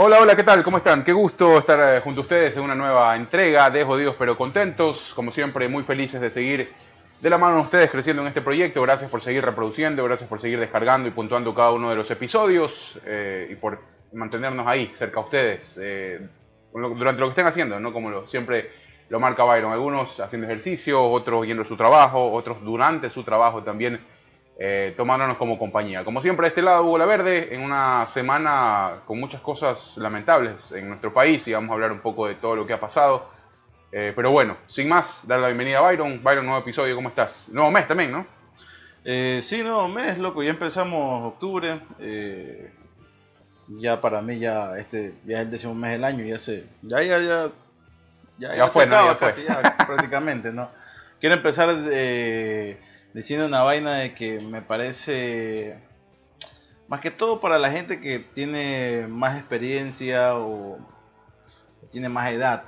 Hola, hola, ¿qué tal? ¿Cómo están? Qué gusto estar eh, junto a ustedes en una nueva entrega de Jodidos pero Contentos. Como siempre, muy felices de seguir de la mano de ustedes creciendo en este proyecto. Gracias por seguir reproduciendo, gracias por seguir descargando y puntuando cada uno de los episodios eh, y por mantenernos ahí, cerca a ustedes, eh, durante lo que estén haciendo, ¿no? Como siempre lo marca Byron. Algunos haciendo ejercicio, otros yendo a su trabajo, otros durante su trabajo también eh, tomándonos como compañía. Como siempre, de este lado Hugo La Verde, en una semana con muchas cosas lamentables en nuestro país y vamos a hablar un poco de todo lo que ha pasado. Eh, pero bueno, sin más, dar la bienvenida a Byron. Byron, nuevo episodio, ¿cómo estás? Nuevo mes también, ¿no? Eh, sí, nuevo mes, loco, ya empezamos octubre. Eh, ya para mí ya este ya es el décimo mes del año, ya se ya ya ya ya, Ya fue, se ¿no? Ya fue. casi, ya, prácticamente, ¿no? Quiero empezar eh, diciendo una vaina de que me parece más que todo para la gente que tiene más experiencia o tiene más edad,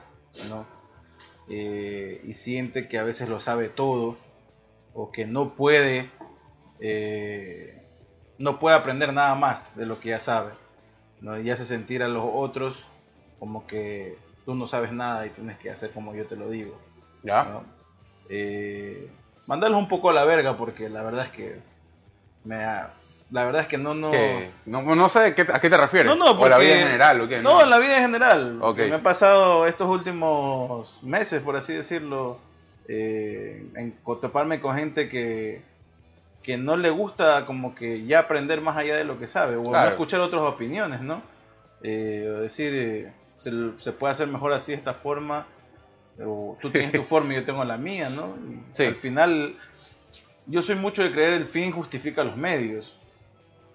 ¿no? Eh, y siente que a veces lo sabe todo o que no puede eh, no puede aprender nada más de lo que ya sabe ¿no? y hace sentir a los otros como que tú no sabes nada y tienes que hacer como yo te lo digo Ya. ¿no? Eh, mandarlos un poco a la verga porque la verdad es que me ha- la verdad es que no no ¿Qué? No, no sé qué- a qué te refieres. no, no, ¿O la porque- vida en general o qué? No, en la vida en general. Ok. Me he pasado estos últimos meses, por así decirlo, eh, en toparme con gente que, que no le gusta como que ya aprender más allá de lo que sabe, o Claro. no escuchar otras opiniones, ¿no? Eh, o decir, eh, se, se puede hacer mejor así de esta forma, o tú tienes tu forma y yo tengo la mía, ¿no? Sí. Al final, yo soy mucho de creer el fin justifica los medios.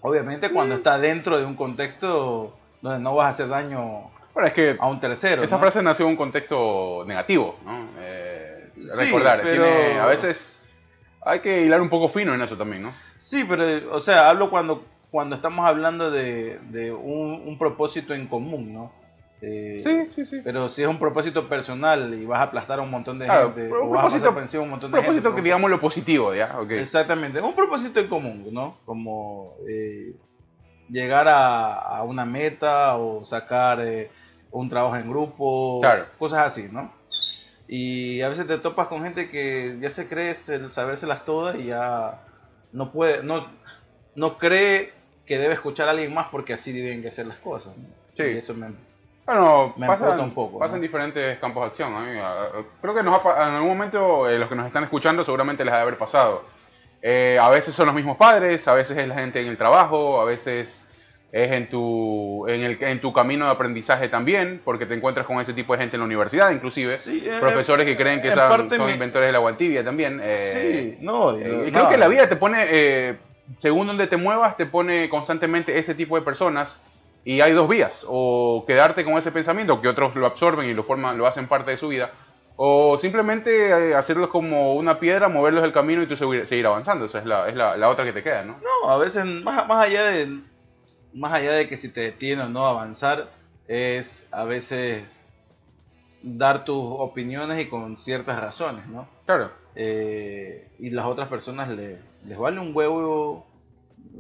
Obviamente cuando está dentro de un contexto donde no vas a hacer daño Bueno, es que a un tercero. esa ¿no? frase nació en un contexto negativo, ¿no? Eh, Sí, recordar, pero- tiene- a veces hay que hilar un poco fino en eso también, ¿no? Sí, pero, o sea, hablo cuando, cuando estamos hablando de, de un, un propósito en común, ¿no? Eh, Sí, sí, sí. Pero si es un propósito personal y vas a aplastar a un montón de Claro, gente, o vas a pasar propósito- por encima a un montón de gente. propósito que digamos lo positivo, ¿ya? Exactamente, un propósito en común, ¿no? Como eh, llegar a, a una meta o sacar eh, un trabajo en grupo, Claro. cosas así, ¿no? Y a veces te topas con gente que ya se cree el sabérselas todas y ya no puede, no, no cree que debe escuchar a alguien más porque así tienen que hacer las cosas. ¿no? Sí. Y eso me, Bueno, Me pasan, un poco, pasan ¿no? diferentes campos de acción. Ah, Creo que nos ha en algún momento eh, los que nos están escuchando seguramente les ha de haber pasado. Eh, a veces son los mismos padres, a veces es la gente en el trabajo, a veces es en tu, en, el, en tu camino de aprendizaje también, porque te encuentras con ese tipo de gente en la universidad, inclusive. Sí, eh, Profesores que creen que son, inventores de la guantibia también. eh, sí, no, eh, creo que la vida te pone, eh, según donde te muevas, te pone constantemente ese tipo de personas y hay dos vías, o quedarte con ese pensamiento, que otros lo absorben y lo forman, lo hacen parte de su vida, o simplemente eh, hacerlos como una piedra, moverlos del camino y tú seguir, seguir avanzando. Esa es, la, es la, la otra que te queda, ¿no? No, a veces más, más allá de más allá de que si te detiene o no avanzar es a veces dar tus opiniones y con ciertas razones, ¿no? Claro. Eh, y las otras personas le- les vale un huevo,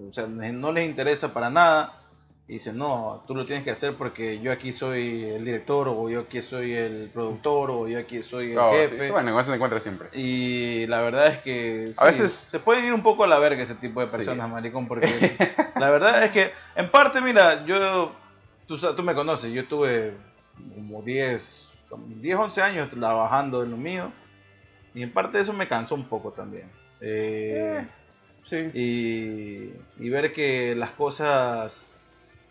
o sea, no les interesa para nada y dicen, no, tú lo tienes que hacer porque yo aquí soy el director o yo aquí soy el productor o yo aquí soy el No, sí, jefe. bueno, en eso se encuentra siempre. Y la verdad es que A veces- se pueden ir un poco a la verga ese tipo de personas, maricón, porque la verdad es que en parte, mira, yo, tú, tú me conoces, yo tuve como 10, como 10, 11 años trabajando en lo mío y en parte eso me cansó un poco también. Eh, Sí. y, y ver que las cosas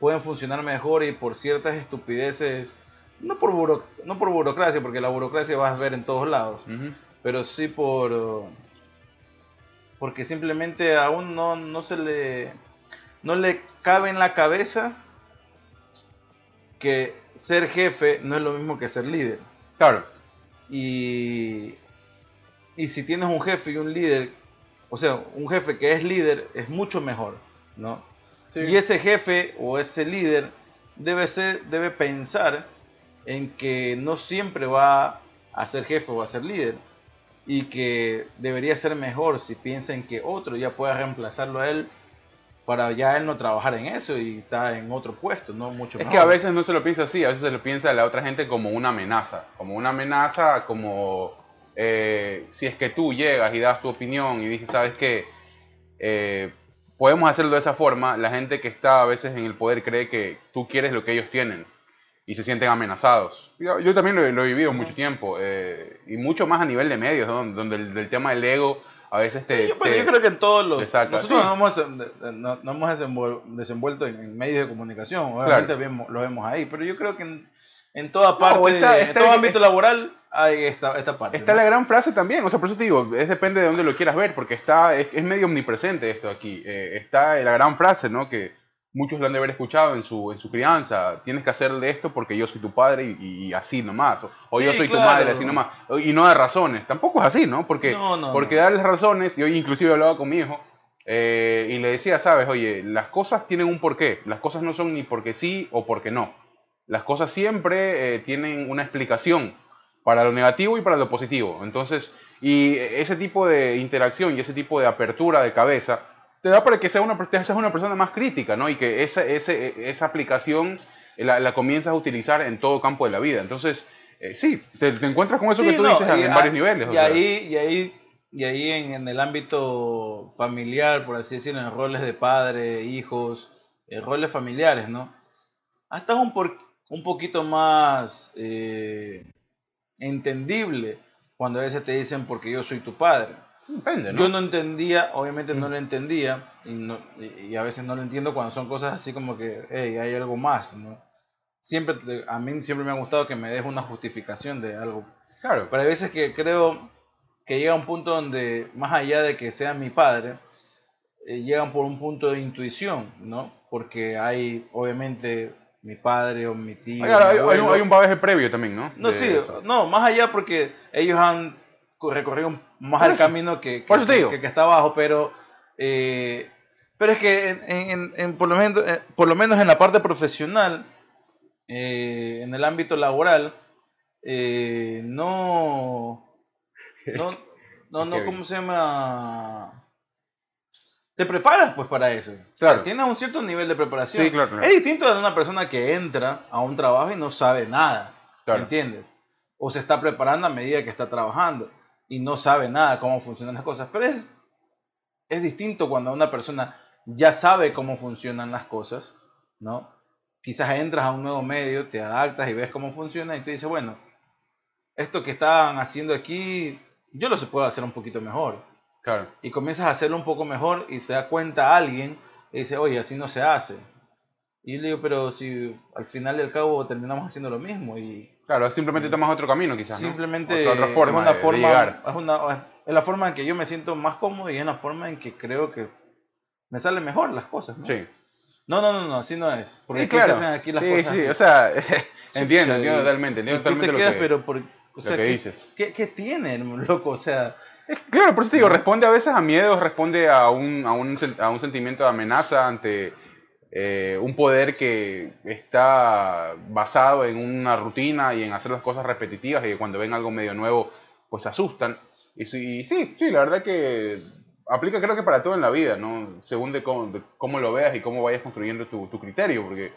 pueden funcionar mejor y por ciertas estupideces, no por, buro- no por burocracia, porque la burocracia vas a ver en todos lados, pero sí por porque simplemente aún no, no se le no le cabe en la cabeza que ser jefe no es lo mismo que ser líder. Claro. y y si tienes un jefe y un líder o sea un jefe que es líder es mucho mejor no Sí. y ese jefe o ese líder debe ser debe pensar en que no siempre va a ser jefe o a ser líder y que debería ser mejor si piensa en que otro ya pueda reemplazarlo a él para ya él no trabajar en eso y estar en otro puesto, no mucho Es mejor. que a veces no se lo piensa así, a veces se lo piensa la otra gente como una amenaza, como una amenaza, como eh, si es que tú llegas y das tu opinión y dices, sabes qué, Eh, podemos hacerlo de esa forma, la gente que está a veces en el poder cree que tú quieres lo que ellos tienen y se sienten amenazados. Yo, yo también lo, he- lo he vivido mucho tiempo eh, y mucho más a nivel de medios, ¿no? donde el, tema del ego a veces te... Sí, yo, bueno, te- yo creo que en todos los... Nosotros sí. nos hemos, no- hemos desenvuel- desenvuelto en, en medios de comunicación, obviamente vemos, lo vemos ahí, pero yo creo que en, en toda parte, está- en todo ámbito laboral hay esta, esta parte. Está ¿no? la gran frase también, o sea, por eso te digo, es depende de dónde lo quieras ver, porque está, es, es medio omnipresente esto aquí. Eh, está la gran frase, ¿no? Que muchos lo han de haber escuchado en su, en su crianza, tienes que hacerle esto porque yo soy tu padre y, y así nomás, o, o yo Sí, soy tu claro. madre, así nomás, y no de razones, tampoco es así, ¿no? Porque, No, no, porque no. darles razones, y hoy inclusive hablaba con mi hijo, eh, y le decía, sabes, oye, las cosas tienen un porqué, las cosas no son ni porque sí o porque no, las cosas siempre eh, tienen una explicación para lo negativo y para lo positivo. Entonces, y ese tipo de interacción y ese tipo de apertura de cabeza te da para que sea una, te seas una persona más crítica, ¿no? Y que esa, ese, esa aplicación la, la comienzas a utilizar en todo campo de la vida. Entonces, eh, sí, te, te encuentras con eso Sí, que tú no, dices en, y en a- varios niveles. o Y sea. ahí, y ahí, y ahí en, en el ámbito familiar, por así decirlo, en roles de padre, hijos, eh, roles familiares, ¿no? Hasta un, por- un poquito más eh, entendible cuando a veces te dicen porque yo soy tu padre. Depende, ¿no? Yo no entendía, obviamente Mm. no lo entendía, y, no- y- a veces no lo entiendo cuando son cosas así como que, hey, hay algo más, ¿no? Siempre, a mí siempre me ha gustado que me des una justificación de algo. Claro. Pero hay veces que creo que llega un punto donde, más allá de que sea mi padre, eh, llegan por un punto de intuición, ¿no? Porque hay, obviamente, mi padre o mi tío. Mi hay, hay un, bagaje previo también, ¿no? No, De sí, eso. no, más allá porque ellos han co- recorrido más el camino que, que, está abajo, pero eh, pero es que en, en- en- por, lo menos, eh, por lo menos en la parte profesional, eh, en el ámbito laboral, eh, no, no, no, no. ¿cómo se llama? Te preparas pues para eso. Claro. Tienes un cierto nivel de preparación. Sí, claro, claro. Es distinto de una persona que entra a un trabajo y no sabe nada. Claro. ¿Me entiendes? O se está preparando a medida que está trabajando y no sabe nada cómo funcionan las cosas. Pero es, es distinto cuando una persona ya sabe cómo funcionan las cosas, ¿no? Quizás entras a un nuevo medio, te adaptas y ves cómo funciona y tú dices, bueno, esto que están haciendo aquí, yo lo puedo hacer un poquito mejor. Claro. Y comienzas a hacerlo un poco mejor y se da cuenta alguien y dice, oye, así no se hace. Y yo le digo, pero si al final y al cabo terminamos haciendo lo mismo y Claro, simplemente tomas otro camino quizás, ¿no? simplemente Otra, otra forma es una de- forma, es, una, es la forma en que yo me siento más cómodo y es la forma en que creo que me salen mejor las cosas, ¿no? Sí. No, no, no, no, así no es. Porque Sí, aquí claro. se hacen aquí las sí, cosas sí, así. o sea, entiendo, entiendo totalmente, entiendo y tú te totalmente lo quedas, que, pero por, o sea, que ¿qué, dices. ¿qué, qué tiene, loco? O sea, Claro, por eso te digo, responde a veces a miedos, responde a un, a un, a un sentimiento de amenaza ante eh, un poder que está basado en una rutina y en hacer las cosas repetitivas y que cuando ven algo medio nuevo, pues se asustan. Y sí, sí, sí, la verdad que aplica creo que para todo en la vida, ¿no? Según de cómo, de cómo lo veas y cómo vayas construyendo tu, tu criterio, porque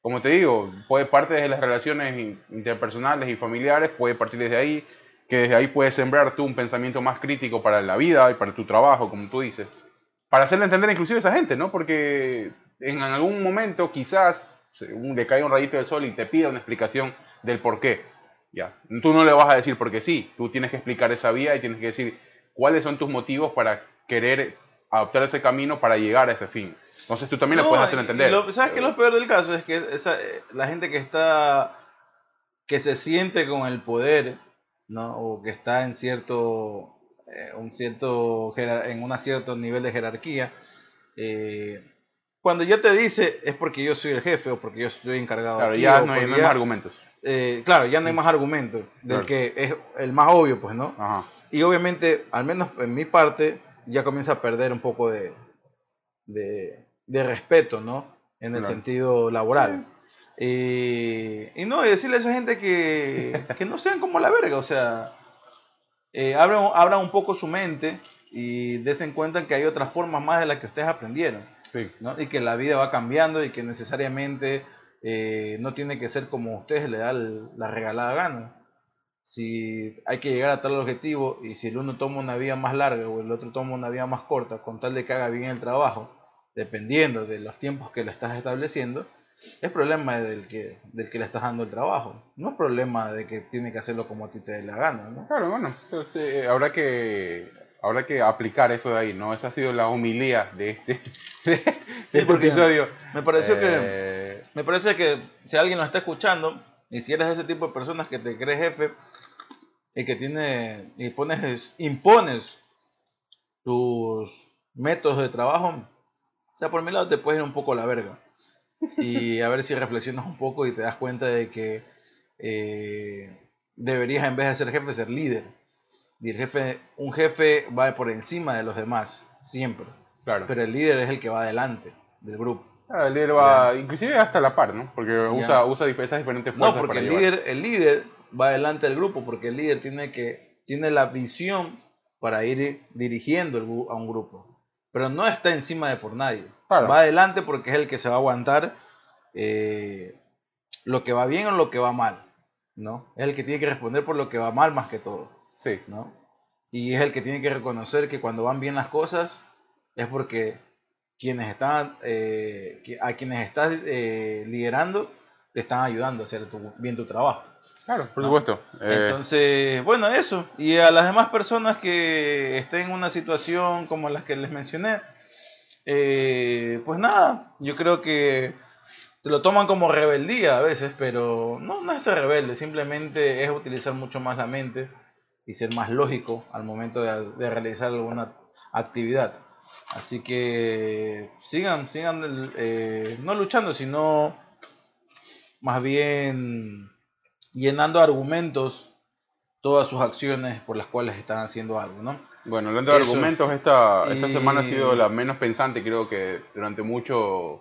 como te digo, puede parte desde las relaciones in- interpersonales y familiares, puede partir desde ahí, que desde ahí puedes sembrar tú un pensamiento más crítico para la vida y para tu trabajo, como tú dices, para hacerle entender inclusive a esa gente, ¿no? Porque en algún momento quizás le cae un rayito de sol y te pida una explicación del por qué. Ya, tú no le vas a decir porque sí, tú tienes que explicar esa vía y tienes que decir cuáles son tus motivos para querer adoptar ese camino para llegar a ese fin. Entonces tú también le No, puedes hacer entender. lo- ¿Sabes qué lo peor del caso? Es que esa, eh, la gente que está, que se siente con el poder, ¿no? O que está en cierto, eh, un cierto, en un cierto nivel de jerarquía, eh, cuando ya te dice es porque yo soy el jefe o porque yo estoy encargado Claro, aquí, ya no hay, porque no hay ya- más argumentos. eh, claro, ya no hay más argumentos del Claro. que es el más obvio, pues, ¿no? Ajá. Y obviamente, al menos en mi parte, ya comienza a perder un poco de, de, de respeto, ¿no? En el Claro. sentido laboral. Y, y no, y decirle a esa gente que, que no sean como la verga, o sea, eh, abran, abran un poco su mente y desen cuenta que hay otras formas más de las que ustedes aprendieron. Y que la vida va cambiando y que necesariamente eh, no tiene que ser como ustedes le da la regalada gana. Si hay que llegar a tal objetivo y si el uno toma una vía más larga o el otro toma una vía más corta con tal de que haga bien el trabajo, dependiendo de los tiempos que le estás estableciendo, es problema del que, del que le estás dando el trabajo. No es problema de que tiene que hacerlo como a ti te dé la gana, ¿no? Claro, bueno, habrá que habrá que aplicar eso de ahí, ¿no? Esa ha sido la humilía de este, de, este episodio. Me pareció que eh, me parece que si alguien lo está escuchando y si eres ese tipo de personas que te crees jefe y que tiene y pones impones tus métodos de trabajo, o sea, por mi lado te puedes ir un poco a la verga y a ver si reflexionas un poco y te das cuenta de que eh, deberías en vez de ser jefe ser líder. Y el jefe, un jefe va por encima de los demás, siempre. Claro. Pero el líder es el que va adelante del grupo. el líder va, inclusive hasta la par, ¿no? Porque usa, usa esas diferentes fuerzas. No, porque el líder, el líder va adelante del grupo, porque el líder tiene que, tiene la visión para ir dirigiendo a un grupo. Pero no está encima de por nadie. Va adelante porque es el que se va a aguantar eh, lo que va bien o lo que va mal. ¿no? Es el que tiene que responder por lo que va mal más que todo. Sí. ¿no? Y es el que tiene que reconocer que cuando van bien las cosas es porque quienes están, eh, a quienes estás eh, liderando te están ayudando a hacer bien tu trabajo. Claro, por supuesto. Entonces, bueno, eso. Y a las demás personas que estén en una situación como las que les mencioné, eh, pues nada, yo creo que te lo toman como rebeldía a veces, pero no, no es ser rebelde, simplemente es utilizar mucho más la mente y ser más lógico al momento de, realizar alguna actividad. Así que sigan, sigan eh, no luchando, sino más bien llenando argumentos todas sus acciones por las cuales están haciendo algo, ¿no? Bueno, hablando de argumentos, esta, esta semana ha sido la menos pensante, creo que durante mucho,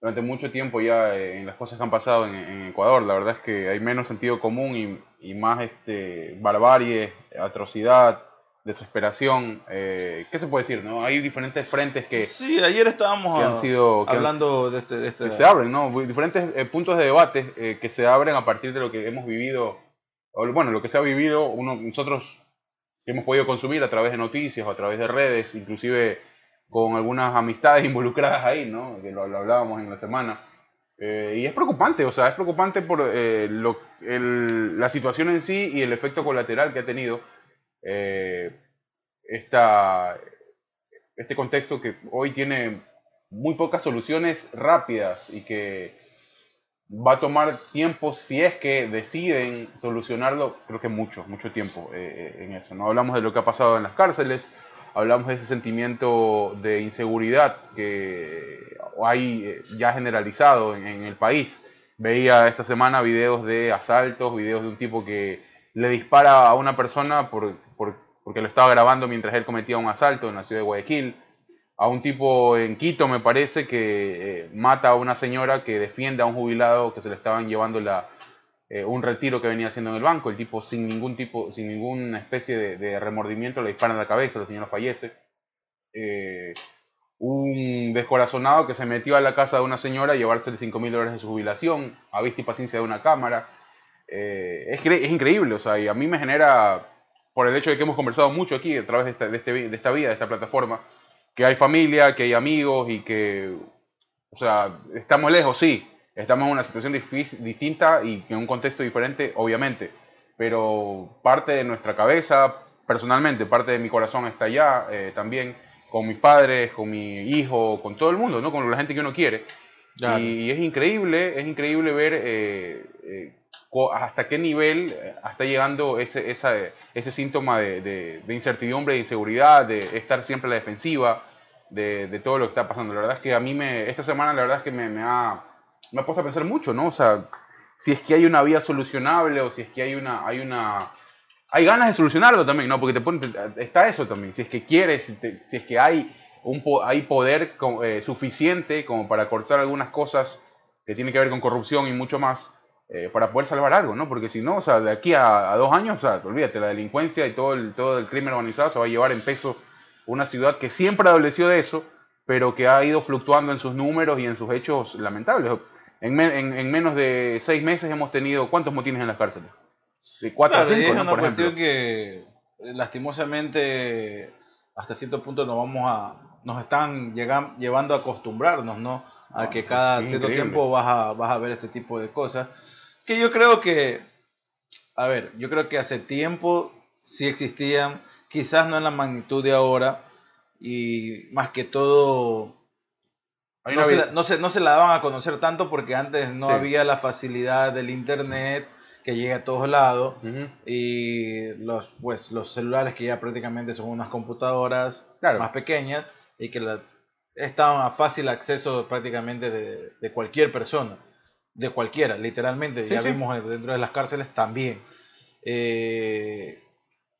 durante mucho tiempo ya en las cosas que han pasado en, Ecuador. La verdad es que hay menos sentido común y, y más este, barbarie, atrocidad, desesperación. Eh, ¿Qué se puede decir? no Hay diferentes frentes que... Sí, ayer estábamos han sido, hablando de este... De este... se abren, ¿no? Diferentes eh, puntos de debate eh, que se abren a partir de lo que hemos vivido, o, bueno, lo que se ha vivido uno, nosotros que hemos podido consumir a través de noticias o a través de redes, inclusive con algunas amistades involucradas ahí, ¿no? Que lo, hablábamos en la semana. Y es preocupante, o sea, es preocupante por lo, el, la situación en sí y el efecto colateral que ha tenido eh, este contexto que hoy tiene muy pocas soluciones rápidas y que va a tomar tiempo si es que deciden solucionarlo, creo que mucho, mucho tiempo eh, eh, en eso. ¿no? Hablamos de lo que ha pasado en las cárceles, hablamos de ese sentimiento de inseguridad que hay eh, ya generalizado en, el país. Veía esta semana videos de asaltos, videos de un tipo que le dispara a una persona por, porque lo estaba grabando mientras él cometía un asalto en la ciudad de Guayaquil a un tipo en Quito, me parece, que eh, mata a una señora que defiende a un jubilado que se le estaban llevando la, eh, un retiro que venía haciendo en el banco. El tipo sin ningún tipo, sin ninguna especie de, remordimiento le dispara en la cabeza, la señora fallece. Eh, un descorazonado que se metió a la casa de una señora a llevarse 5 mil dólares de su jubilación, a vista y paciencia de una cámara. Es, es, increíble, o sea, y a mí me genera, por el hecho de que hemos conversado mucho aquí a través de esta, de este, de esta vida, de esta plataforma, que hay familia, que hay amigos y que, o sea, estamos lejos, sí, estamos en una situación difícil, distinta y en un contexto diferente, obviamente, pero parte de nuestra cabeza, personalmente, parte de mi corazón está allá eh, también, con mis padres, con mi hijo, con todo el mundo, ¿no? Con la gente que uno quiere. Y, es increíble, es increíble ver eh, eh, hasta qué nivel está llegando ese, ese síntoma de, incertidumbre, de inseguridad, de estar siempre a la defensiva, de, todo lo que está pasando. La verdad es que a mí me, esta semana la verdad es que me, ha, me ha puesto a pensar mucho, ¿no? O sea, si es que hay una vía solucionable o si es que hay una, hay una, hay ganas de solucionarlo también, ¿no? Porque te pone, está eso también, si es que quieres, si, es que hay, un, hay poder eh, suficiente como para cortar algunas cosas que tienen que ver con corrupción y mucho más, eh, para poder salvar algo, ¿no? Porque si no, o sea, de aquí a, dos años, o sea, olvídate, la delincuencia y todo el, todo el crimen organizado se va a llevar en peso una ciudad que siempre adoleció de eso pero que ha ido fluctuando en sus números y en sus hechos lamentables. En, en, menos de seis meses hemos tenido, ¿cuántos motines en las cárceles? De cuatro a cinco, es una cuestión que lastimosamente hasta cierto punto nos vamos a nos están llevando a acostumbrarnos, ¿no? A que cada cierto tiempo vas a, vas a ver este tipo de cosas. Que yo creo que, a ver, yo creo que hace tiempo sí existían, quizás no en la magnitud de ahora, y más que todo no se, no, se, no se, la daban a conocer tanto porque antes no había la facilidad del internet que llega a todos lados y los pues los celulares que ya prácticamente son unas computadoras más pequeñas y que estaban a fácil acceso prácticamente de, cualquier persona de cualquiera literalmente ya vimos dentro de las cárceles también. Eh,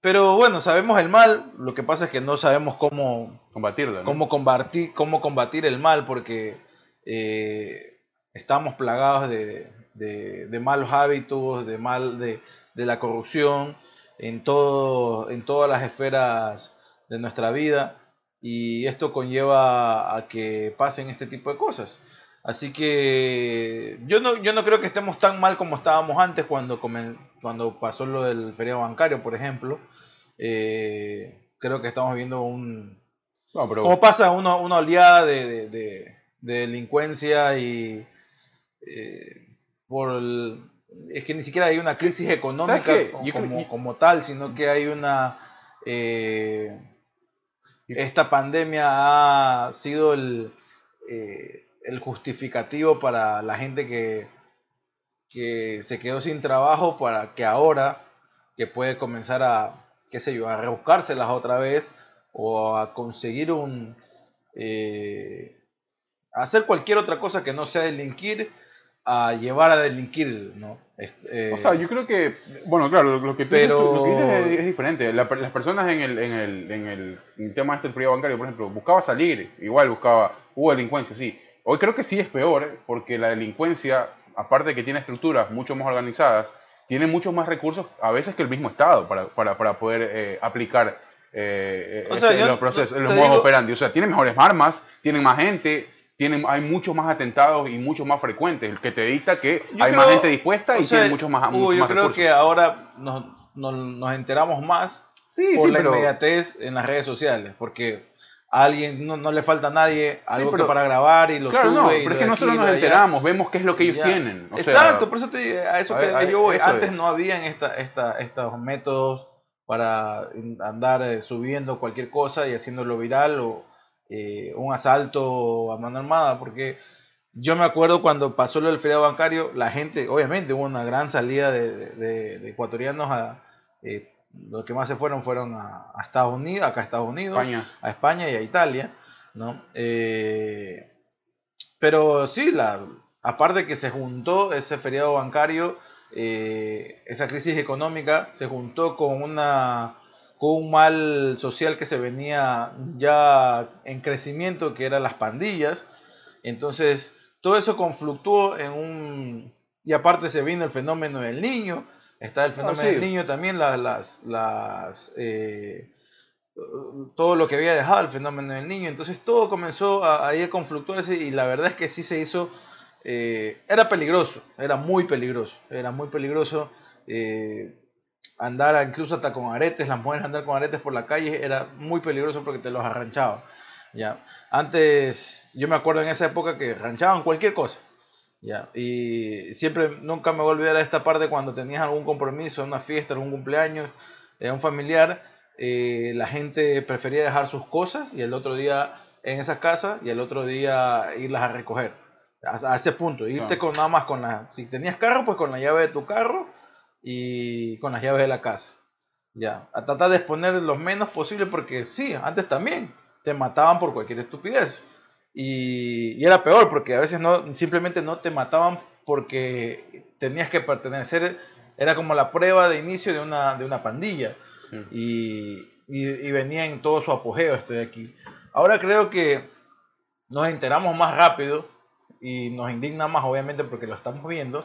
pero bueno sabemos el mal lo que pasa es que no sabemos cómo combatirlo cómo combatir cómo combatir el mal porque eh, estamos plagados de de, malos hábitos, de, mal, de, la corrupción en, todo, en todas las esferas de nuestra vida y esto conlleva a que pasen este tipo de cosas. Así que yo no, yo no creo que estemos tan mal como estábamos antes cuando, cuando pasó lo del feriado bancario, por ejemplo. Eh, creo que estamos viendo un... como pasa una, una oleada de, delincuencia y... Eh, por es que ni siquiera hay una crisis económica como, tal, sino que hay una... Eh, esta pandemia ha sido el, eh, el, justificativo para la gente que, que se quedó sin trabajo para que ahora que puede comenzar a, qué sé yo, a rebuscárselas otra vez o a conseguir un... Eh, hacer cualquier otra cosa que no sea delinquir a llevar a delinquir, ¿no? Este, o sea, yo creo que, bueno, claro, lo, que, tú lo que dices es, diferente. las personas en el, en, el, en, el, tema este del frío bancario, por ejemplo, buscaba salir, igual buscaba, hubo delincuencia, sí. Hoy creo que sí es peor, porque la delincuencia, aparte de que tiene estructuras mucho más organizadas, tiene muchos más recursos a veces que el mismo Estado para, para, para poder eh, aplicar eh, este, los procesos, los modos operandi. O sea, tiene mejores armas, tienen más gente, hay muchos más atentados y muchos más frecuentes, el que te dicta que hay más gente dispuesta y tiene muchos más, Yo creo que ahora nos, nos, enteramos más por la inmediatez en las redes sociales, porque a alguien no, le falta a nadie algo que para grabar y lo sube. No, pero es que nosotros nos enteramos, vemos qué es lo que ellos tienen. Exacto, por eso te, a eso que yo voy. Antes no habían esta, esta, estos métodos para andar eh, subiendo cualquier cosa y haciéndolo viral o eh, un asalto a mano armada, porque yo me acuerdo cuando pasó lo del feriado bancario, la gente, obviamente hubo una gran salida de, ecuatorianos a... Eh, los que más se fueron fueron a, Estados Unidos, acá a Estados Unidos, a España y a Italia, ¿no? Eh, pero sí, la, aparte que se juntó ese feriado bancario, esa crisis económica se juntó con una con un mal social que se venía ya en crecimiento, que eran las pandillas. Entonces, todo eso confluctuó en un... Y aparte se vino el fenómeno del niño, está el ah, fenómeno del niño también, las... las eh, todo lo que había dejado el fenómeno del niño. Entonces todo comenzó a, a ir a confluctuarse y la verdad es que sí se hizo... Eh, era peligroso, era muy peligroso, era muy peligroso. Eh, andar incluso hasta con aretes, las mujeres andar con aretes por la calle era muy peligroso porque te los arranchaban. ¿ya? Antes, yo me acuerdo en esa época que ranchaban cualquier cosa. ¿Ya? Y siempre, nunca me voy a olvidar de esta parte cuando tenías algún compromiso, una fiesta, algún cumpleaños de un familiar, eh, la gente prefería dejar sus cosas y el otro día en esa casa y el otro día irlas a recoger. A, ese punto, irte con nada más con la... Si tenías carro, pues con la llave de tu carro y con las llaves de la casa. Ya, a tratar de exponer lo menos posible porque sí, antes también te mataban por cualquier estupidez. Y, era peor porque a veces no, simplemente no te mataban porque tenías que pertenecer, era como la prueba de inicio de una, de una pandilla. Y, y, venía en todo su apogeo estoy aquí. Ahora creo que nos enteramos más rápido y nos indigna más obviamente porque lo estamos viendo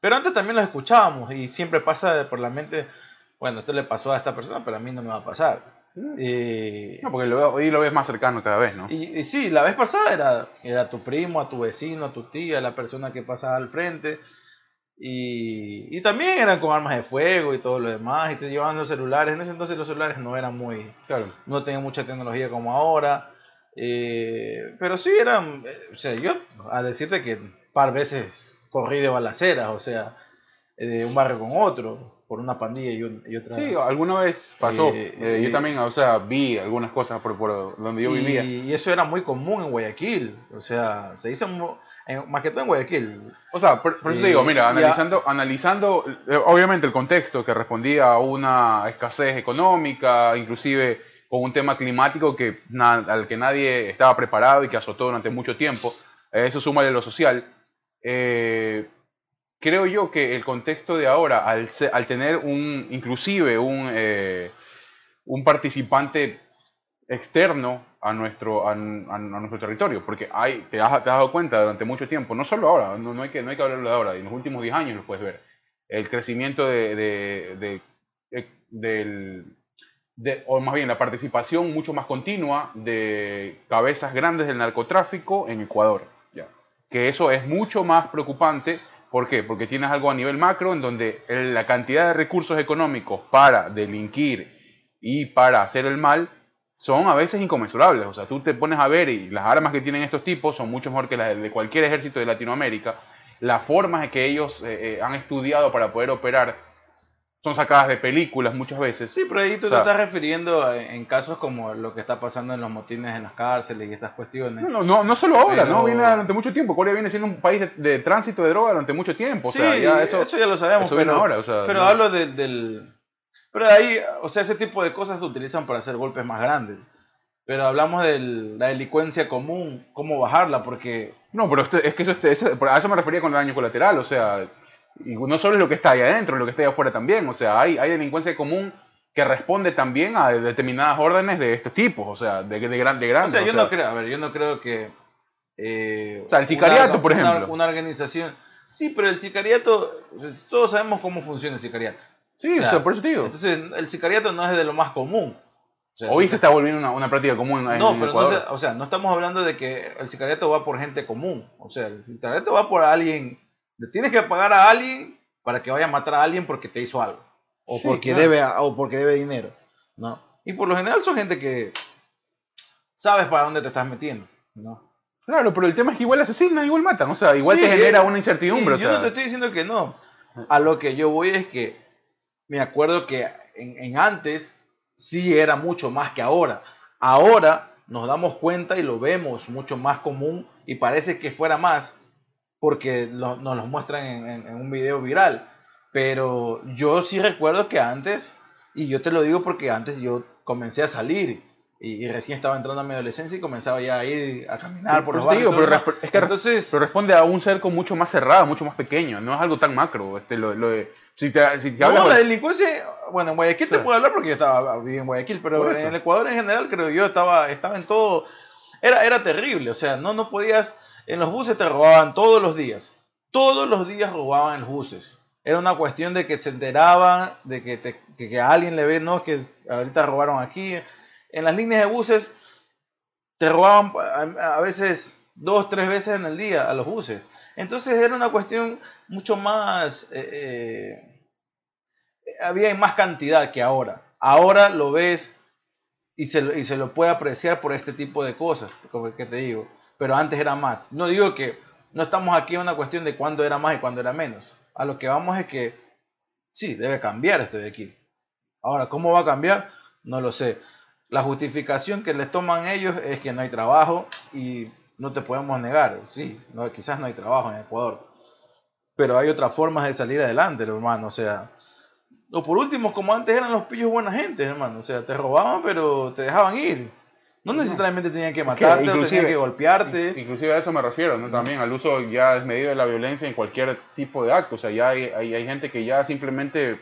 pero antes también los escuchábamos y siempre pasa por la mente, bueno, esto le pasó a esta persona, pero a mí no me va a pasar. Eh, no, porque lo, hoy lo ves más cercano cada vez, ¿no? Y, sí, la vez pasada era, era tu primo, a tu vecino, a tu tía, la persona que pasaba al frente. Y, y, también eran con armas de fuego y todo lo demás. Y te llevaban los celulares. En ese entonces los celulares no eran muy. Claro. No tenían mucha tecnología como ahora. Eh, pero sí eran. Eh, o sea, yo a decirte que un par veces corrí de balaceras. O sea, de un barrio con otro por una pandilla y, otra. Sí, alguna vez pasó. Eh, eh, yo eh, también, o sea, vi algunas cosas por, por donde yo vivía. Y eso era muy común en Guayaquil. O sea, se hizo más que todo en Guayaquil. O sea, por, eso te digo, mira, analizando, analizando obviamente el contexto que respondía a una escasez económica, inclusive con un tema climático que al que nadie estaba preparado y que azotó durante mucho tiempo. eso súmale lo social. Eh, creo yo que el contexto de ahora, al, al tener un, inclusive un, eh, un participante externo a nuestro, a, nuestro territorio, porque hay, te has, dado cuenta durante mucho tiempo, no solo ahora, no, hay, que, no hay que hablarlo de ahora, en los últimos 10 años lo puedes ver, el crecimiento de, de, del, o más bien la participación mucho más continua de cabezas grandes del narcotráfico en Ecuador. Ya. Que eso es mucho más preocupante ¿Por qué? Porque tienes algo a nivel macro en donde la cantidad de recursos económicos para delinquir y para hacer el mal son a veces inconmensurables. O sea, tú te pones a ver y las armas que tienen estos tipos son mucho mejor que las de cualquier ejército de Latinoamérica. Las formas que ellos eh, eh, han estudiado para poder operar son sacadas de películas muchas veces. Sí, pero ahí tú te estás refiriendo en casos como lo que está pasando en los motines en las cárceles y estas cuestiones. No, no, no solo ahora, ¿no? Viene durante mucho tiempo. Corea viene siendo un país de, tránsito de droga durante mucho tiempo. Sí, ya eso, ya lo sabemos, pero, ahora, pero hablo del... Pero ahí, o sea, ese tipo de cosas se utilizan para hacer golpes más grandes. Pero hablamos de la delincuencia común, cómo bajarla, porque... No, pero es que eso, a eso me refería con el daño colateral, o sea, y no solo es lo que está ahí adentro, lo que está ahí afuera también. O sea, hay, hay delincuencia común que responde también a determinadas órdenes de estos tipos, o sea, de, de, de grandes. O sea, yo no creo, a ver, yo no creo que... Eh, o sea, el sicariato, por ejemplo. Una, organización... Sí, pero el sicariato, pues, todos sabemos cómo funciona el sicariato. Sí, o sea, por eso digo. Entonces, el sicariato no es de lo más común. Hoy se está volviendo una, una práctica común en No, pero entonces, o sea, no estamos hablando de que el sicariato va por gente común. O sea, el sicariato va por alguien le tienes que pagar a alguien para que vaya a matar a alguien porque te hizo algo. O, porque, debe, o porque debe dinero. ¿no? Y por lo general son gente que sabes para dónde te estás metiendo. ¿no? Claro, pero el tema es que igual asesinan, igual matan. O sea, igual te genera una incertidumbre. yo no te estoy diciendo que no. A lo que yo voy es que me acuerdo que en, en antes sí era mucho más que ahora. Ahora nos damos cuenta y lo vemos mucho más común y parece que fuera más porque nos los muestran en, un video viral. Pero yo sí recuerdo que antes, y yo te lo digo porque antes yo comencé a salir y, recién estaba entrando a mi adolescencia y comenzaba ya a ir a caminar por los barrios. pero, es que Entonces, pero responde a un cerco mucho más cerrado, mucho más pequeño, no es algo tan macro. Este, lo, si te, si no, la delincuencia, bueno, en Guayaquil te puedo hablar porque yo estaba viviendo en Guayaquil, pero en el Ecuador en general creo yo estaba, estaba en todo, era, era terrible, o sea, no, no podías en los buses te robaban todos los días. Todos los días robaban en los buses. Era una cuestión de que se enteraban, de que, te, a alguien le ve, no, que ahorita robaron aquí. En las líneas de buses te robaban a, veces dos, tres veces en el día a los buses. Entonces era una cuestión mucho más... Eh, eh, había más cantidad que ahora. Ahora lo ves y se, y se lo puede apreciar por este tipo de cosas, como que te digo pero antes era más. No digo que no estamos aquí en una cuestión de cuándo era más y cuándo era menos. A lo que vamos es que sí, debe cambiar este de aquí. Ahora, ¿cómo va a cambiar? No lo sé. La justificación que les toman ellos es que no hay trabajo y no te podemos negar. Sí, no, quizás no hay trabajo en Ecuador. Pero hay otras formas de salir adelante, hermano. O sea, o por último, como antes eran los pillos buena gente, hermano. O sea, te robaban, pero te dejaban ir. No necesariamente tenían que matarte o tenían que golpearte. Inclusive a eso me refiero, ¿no? También al uso ya desmedido de la violencia en cualquier tipo de acto. O sea, ya hay, hay, gente que ya simplemente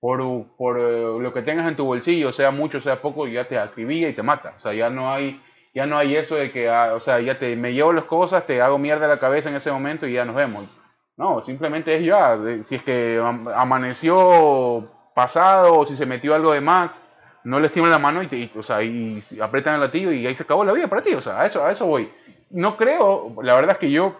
por, por eh, lo que tengas en tu bolsillo, sea mucho, sea poco, ya te activía y te mata. O sea, ya no hay, ya no hay eso de que, ah, o sea, ya te, me llevo las cosas, te hago mierda la cabeza en ese momento y ya nos vemos. No, simplemente es ya, si es que amaneció pasado o si se metió algo de más, no les tiembla la mano y, te, y, o sea, y apretan el latillo y ahí se acabó la vida para ti. O sea, a eso, a eso voy. No creo, la verdad es que yo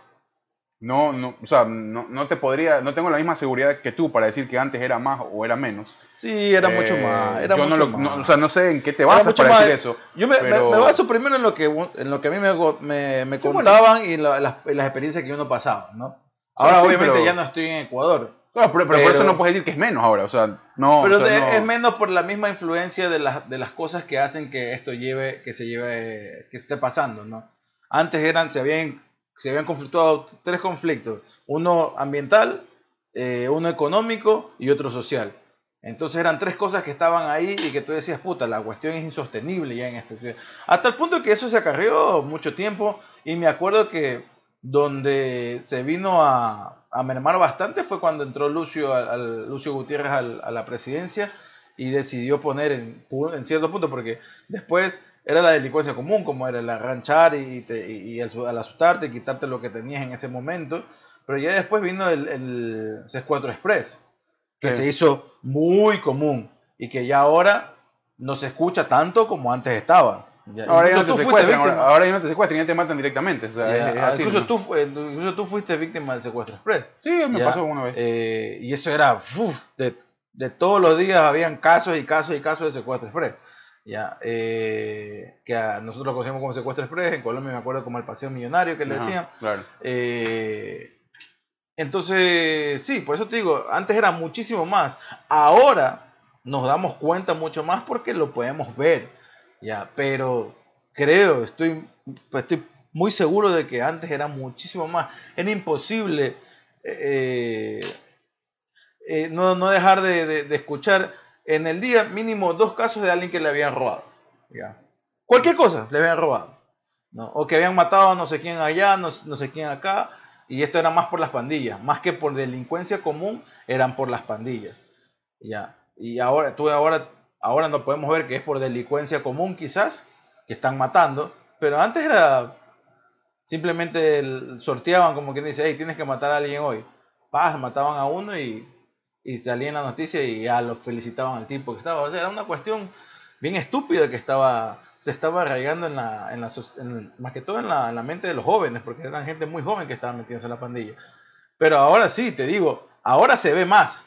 no, no, o sea, no, no, te podría, no tengo la misma seguridad que tú para decir que antes era más o era menos. Sí, era mucho Eh, más. Era yo mucho no lo- más. no- o sea, no sé en qué te basas mucho para más- decir eso. Yo me, me- pero- me baso primero en lo que, en lo que a mí me, me, me bueno. contaban y la- las, las experiencias que uno pasaba, ¿no? Ahora sí, obviamente pero- ya no estoy en Ecuador. Claro, pero, pero por eso no puedes decir que es menos ahora, o sea, no. Pero o sea, de- no- es menos por la misma influencia de las, de las cosas que hacen que esto lleve, que se lleve, que esté pasando, ¿no? Antes eran, se habían, se habían conflictuado tres conflictos, uno ambiental, eh, uno económico y otro social. Entonces eran tres cosas que estaban ahí y que tú decías, puta, la cuestión es insostenible ya en este. Hasta el punto que eso se acarrió mucho tiempo y me acuerdo que donde se vino a, a mermar bastante fue cuando entró Lucio, al, al- Lucio Gutiérrez al- a la presidencia y decidió poner en, cierto punto, porque después era la delincuencia común, como era el arranchar y, te- y, y el al asustarte, quitarte lo que tenías en ese momento, pero ya después vino el, el C4 Express, que se hizo muy común y que ya ahora no se escucha tanto como antes estaba. Ya, Ahora ya no te secuestran, ahora, ya no te secuestran, ya te matan directamente. O sea, Ya, es- es ah, así, incluso, ¿no? tú, incluso tú fuiste víctima del secuestro express. Sí, me pasó una vez. eh, y eso era, uf, de, de todos los días habían casos y casos y casos de secuestro express. Ya, eh, que a nosotros lo conocemos como secuestro express, en Colombia me acuerdo como el paseo millonario que le Ajá, decían. Claro. Eh, entonces, sí, por eso te digo, antes era muchísimo más. Ahora nos damos cuenta mucho más porque lo podemos ver. Ya, pero creo, estoy, pues, estoy muy seguro de que antes era muchísimo más. Era imposible eh, eh, no, no dejar de, de- escuchar en el día mínimo dos casos de alguien que le habían robado. Ya. Cualquier cosa le habían robado. ¿no? O que habían matado a no sé quién allá, no, no sé quién acá. Y esto era más por las pandillas. Más que por delincuencia común, eran por las pandillas. Ya. Y ahora, tú ahora, ahora no podemos ver que es por delincuencia común quizás, que están matando. Pero antes era simplemente el- sorteaban como quien dice, hey, tienes que matar a alguien hoy. Paz, mataban a uno y, y salía en la noticia y ya lo felicitaban al tipo que estaba. O sea, era una cuestión bien estúpida que estaba se estaba arraigando en la, en la, más que todo en la mente de los jóvenes, porque eran gente muy joven que estaba metiéndose en la pandilla. Pero ahora sí, te digo, ahora se ve más,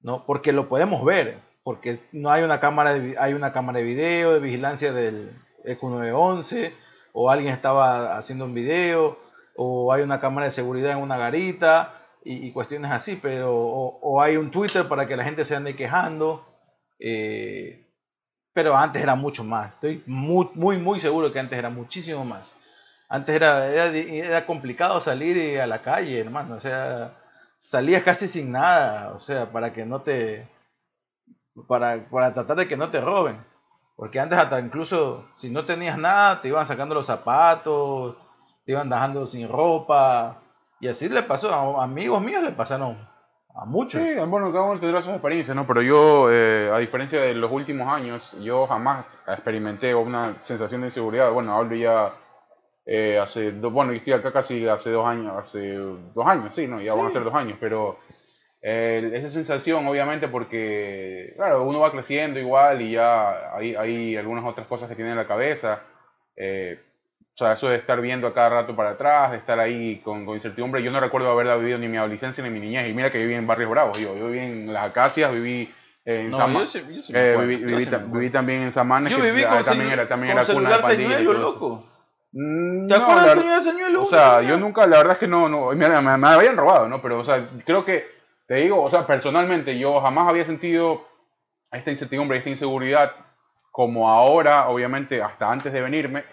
¿no? Porque lo podemos ver, porque no hay una cámara de, hay una cámara de video, de vigilancia del E EQ911, o alguien estaba haciendo un video, o hay una cámara de seguridad en una garita, y, y cuestiones así, pero, o, hay un Twitter para que la gente se ande quejando, eh, pero antes era mucho más. Estoy muy, muy, muy seguro que antes era muchísimo más. Antes era, era, era complicado salir a la calle, hermano. O sea, salías casi sin nada. O sea, para que no te. Para, para tratar de que no te roben. Porque antes, hasta incluso si no tenías nada, te iban sacando los zapatos, te iban dejando sin ropa. Y así le pasó. A amigos míos le pasaron a muchos. Sí, bueno, cada uno tendrá sus experiencias, ¿no? Pero yo, eh, a diferencia de los últimos años, yo jamás experimenté una sensación de inseguridad. Bueno, hablo ya eh, hace, do- bueno, yo estoy acá casi hace dos años, hace dos años, sí, ¿no? Ya van a Sí. ser dos años, pero eh, esa sensación, obviamente, porque, claro, uno va creciendo igual y ya hay, hay algunas otras cosas que tiene en la cabeza. eh, o sea, eso de estar viendo a cada rato para atrás, de estar ahí con, con incertidumbre. Yo no recuerdo haberla vivido ni mi adolescencia ni mi niñez. Y mira que viví en barrios bravos. Yo, yo viví en Las Acacias, viví en No, yo sí- yo sí eh, viví, viví ta- viví también en Samanes, Yo que viví ah, con, también celu- era, también con era cuna de señuelo, loco. Mm, ¿Te no, acuerdas la del señor señuelo? o sea, yo nunca, la verdad es que no, no me, me- me habían robado, ¿no? Pero, o sea, creo que, te digo, o sea, personalmente yo jamás había sentido esta incertidumbre, esta inseguridad como ahora, obviamente, hasta antes de venirme,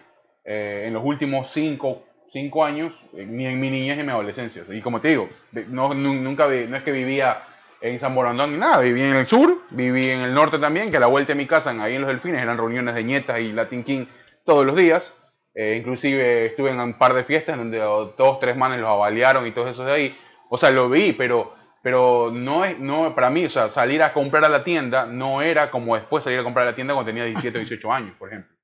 eh, en los últimos cinco, cinco años, ni en mi niñez ni en mi adolescencia. Y como te digo, no, nu- nunca, no es que vivía en San Borondón ni nada, viví en el sur, viví en el norte también, que a la vuelta de mi casa, ahí en los Delfines, eran reuniones de nietas y Latin King todos los días. Eh, inclusive estuve en un par de fiestas donde dos, tres manes los avaliaron y todos esos de ahí. O sea, lo vi, pero, pero no es, no, para mí, o sea, salir a comprar a la tienda no era como después salir a comprar a la tienda cuando tenía 17 o 18 años, por ejemplo.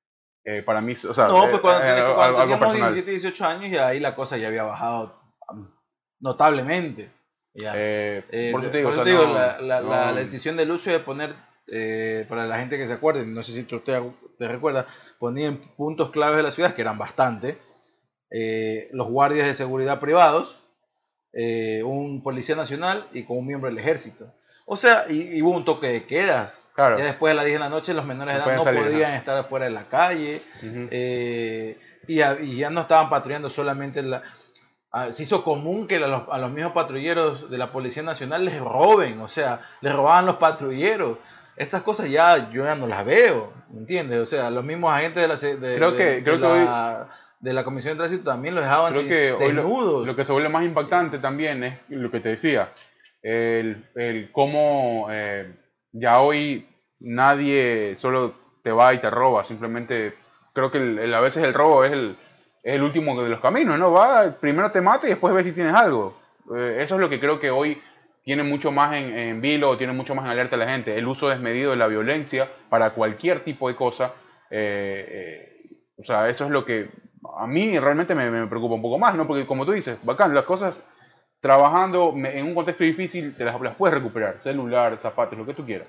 Eh, para mí, o sea, No, eh, pues cuando, eh, algo- cuando algo teníamos personal. 17, 18 años, ya ahí la cosa ya había bajado notablemente. Ya. Eh, Eh, por eso te digo, por o eso sea, te digo, no- la, la- no- la decisión de Lucio de poner eh, para la gente que se acuerde, no sé si tú te, te recuerdas, ponían puntos claves de la ciudad, que eran bastante, eh, los guardias de seguridad privados, eh, un policía nacional y con un miembro del ejército. O sea, y, y hubo un toque de quedas. Claro. Ya después de las 10 de la noche los menores de No edad no salir, podían estar afuera de la calle. Eh, y, a- y ya no estaban patrullando solamente la... ah, Se hizo común que a los, a los mismos patrulleros de la Policía Nacional les roben, o sea, les robaban los patrulleros. Estas cosas ya yo ya no las veo, ¿me entiendes? O sea, los mismos agentes de la, de, Creo de- que- de creo que la, de la Comisión de Tránsito también los dejaban Creo que lo, desnudos. lo que se vuelve más impactante también es lo que te decía, el, el cómo eh, ya hoy nadie solo te va y te roba, simplemente creo que el- el- a veces el robo es el, es el último de los caminos, ¿no? Va, primero te mata y después ves si tienes algo. Eh, eso es lo que creo que hoy tiene mucho más en, en vilo, o tiene mucho más en alerta a la gente, el uso desmedido de la violencia para cualquier tipo de cosa. eh, o sea, eso es lo que a mí realmente me, preocupa un poco más, ¿no? Porque como tú dices, bacán, las cosas trabajando en un contexto difícil te las, puedes recuperar, celular, zapatos, lo que tú quieras.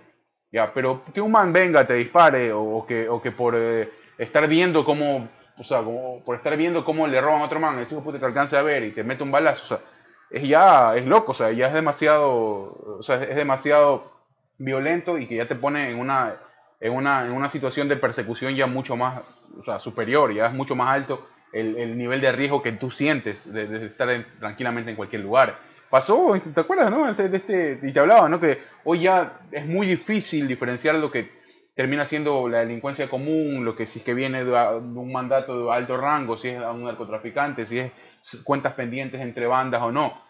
Ya, pero que un man venga, te dispare, o, que, o que por eh, estar viendo cómo, o sea, como por estar viendo cómo le roban a otro man, ese hijo puta te alcance a ver y te mete un balazo, o sea, es ya, es loco, o sea, ya es demasiado, o sea, es demasiado violento y que ya te pone en una, en una, en una situación de persecución ya mucho más, o sea, superior, ya es mucho más alto el, el nivel de riesgo que tú sientes de, estar en- tranquilamente en cualquier lugar. Pasó, ¿te acuerdas, no? De este, y te hablaba, ¿no? Que hoy ya es muy difícil diferenciar lo que termina siendo la delincuencia común, lo que si es que viene de un mandato de alto rango, si es a un narcotraficante, si es cuentas pendientes entre bandas o no.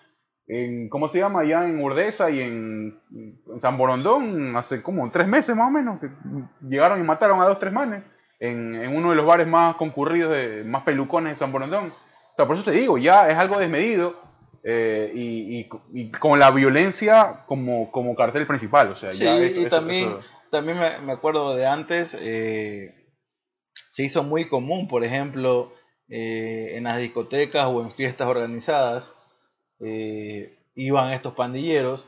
En, ¿Cómo se llama? Allá en Urdesa y en, en San Borondón, hace como tres meses más o menos, que llegaron y mataron a dos, tres manes en, en uno de los bares más concurridos, de, más pelucones de San Borondón. O sea, por eso te digo, ya es algo desmedido eh, y, y- y con la violencia como, como cartel principal. O sea, Sí, ya eso- y eso- también, eso- también me, me acuerdo de antes, eh, se hizo muy común, por ejemplo, eh, en las discotecas o en fiestas organizadas, eh, iban estos pandilleros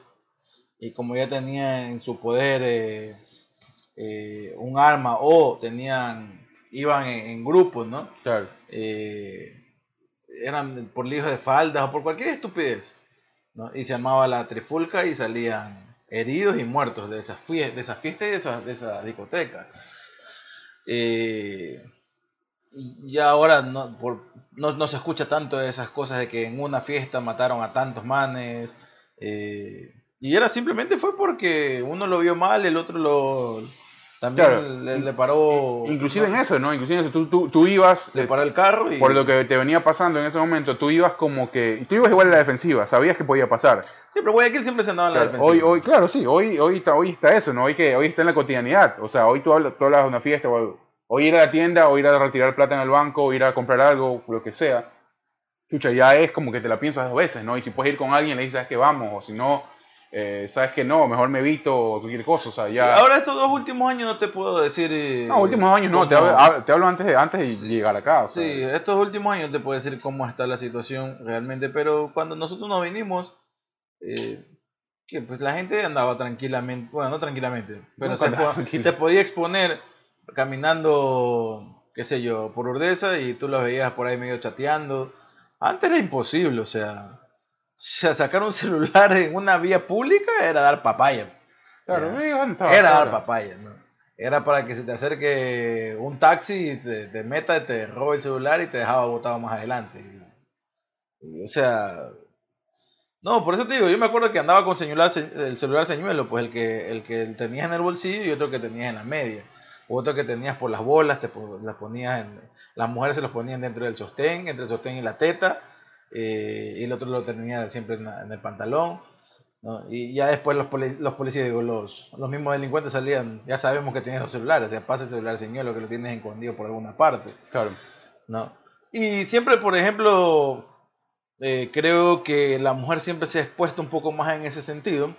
y como ya tenían en su poder eh, eh, un arma o tenían, iban en, en grupos, ¿no? claro. eran por líos de faldas o por cualquier estupidez. ¿no? Y se llamaba la trifulca y salían heridos y muertos de esas, de esas fiestas y de esas, de esas discotecas. Eh, y ya ahora no, por, no, no se escucha tanto de esas cosas de que en una fiesta mataron a tantos manes. eh, y era simplemente fue porque uno lo vio mal, el otro lo también Claro. le, le paró. Inclusive ¿no? en eso, ¿no? Inclusive en eso, tú, tú, tú ibas, Le eh, paró el carro y. por lo que te venía pasando en ese momento, tú ibas como que, tú ibas igual a la defensiva, sabías que podía pasar. Sí, pero Guayaquil siempre se andaba en la defensiva. hoy, hoy, claro, sí, hoy, hoy, está, hoy está eso, ¿no? Hoy, que, hoy está en la cotidianidad. O sea, hoy tú hablas, tú hablas de una fiesta, o algo. Hoy ir a la tienda, o ir a retirar plata en el banco, o ir a comprar algo, lo que sea. Chucha, ya es como que te la piensas dos veces, ¿no? Y si puedes ir con alguien, le dices, ¿sabes que vamos? O si no, eh, ¿sabes que no? Mejor me evito o cualquier cosa, o sea, Sí, ya... ahora estos dos últimos años no te puedo decir. eh, no, últimos años no, te hablo, hab- te hablo antes de, antes de Sí. llegar acá, o sea, Sí, estos últimos años te puedo decir cómo está la situación realmente, pero cuando nosotros nos vinimos, eh, que pues la gente andaba tranquilamente, bueno, no tranquilamente, pero Nunca se, andaba po- tranquila. se podía exponer caminando, qué sé yo, por Urdesa y tú los veías por ahí medio chateando. Antes era imposible, o sea, o sea, sacar un celular en una vía pública era dar papaya. claro, Ya. eh, ¿dónde estaba Era dar papaya, ¿no? Era para que se te acerque un taxi y te, te meta, te robe el celular y te dejaba botado más adelante. Y, o sea, no, por eso te digo, yo me acuerdo que andaba con celular, el celular señuelo, pues el que, el que tenías en el bolsillo y otro que tenías en la media. Otro que tenías por las bolas, te las ponías en, las mujeres se los ponían dentro del sostén, entre el sostén y la teta, eh, y el otro lo tenía siempre en, en el pantalón. ¿no? Y ya después los, poli- los policías, digo, los, los mismos delincuentes salían, ya sabemos que tienes los celulares, o sea, pasa el celular señuelo que lo tienes escondido por alguna parte. Claro, ¿no? Y siempre, por ejemplo, eh, creo que la mujer siempre se ha expuesto un poco más en ese sentido,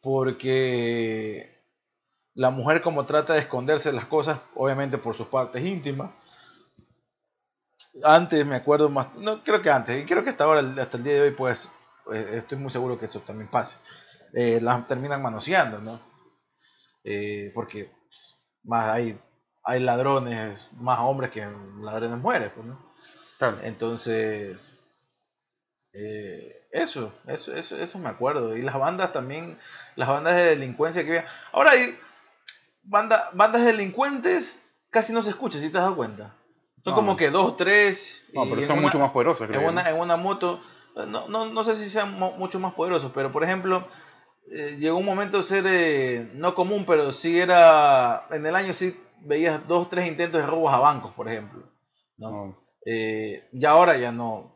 porque la mujer como trata de esconderse las cosas, obviamente por sus partes íntimas. Antes me acuerdo más, no creo que antes, y creo que hasta ahora, hasta el día de hoy, pues eh, estoy muy seguro que eso también pase. Eh, las terminan manoseando, ¿no? eh, porque pues, más hay, hay ladrones, más hombres que ladrones mujeres, pues, ¿no? Claro. Entonces, eh, eso, eso, eso, eso me acuerdo. Y las bandas también, las bandas de delincuencia que había. Ahora hay banda, bandas de delincuentes, casi no se escucha, si te dado cuenta. Son No. como que dos, tres. No, pero son una- mucho más poderosos, creo. en una, en una moto, no, no, no sé si sean mo- mucho más poderosos, pero por ejemplo, eh, llegó un momento de ser eh, no común, pero sí era, en el año sí veías dos, tres intentos de robos a bancos, por ejemplo. ¿no? No. Eh, y ahora ya no.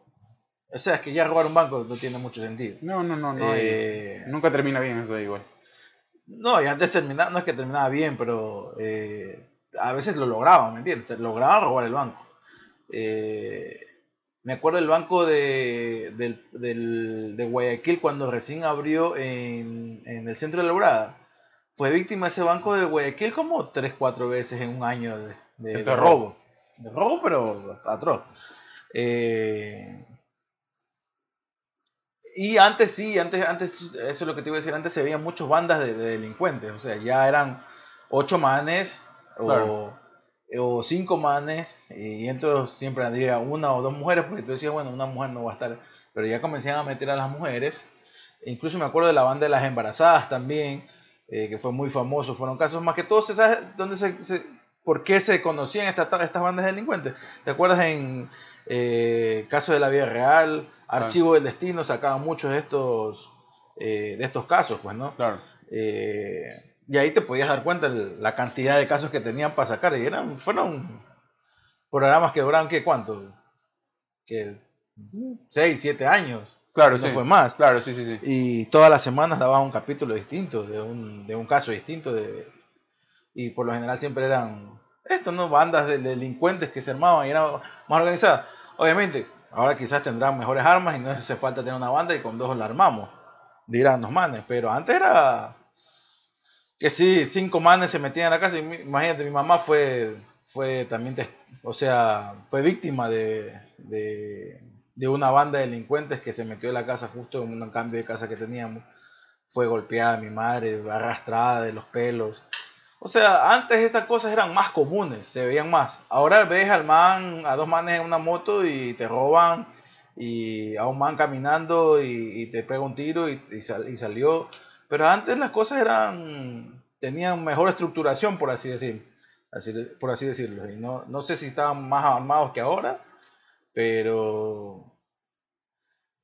O sea, es que ya robar un banco no tiene mucho sentido. No, no, no, no. Eh, Nunca termina bien eso de igual. No, y antes terminaba, no es que terminaba bien, pero eh, a veces lo lograban, ¿me entiendes? Lograban robar el banco. Eh, me acuerdo del banco de, del, del- de Guayaquil cuando recién abrió en, en el centro de la Laurada. Fue víctima ese banco de Guayaquil como 3, 4 veces en un año de, de- de robo. De robo, pero atroz. Eh, y antes sí, antes, antes, eso es lo que te iba a decir, antes se veían muchas bandas de, de delincuentes, o sea, ya eran ocho manes o, Claro. o cinco manes, y entonces siempre había una o dos mujeres, porque tú decías, bueno, una mujer no va a estar, pero ya comenzaban a meter a las mujeres, incluso me acuerdo de la banda de las embarazadas también, eh, que fue muy famoso, fueron casos más que todos, ¿sabes dónde se, se- por qué se conocían estas estas bandas de delincuentes? ¿Te acuerdas en eh, Caso de la Vida Real, Archivo del Destino, sacaban muchos de estos, eh, de estos casos, pues, ¿no? Claro. Eh, y ahí te podías dar cuenta la cantidad de casos que tenían para sacar. Y eran, fueron programas que duraban, ¿qué? ¿Cuánto? Que 6, 7 años. Claro, no sí. fue más. Claro, sí, sí, sí. Y todas las semanas daban un capítulo distinto, de un, de un caso distinto. De, y por lo general siempre eran, esto, ¿no? Bandas de delincuentes que se armaban y eran más organizadas. Obviamente, ahora quizás tendrán mejores armas y no hace falta tener una banda y con dos la armamos. Dirán los manes, pero antes era que sí, cinco manes se metían en la casa. Imagínate, mi mamá fue, fue también, o sea, fue víctima de, de, de una banda de delincuentes que se metió en la casa justo en un cambio de casa que teníamos. Fue golpeada mi madre, arrastrada de los pelos. O sea, antes estas cosas eran más comunes, se veían más. Ahora ves al man, a dos manes en una moto y te roban, y a un man caminando y, y te pega un tiro y, y sal- y salió. Pero antes las cosas eran, tenían mejor estructuración, por así decir, así, por así decirlo. Y no, no sé si estaban más armados que ahora, pero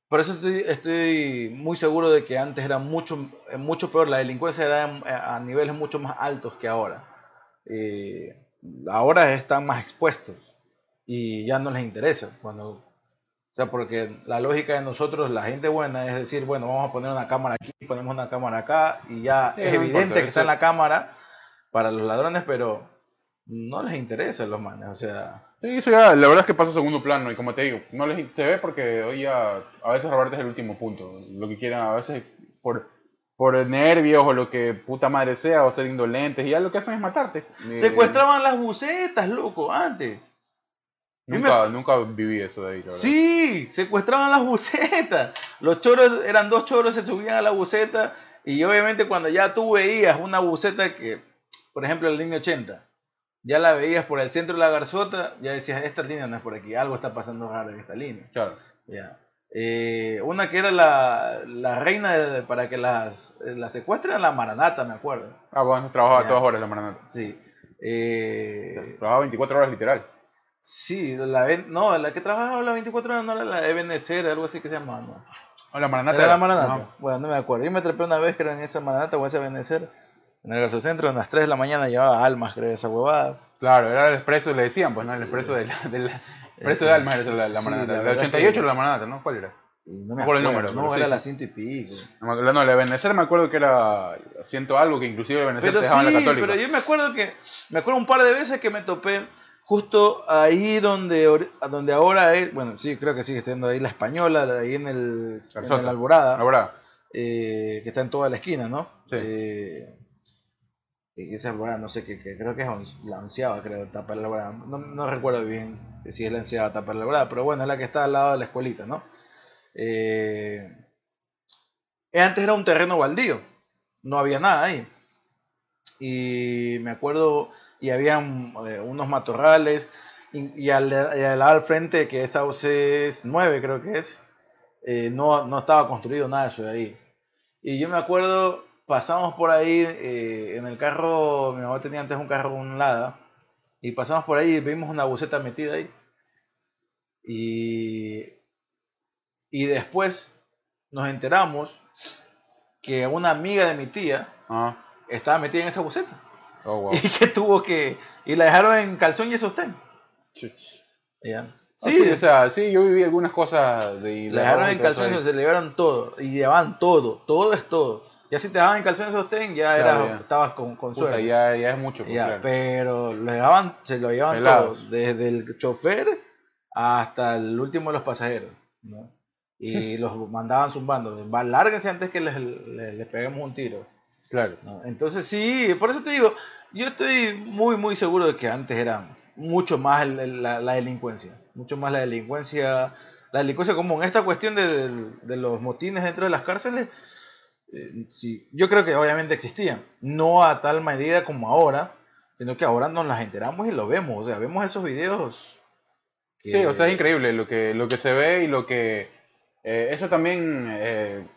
por eso estoy, estoy muy seguro de que antes era mucho, eh, mucho peor, la delincuencia era en- a niveles mucho más altos que ahora. Eh, ahora están más expuestos y ya no les interesa. Cuando, o sea, porque la lógica de nosotros, la gente buena, es decir, bueno, vamos a poner una cámara aquí, ponemos una cámara acá y ya Sí, es no evidente importa, que está en la cámara para los ladrones, pero no les interesa los manes, o sea, Sí, eso ya, la verdad es que pasa a segundo plano y como te digo, no les se ve porque hoy ya a veces robarte es el último punto. Lo que quieran, a veces por, por nervios o lo que puta madre sea o ser indolentes y ya lo que hacen es matarte. Eh, secuestraban las bucetas, loco, antes. Nunca, nunca viví eso de ahí, la verdad. Sí, secuestraban las bucetas. Los choros, eran dos choros, se subían a la buceta y obviamente cuando ya tú veías una buceta que, por ejemplo, la línea 80, ya la veías por el centro de la garzota, ya decías, esta línea no es por aquí, algo está pasando raro en esta línea. Claro. Ya. Eh, una que era la, la reina de- para que las, eh, las secuestren, la Maranata, me acuerdo. Ah, bueno, trabajaba Ya. todas horas la maranata. Sí. Eh, Trabajaba 24 horas literal. sí, la, no, la que trabajaba las 24 horas no era la Ebenezer, algo así que se llamaba, ¿no? Ah, la maranata. ¿Era la Maranata? Bueno, no me acuerdo. Yo me trepé una vez que era en esa Maranata o ese Benecer, en el Garzocentro, a las 3 de la mañana llevaba almas, creo, esa huevada. Claro, era el expreso, le decían, pues, ¿no? El expreso de la, de la- expreso de Almas era la, la Sí, la La, verdad 88 que- era la maranata, ¿no? ¿Cuál era? Y no me recuerdo el acuerdo, número, no, era sí, la ciento y pico. No, no, la de Benecer me acuerdo que era ciento algo, que inclusive Benecer Pero te sí, dejaban la católica. pero yo me acuerdo que, me acuerdo un par de veces que me topé justo ahí donde, donde ahora es, bueno, sí, creo que sigue estando ahí la española, ahí en el, en Garzota. el Alborada. La verdad. eh, que está en toda la esquina, ¿no? Sí. Eh, esa alborada, no sé qué, creo que es la onceava, creo, tapa la alborada. No, no recuerdo bien si es la onceava tapa la alborada, pero bueno, es la que está al lado de la escuelita, ¿no? Eh, antes era un terreno baldío, no había nada ahí. y me acuerdo, y habían eh, unos matorrales, y, al, y al lado al frente, que es Sauces 9 creo que es, eh, no, no estaba construido nada eso de ahí. Y yo me acuerdo, pasamos por ahí eh, en el carro, mi mamá tenía antes un carro, un Lada, y pasamos por ahí y vimos una buceta metida ahí. Y, y después nos enteramos que una amiga de mi tía Ah, estaba metida en esa buceta. oh, wow. Y que tuvo que. Y la dejaron en calzón y sostén. Chuch. Ya. Sí, Sí, o sea, sí, yo viví algunas cosas de... la dejaron de en calzón y se le llevaron todo. Y llevaban todo. Todo es todo. Ya si te dejaban en calzón y sostén, ya, Claro, era, ya. estabas con, con Puta, suerte. ya, ya es mucho. Ya, claro. pero lo dejaban, se lo llevaban todo, desde el chofer hasta el último de los pasajeros, ¿no? Y los mandaban zumbando, lárguense antes que les, les, les peguemos un tiro, Claro. ¿no? Entonces sí, por eso te digo, yo estoy muy, muy seguro de que antes era mucho más el- el- la, la delincuencia, mucho más la delincuencia, la delincuencia común. Esta cuestión de, de- de los motines dentro de las cárceles, eh, sí, yo creo que obviamente existían, no a tal medida como ahora, sino que ahora nos las enteramos y lo vemos, o sea, vemos esos videos. Sí, o sea, es increíble lo que, lo que se ve y lo que... eh, eso también eh,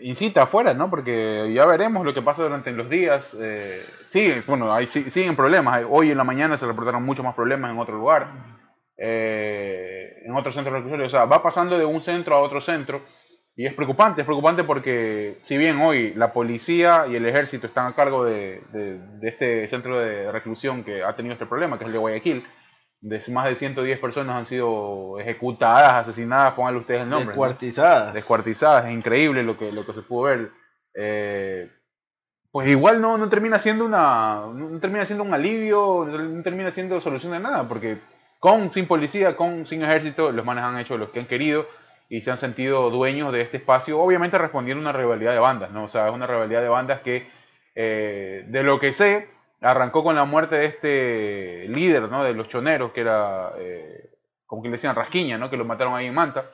incita afuera, ¿no? Porque ya veremos lo que pasa durante los días. Sí, bueno, hay, siguen problemas. Hoy en la mañana se reportaron muchos más problemas en otro lugar, en otro centro reclusorio. O sea, va pasando de un centro a otro centro y es preocupante. Es preocupante porque si bien hoy la policía y el ejército están a cargo de, de- de este centro de reclusión que ha tenido este problema, que es el de Guayaquil, de más de 110 personas han sido ejecutadas, asesinadas, pónganle ustedes el nombre. ¿no? descuartizadas. descuartizadas, es increíble lo que, lo que se pudo ver. Eh, pues igual no, no termina siendo una no termina siendo un alivio, no termina siendo solución de nada, porque con sin policía, con sin ejército, los manes han hecho lo que han querido y se han sentido dueños de este espacio, obviamente respondiendo a una rivalidad de bandas, ¿no? O sea, es una rivalidad de bandas que, eh, de lo que sé, arrancó con la muerte de este líder, ¿no? De los choneros, que era, eh, como que le decían, Rasquiña, ¿no? Que lo mataron ahí en Manta,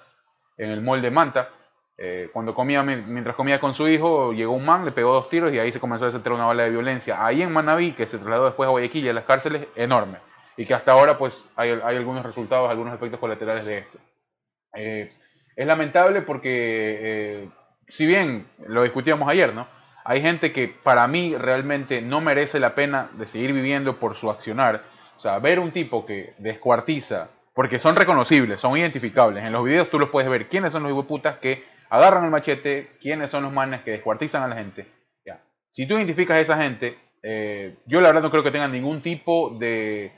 en el mall de Manta. Eh, cuando comía, mi- mientras comía con su hijo, llegó un man, le pegó dos tiros y ahí se comenzó a desatar una bala de violencia. Ahí en Manabí, que se trasladó después a Guayaquil y a las cárceles, enorme. Y que hasta ahora, pues, hay, hay algunos resultados, algunos efectos colaterales de esto. Es lamentable porque, eh, si bien lo discutíamos ayer, ¿no? Hay gente que para mí realmente no merece la pena de seguir viviendo por su accionar. O sea, ver un tipo que descuartiza, porque son reconocibles, son identificables. En los videos tú los puedes ver quiénes son los putas que agarran el machete, quiénes son los manes que descuartizan a la gente. Ya. Si tú identificas a esa gente, eh, yo la verdad no creo que tengan ningún tipo de,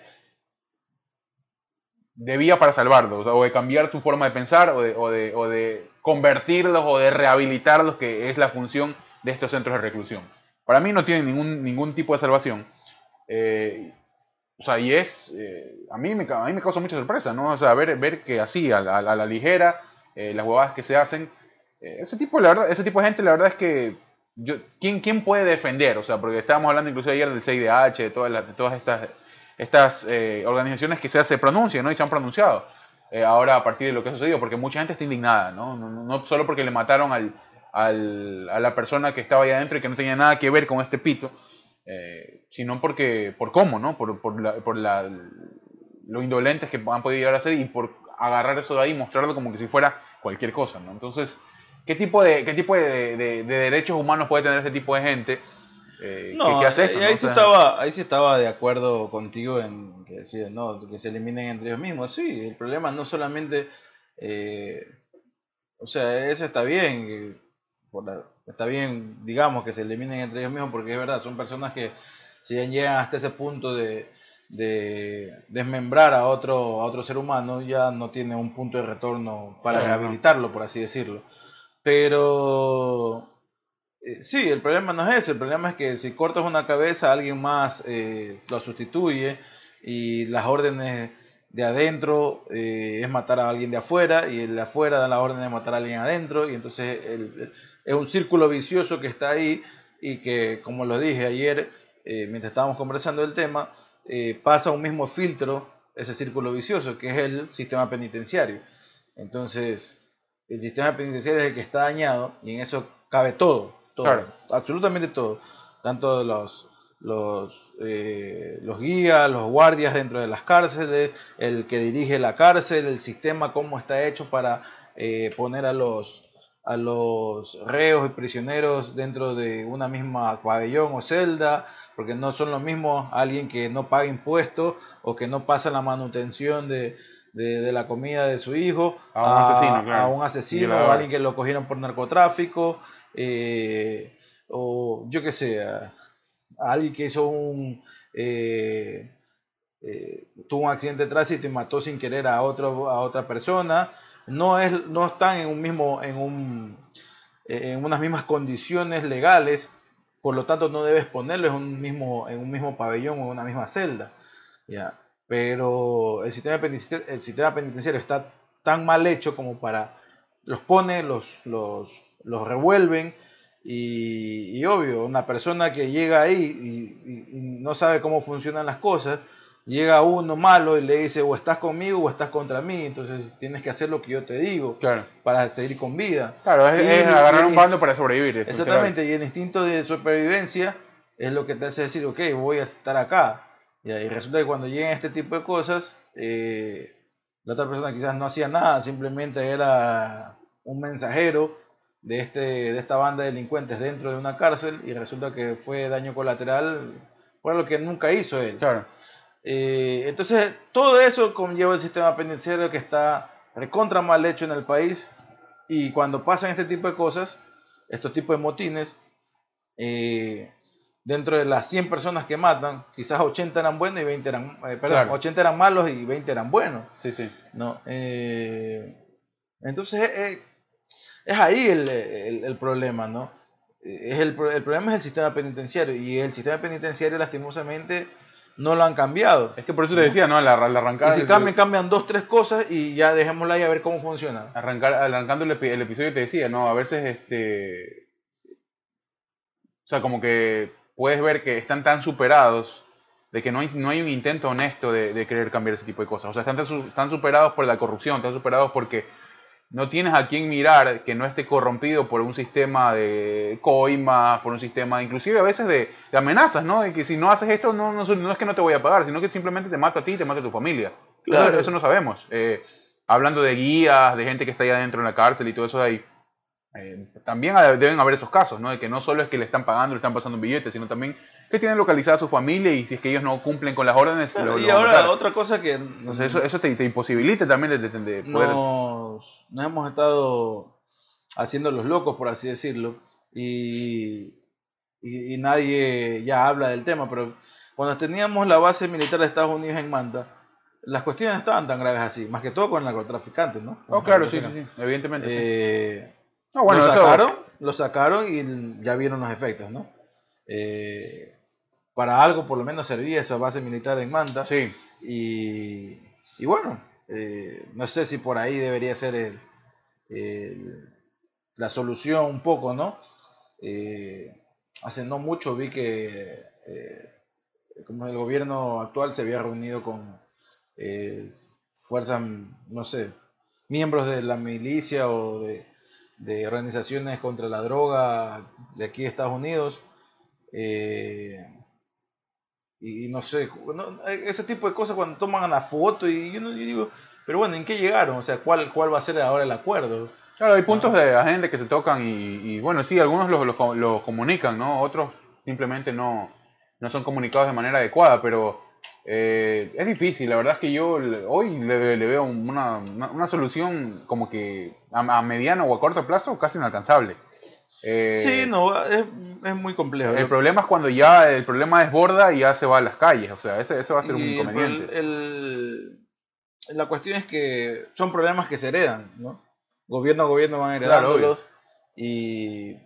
de vía para salvarlos, o de cambiar su forma de pensar, o de, o de, o de convertirlos, o de rehabilitarlos, que es la función de estos centros de reclusión. Para mí no tienen ningún, ningún tipo de salvación. Eh, o sea, y es, eh, a, mí me, a mí me causa mucha sorpresa, ¿no? O sea, ver, ver que así, a la, ligera, eh, las huevadas que se hacen, ese tipo, la verdad, ese tipo de gente, la verdad es que, yo, ¿quién, ¿quién puede defender? O sea, porque estábamos hablando incluso ayer del CIDH, de todas, las- de todas estas, estas eh, organizaciones que se, pronuncian, ¿no? Y se han pronunciado. eh, ahora a partir de lo que ha sucedido, porque mucha gente está indignada, ¿no? No, no- no solo porque le mataron al, al- a la persona que estaba ahí adentro y que no tenía nada que ver con este pito, eh, sino porque, por cómo, ¿no? Por, por, la, por la- lo indolentes que han podido llegar a ser y por agarrar eso de ahí y mostrarlo como que si fuera cualquier cosa, ¿no? Entonces, ¿qué tipo de, qué tipo de, de- de derechos humanos puede tener este tipo de gente? Eh, No, hace y eso, ahí, sí estaba, ahí sí estaba de acuerdo contigo en que decía, no, que se eliminen entre ellos mismos. Sí, el problema no solamente, eh, o sea, eso está bien, que por la- está bien, digamos, que se eliminen entre ellos mismos, porque es verdad, son personas que si bien llegan hasta ese punto de, de desmembrar a otro, a otro ser humano, ya no tiene un punto de retorno para rehabilitarlo, por así decirlo. Pero eh, sí, el problema no es ese, el problema es que si cortas una cabeza, alguien más eh, lo sustituye y las órdenes de adentro eh, es matar a alguien de afuera y el de afuera da la orden de matar a alguien adentro y entonces es un círculo vicioso que está ahí y que, como lo dije ayer, mientras estábamos conversando del tema, pasa un mismo filtro, ese círculo vicioso, que es el sistema penitenciario. Entonces, el sistema penitenciario es el que está dañado y en eso cabe todo, todo, Claro. absolutamente todo, tanto los, los, eh, los guías, los guardias dentro de las cárceles, el que dirige la cárcel, el sistema, cómo está hecho para eh, poner a los, a los reos y prisioneros dentro de una misma pabellón o celda, porque no son lo mismo alguien que no paga impuestos o que no pasa la manutención de, de, la comida de su hijo a un asesino, a un asesino o alguien que lo cogieron por narcotráfico, eh, o yo qué sé, a, alguien que hizo un... Eh, eh, tuvo un accidente de tránsito y mató sin querer a, otro, a otra persona, no, es, no están en un mismo, en, un, en unas mismas condiciones legales, por lo tanto no debes ponerlo en un mismo, en un mismo pabellón o en una misma celda. ¿ya? Pero el sistema penitenciario, el sistema penitenciario está tan mal hecho como para los pone, los, los, los revuelven y, obvio, una persona que llega ahí y, no sabe cómo funcionan las cosas, llega uno malo y le dice o estás conmigo o estás contra mí, entonces tienes que hacer lo que yo te digo para seguir con vida. Claro, es, agarrar un bando para sobrevivir. Exactamente, y el instinto de supervivencia es lo que te hace decir, ok, voy a estar acá. Y resulta que cuando llegan este tipo de cosas, eh, la otra persona quizás no hacía nada, simplemente era un mensajero de, este, de esta banda de delincuentes dentro de una cárcel y resulta que fue daño colateral por lo que nunca hizo él. Claro. Eh, entonces, todo eso conlleva el sistema penitenciario que está recontra mal hecho en el país y cuando pasan este tipo de cosas, estos tipos de motines, eh, dentro de las 100 personas que matan, quizás 80 eran buenos y 20 eran, eh, perdón, 80 eran malos y 20 eran buenos. Sí, sí. ¿no? Eh, entonces eh, es ahí el, problema, ¿no? Es el, problema es el sistema penitenciario y el sistema penitenciario lastimosamente no lo han cambiado. Es que por eso te decía, ¿no? Al, arrancar... Y si cambian, cambian dos, tres cosas y ya dejémosla ahí a ver cómo funciona. Arrancar, arrancando el, el episodio te decía, ¿no? A veces este... O sea, como que puedes ver que están tan superados de que no hay, no hay un intento honesto de, querer cambiar ese tipo de cosas. O sea, están, están superados por la corrupción, están superados porque no tienes a quien mirar que no esté corrompido por un sistema de coimas, por un sistema inclusive a veces de, amenazas, ¿no? De que si no haces esto no, no, es que no te voy a pagar, sino que simplemente te mato a ti y te mato a tu familia. Claro. Eso, no sabemos. Eh, hablando de guías, de gente que está allá dentro en la cárcel y todo eso de ahí. Eh, también deben haber esos casos, ¿no? De que no solo es que le están pagando, le están pasando un billete, sino también que tienen localizada a su familia y si es que ellos no cumplen con las órdenes. y ahora otra cosa que... eso, eso te, imposibilita también de, de poder... Nos, hemos estado haciendo los locos, por así decirlo, y, y, nadie ya habla del tema, pero cuando teníamos la base militar de Estados Unidos en Manta, las cuestiones no estaban tan graves así, más que todo con narcotraficantes, ¿no? Oh, claro, sí, sí, evidentemente. Eh, bueno, lo, sacaron, lo sacaron y ya vieron los efectos, ¿no? Eh, para algo por lo menos servía esa base militar en Manta. Sí. Y, bueno, eh, no sé si por ahí debería ser la solución un poco, ¿no? Eh, hace no mucho vi que como el gobierno actual se había reunido con fuerzas, no sé, miembros de la milicia o de de organizaciones contra la droga de aquí de Estados Unidos. Eh, y, no sé, ese tipo de cosas cuando toman la foto y yo, no, digo, pero bueno, ¿en qué llegaron? O sea, ¿cuál, cuál va a ser ahora el acuerdo? Claro, hay puntos de agenda que se tocan y, bueno, sí, algunos los, los, comunican, ¿no? Otros simplemente no, no son comunicados de manera adecuada, pero eh, es difícil, la verdad es que yo hoy le, veo una, una, solución como que a, mediano o a corto plazo casi inalcanzable. Eh, sí, no, es, es, muy complejo. El problema es cuando ya el problema desborda y ya se va a las calles, o sea, ese, va a ser un inconveniente. El, la cuestión es que son problemas que se heredan, ¿no? Gobierno a gobierno van heredándolos y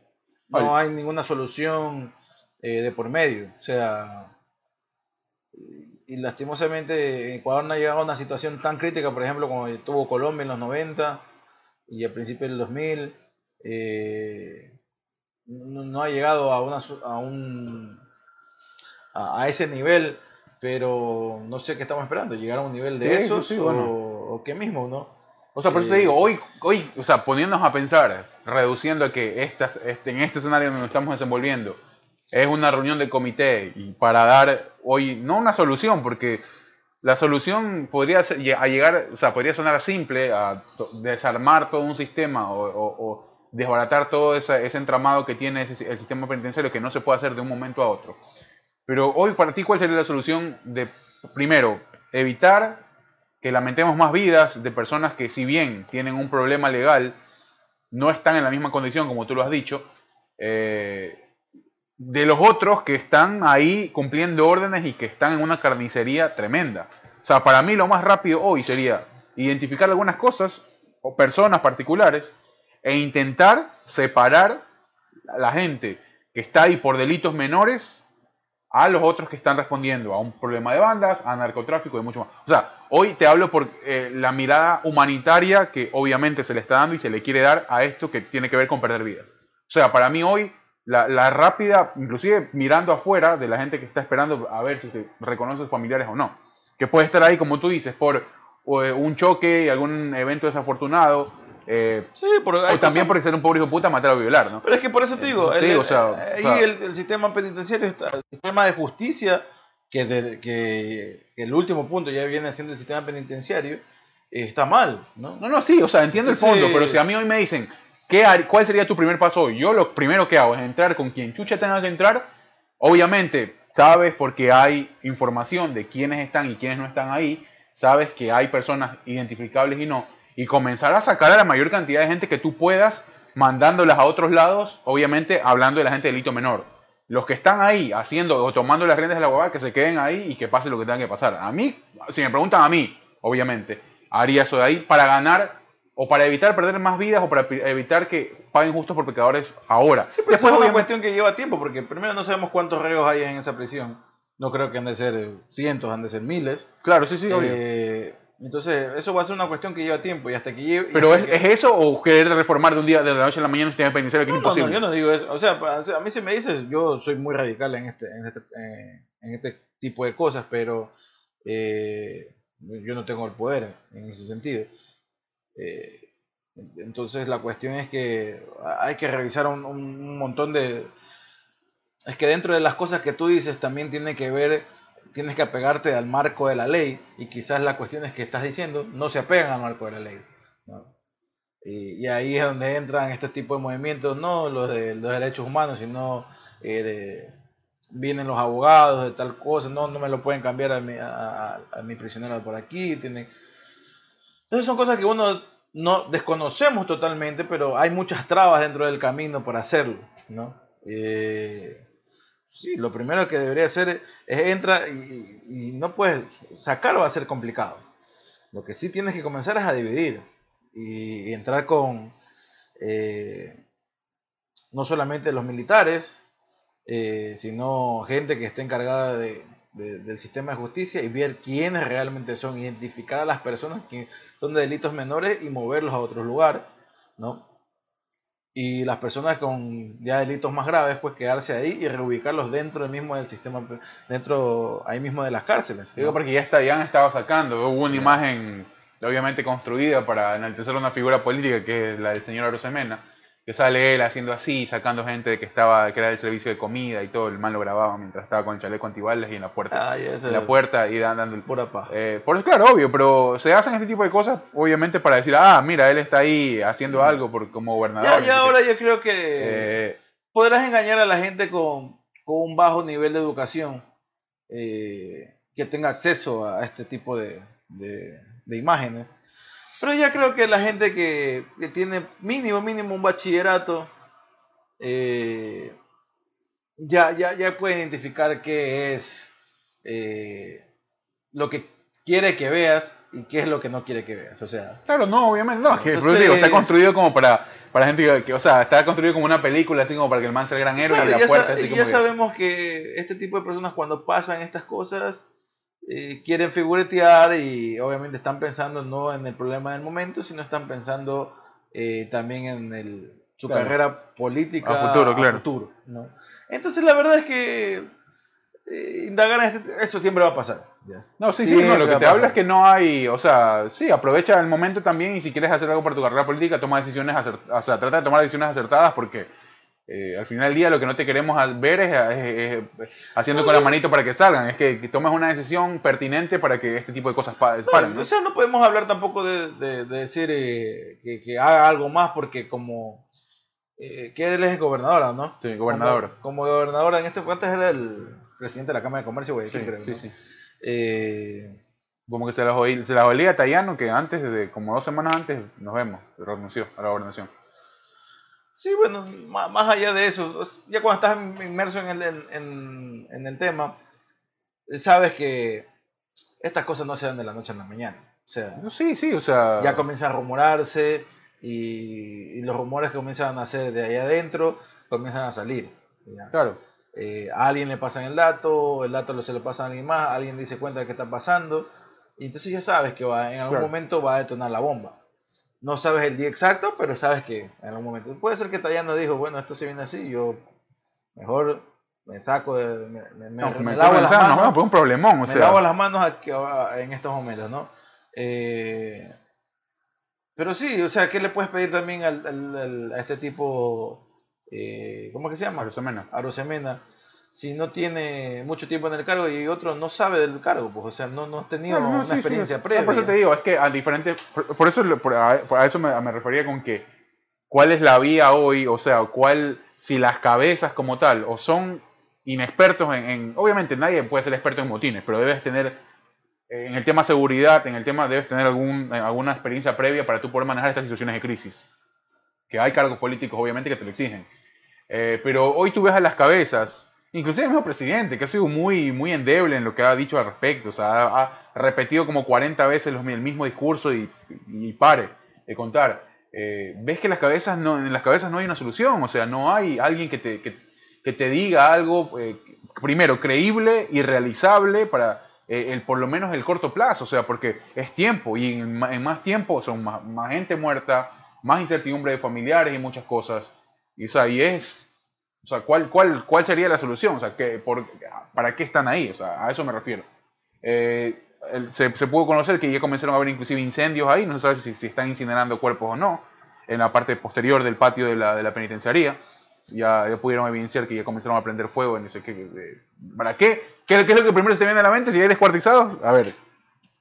no hay ninguna solución eh, de por medio, o sea y lastimosamente Ecuador no ha llegado a una situación tan crítica, por ejemplo, como tuvo Colombia en los 90 y a principios del 2000. Eh, no, ha llegado a, una, a, un, a, ese nivel, pero no sé qué estamos esperando, llegar a un nivel de eso o, qué mismo, ¿no? O sea, por eso te digo, hoy, hoy, o sea, poniéndonos a pensar, reduciendo que estas, este, en este escenario nos estamos desenvolviendo, es una reunión de comité y para dar hoy, no una solución, porque la solución podría llegar, o sea, podría sonar simple, desarmar todo un sistema o, desbaratar todo ese, entramado que tiene el sistema penitenciario que no se puede hacer de un momento a otro. Pero hoy para ti, ¿cuál sería la solución de, primero, evitar que lamentemos más vidas de personas que si bien tienen un problema legal, no están en la misma condición como tú lo has dicho, eh, de los otros que están ahí cumpliendo órdenes y que están en una carnicería tremenda. O sea, para mí lo más rápido hoy sería identificar algunas cosas o personas particulares e intentar separar a la gente que está ahí por delitos menores a los otros que están respondiendo a un problema de bandas, a narcotráfico y mucho más. O sea, hoy te hablo por eh, la mirada humanitaria que obviamente se le está dando y se le quiere dar a esto que tiene que ver con perder vidas. O sea, para mí hoy la, rápida, inclusive mirando afuera de la gente que está esperando a ver si se reconoce sus familiares o no. Que puede estar ahí, como tú dices, por eh, un choque, y algún evento desafortunado. Eh, sí, por, o también por ser un pobre hijo de puta, matar o violar, ¿no? Pero es que por eso te digo, el, o sea, ahí el, sistema penitenciario, está, el sistema de justicia, que, que, el último punto ya viene siendo el sistema penitenciario, está mal, ¿no? No, no, sí, o sea, entiendo el fondo, pero si a mí hoy me dicen, ¿Cuál sería tu primer paso? Yo lo primero que hago es entrar con quien chucha tenga que entrar. Obviamente, sabes porque hay información de quiénes están y quiénes no están ahí. Sabes que hay personas identificables y no. Y comenzar a sacar a la mayor cantidad de gente que tú puedas, mandándolas a otros lados, obviamente hablando de la gente de delito menor. Los que están ahí haciendo o tomando las riendas de la huevada, que se queden ahí y que pase lo que tenga que pasar. A mí, si me preguntan a mí, obviamente, haría eso de ahí para ganar o para evitar perder más vidas o para evitar que paguen justos por pecadores ahora. Sí, pero es una cuestión que lleva tiempo, porque primero no sabemos cuántos reos hay en esa prisión. No creo que han de ser eh, cientos, han de ser miles. Claro, sí, sí, eh, Entonces, eso va a ser una cuestión que lleva tiempo y hasta que lleve... ¿Pero es, eso o querer reformar de un día, de la noche a la mañana un sistema penitenciario que es imposible? No, yo no digo eso. O sea, a mí se me dice, yo soy muy radical en este, en este, eh, en este tipo de cosas, pero yo no tengo el poder en ese sentido. Eh, entonces la cuestión es que hay que revisar un, montón de... Es que dentro de las cosas que tú dices también tiene que ver, tienes que apegarte al marco de la ley y quizás las cuestiones que estás diciendo no se apegan al marco de la ley. Y, ahí es donde entran este tipo de movimientos, no los de los derechos humanos, sino eh, vienen los abogados de tal cosa, no, no me lo pueden cambiar a mi, a, prisionero por aquí. Tienen... Entonces son cosas que uno no desconocemos totalmente, pero hay muchas trabas dentro del camino para hacerlo, ¿no? Eh, sí, lo primero que debería hacer es, entra y, no puedes sacarlo va a ser complicado. Lo que sí tienes que comenzar es a dividir y, entrar con eh, no solamente los militares, eh, sino gente que esté encargada de, del sistema de justicia y ver quiénes realmente son, identificar a las personas que son de delitos menores y moverlos a otro lugar, ¿no? Y las personas con ya delitos más graves, pues quedarse ahí y reubicarlos dentro del mismo del sistema, dentro ahí mismo de las cárceles. Digo porque ya, está, ya han estado sacando, hubo una imagen obviamente construida para enaltecer una figura política que es la del señor Arosemena, que sale él haciendo así, sacando gente que estaba, que era del servicio de comida y todo, el mal lo grababa mientras estaba con el chaleco antibalas y en la puerta. en la puerta y dando el pura paz. Eh, por claro, obvio, pero se hacen este tipo de cosas, obviamente, para decir, ah, mira, él está ahí haciendo algo por, como gobernador. Ya, ya ahora yo creo que eh, podrás engañar a la gente con, un bajo nivel de educación eh, que tenga acceso a este tipo de, de imágenes pero ya creo que la gente que, tiene mínimo, mínimo un bachillerato, eh, ya, ya, ya puede identificar qué es eh, lo que quiere que veas y qué es lo que no quiere que veas. O sea. Claro, no, obviamente no. que, está construido como para, para gente que, o sea, está construido como una película, así como para que el man sea el gran héroe y la puerta. y ya sabemos que este tipo de personas cuando pasan estas cosas eh, quieren figuretear y obviamente están pensando no en el problema del momento, sino están pensando eh, también en el, su carrera política a futuro. claro. futuro ¿no? Entonces la verdad es que eh, indagar en este, eso siempre va a pasar. No, sí, sí, no, lo que te habla es que no hay, o sea, sí, aprovecha el momento también y si quieres hacer algo para tu carrera política, toma decisiones, o sea, trata de tomar decisiones acertadas porque eh, al final del día lo que no te queremos ver es, haciendo con la manito para que salgan, es que, tomes una decisión pertinente para que este tipo de cosas paren. ¿no? O sea, no podemos hablar tampoco de, decir eh, que, haga algo más porque como... Eh, que él es gobernadora, ¿no? Sí, gobernadora. Como, gobernadora, en este momento era el presidente de la Cámara de Comercio, güey, sí, creo. Sí, sí. como que se las, oí, se las olía a Tayano que antes, de, como dos semanas antes, nos vemos, renunció a la gobernación. Sí, bueno, más, allá de eso, ya cuando estás inmerso en el, en, en, el tema, sabes que estas cosas no se dan de la noche a la mañana. O sea, sí, sí, o sea. Ya comienza a rumorarse y, los rumores que comienzan a hacer de ahí adentro comienzan a salir. Claro. Eh, a alguien le pasan el dato, el dato se lo pasa a alguien más, alguien dice cuenta de qué está pasando, y entonces ya sabes que va, en algún momento va a detonar la bomba. No sabes el día exacto, pero sabes que en algún momento. Puede ser que Tayano dijo, bueno, esto se viene así, yo mejor me saco, de, me, me, me, lavo las manos. No, pues un problemón, o me lavo las manos en estos momentos, ¿no? Eh, pero sí, o sea, ¿qué le puedes pedir también al, a este tipo, eh, ¿cómo que se llama? Arosemena. Arosemena si no tiene mucho tiempo en el cargo y otro no sabe del cargo, pues, o sea, no, no ha tenido una experiencia previa. por eso te digo, es que a diferentes, por, eso a, eso me, refería con que cuál es la vía hoy, o sea, cuál, si las cabezas como tal, o son inexpertos en, obviamente nadie puede ser experto en motines, pero debes tener, en el tema seguridad, en el tema, debes tener algún, alguna experiencia previa para tú poder manejar estas situaciones de crisis. Que hay cargos políticos, obviamente, que te lo exigen. Eh, pero hoy tú ves a las cabezas, Inclusive el mismo presidente, que ha sido muy, muy endeble en lo que ha dicho al respecto. O sea, ha, repetido como 40 veces el mismo discurso y, pare de contar. Eh, ves que las cabezas no, en las cabezas no hay una solución. O sea, no hay alguien que te, que, te diga algo, eh, primero, creíble y realizable para eh, el, por lo menos el corto plazo. O sea, porque es tiempo y en, más tiempo son más, más, gente muerta, más incertidumbre de familiares y muchas cosas. Y, o sea, y es o sea, ¿cuál, cuál, cuál sería la solución? O sea, por, ¿para qué están ahí? O sea, a eso me refiero. Eh, se, se, pudo conocer que ya comenzaron a haber inclusive incendios ahí, no se sabe si, si, están incinerando cuerpos o no, en la parte posterior del patio de la, de la penitenciaría. Ya, ya, pudieron evidenciar que ya comenzaron a prender fuego en ese que, ¿Para qué? qué? ¿Qué es lo que primero se te viene a la mente? Si hay descuartizados, a ver,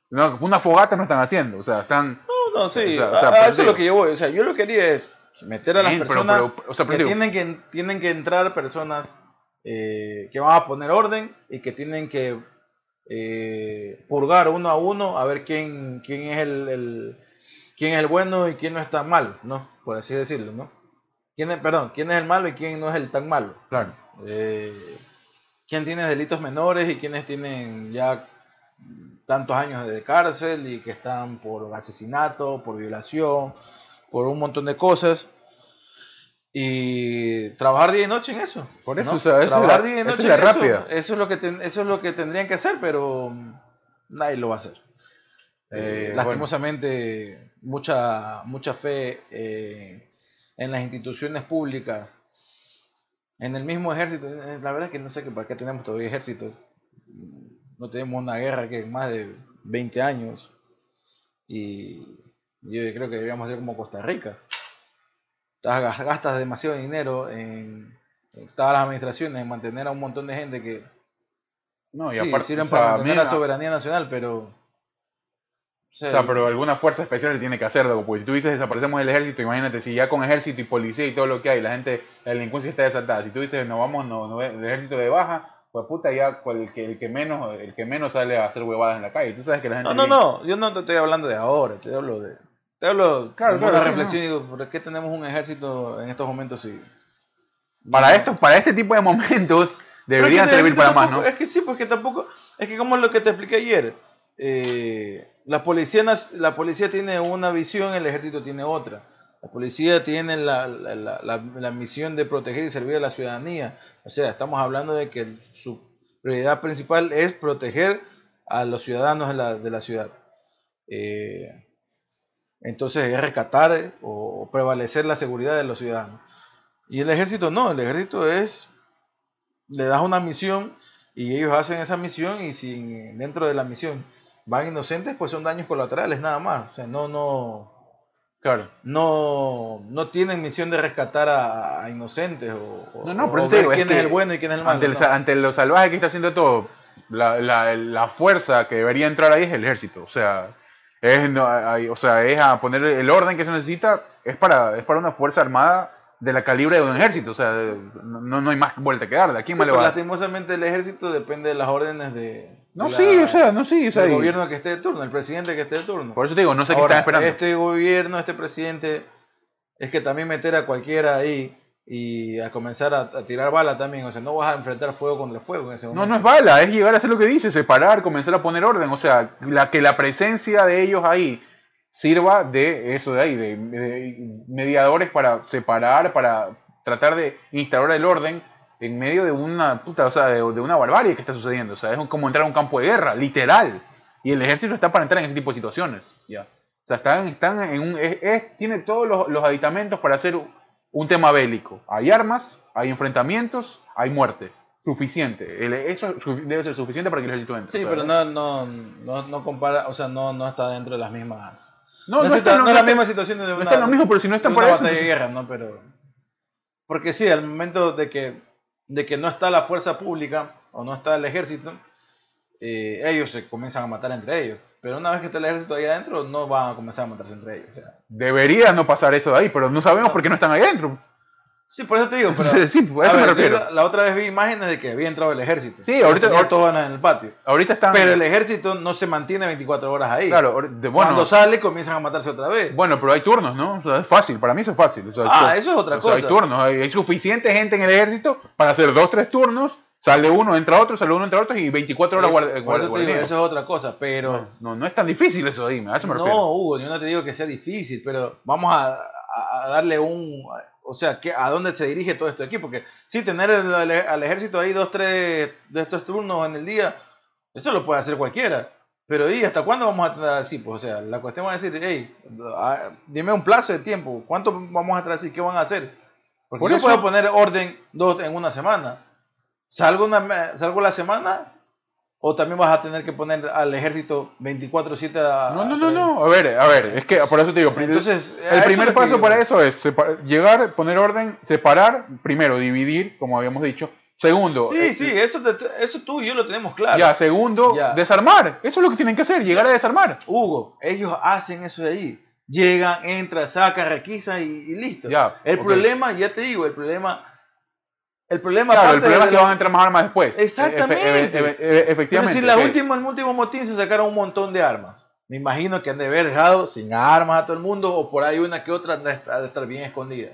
no, una fogata no están haciendo, o sea, están... No, no, sí, a, eso es lo que yo voy, o sea, yo lo quería es meter a las personas que tienen que tienen que entrar personas eh, que van a poner orden y que tienen que eh, purgar uno a uno a ver quién quién es el, quién es el bueno y quién no es tan malo, ¿no? Por así decirlo, ¿no? ¿Quién es, perdón, quién es el malo y quién no es el tan malo? Claro. Eh, quién tiene delitos menores y quiénes tienen ya tantos años de cárcel y que están por asesinato, por violación, por un montón de cosas. Y trabajar día y noche en eso. Por eso, trabajar día y noche en eso. Eso es, lo que eso es lo que tendrían que hacer, pero nadie lo va a hacer. Eh, lastimosamente, mucha, mucha fe eh, en las instituciones públicas, en el mismo ejército. Eh, la verdad es que no sé para qué tenemos todavía ejército. No tenemos una guerra que más de 20 años. Y yo creo que deberíamos hacer como Costa Rica. Gastas demasiado dinero en, todas las administraciones en mantener a un montón de gente que no, y aparte, sirven para mantener la soberanía nacional, pero o sea, pero alguna fuerza especial se tiene que hacer, porque si tú dices desaparecemos el ejército, imagínate si ya con ejército y policía y todo lo que hay, la gente, la delincuencia está desatada. Si tú dices no vamos, no, no el ejército de baja, pues puta ya el que, el que menos, el que menos sale a hacer huevadas en la calle. Tú sabes que la gente. No, no, no, yo no te estoy hablando de ahora, te hablo de te hablo claro, una reflexión y digo, ¿por qué tenemos un ejército en estos momentos? Y... Para, esto, para este tipo de momentos deberían servir para más, ¿no? Es que sí, porque tampoco, es que como lo que te expliqué ayer, eh, la, policía, la policía tiene una visión, el ejército tiene otra. La policía tiene la, la, la, misión de proteger y servir a la ciudadanía. O sea, estamos hablando de que su prioridad principal es proteger a los ciudadanos de la, de la ciudad. Eh, entonces es rescatar o prevalecer la seguridad de los ciudadanos. Y el ejército no, el ejército es, le das una misión y ellos hacen esa misión y si dentro de la misión van inocentes, pues son daños colaterales nada más. O sea, no, no, Claro. no, no tienen misión de rescatar a, a inocentes o, No, no, o te ver digo, es quién es que el bueno y quién es el malo. Ante, el, no. ante lo salvaje que está haciendo todo, la, la- la fuerza que debería entrar ahí es el ejército. O sea, es, no, hay- o sea, es a poner el orden que se necesita, es para, es para una fuerza armada de la calibre de un ejército. O sea, no, no hay más vuelta que darle. ¿A quién Sí, pero lastimosamente el ejército depende de las órdenes de, No, la- sí, o sea, no, sí, o sea, del y- gobierno que esté de turno, el presidente que esté de turno. Por eso te digo, no sé qué Ahora, están esperando. este gobierno, este presidente, es que también meter a cualquiera ahí y a comenzar a, a tirar bala también. O sea, no vas a enfrentar fuego contra fuego en ese No, momento. no es bala, es llegar a hacer lo que dice, separar, comenzar a poner orden. O sea, la, que la presencia de ellos ahí sirva de eso de ahí, de, de mediadores para separar, para tratar de instaurar el orden en medio de una puta, o sea, de, de una barbarie que está sucediendo. O sea, es como entrar a un campo de guerra, literal. Y el ejército está para entrar en ese tipo de situaciones. Ya. O sea, están, están en un. es- es- tiene todos los, los aditamentos para hacer un tema bélico. Hay armas, hay enfrentamientos, hay muerte. Suficiente. Eso debe ser suficiente para que el ejército entre. Sí, O sea, pero no, no, no, no compara, o sea, no, no está dentro de las mismas. No, no, es está, no, no es la está- misma situación de no una, está en lo mismo, pero si no están para batalla de guerra, ¿no? Pero. Porque sí, al momento de que, de que no está la fuerza pública o no está el ejército, eh, ellos se comienzan a matar entre ellos. Pero una vez que está el ejército ahí adentro, no van a comenzar a matarse entre ellos. O sea, Debería no pasar eso de ahí, pero no sabemos No. por qué no están ahí adentro. sí, por eso te digo, pero. Sí, pues, a a eso me ver, yo refiero. la, la otra vez vi imágenes de que había entrado el ejército. Sí, ahorita- todo en el patio. Ahorita están. Pero el ejército no se mantiene 24 horas ahí. Claro, bueno, Cuando sale comienzan a matarse otra vez. bueno, pero hay turnos, ¿no? O sea, es fácil, para mí eso es fácil. o sea, Ah, tú- eso es otra o sea, hay cosa. turnos, hay, hay suficiente gente en el ejército para hacer dos, tres turnos, sale uno, entra otro, sale uno, entra otro y 24 horas guardia- por eso te digo, guardia- eso es otra cosa, pero... No, no es tan difícil eso, dime, a eso me No, refiero. Hugo, yo no te digo que sea difícil, pero vamos a, a- a darle un... O sea, ¿qué- ¿a dónde se dirige todo esto aquí? Porque sí, tener el- al, al ejército ahí dos, tres de estos turnos en el día, eso lo puede hacer cualquiera. Pero ¿y hasta cuándo vamos a tener así? Pues, o sea, la cuestión es decir, hey, ah, dime un plazo de tiempo, ¿cuánto vamos a estar así? ¿Qué van a hacer? Porque Por eso- puedo poner orden dos en una semana. Salgo, una, salgo la semana o también vas a tener que poner al ejército 24/7 a... No, no, no, no. A ver, a ver, es que por eso te digo. Entonces, el primer paso digo. para eso es sepa- llegar, poner orden, separar, primero dividir, como habíamos dicho. Segundo, Sí, eh, sí, eso, te- eso tú y yo lo tenemos claro. ya, segundo, Ya. desarmar. Eso es lo que tienen que hacer, llegar a desarmar. Hugo, ellos hacen eso de ahí. Llegan, entran, sacan, requisan y, y listo. Ya, el ok. problema, ya te digo, el problema... El problema, Claro, el problema es que la- van a entrar más armas después. Exactamente. Efe- efe- efe- Pero efectivamente. si la ok. última, el último motín se sacaron un montón de armas. Me imagino que han de haber dejado sin armas a todo el mundo o por ahí una que otra de estar, ha de estar bien escondida.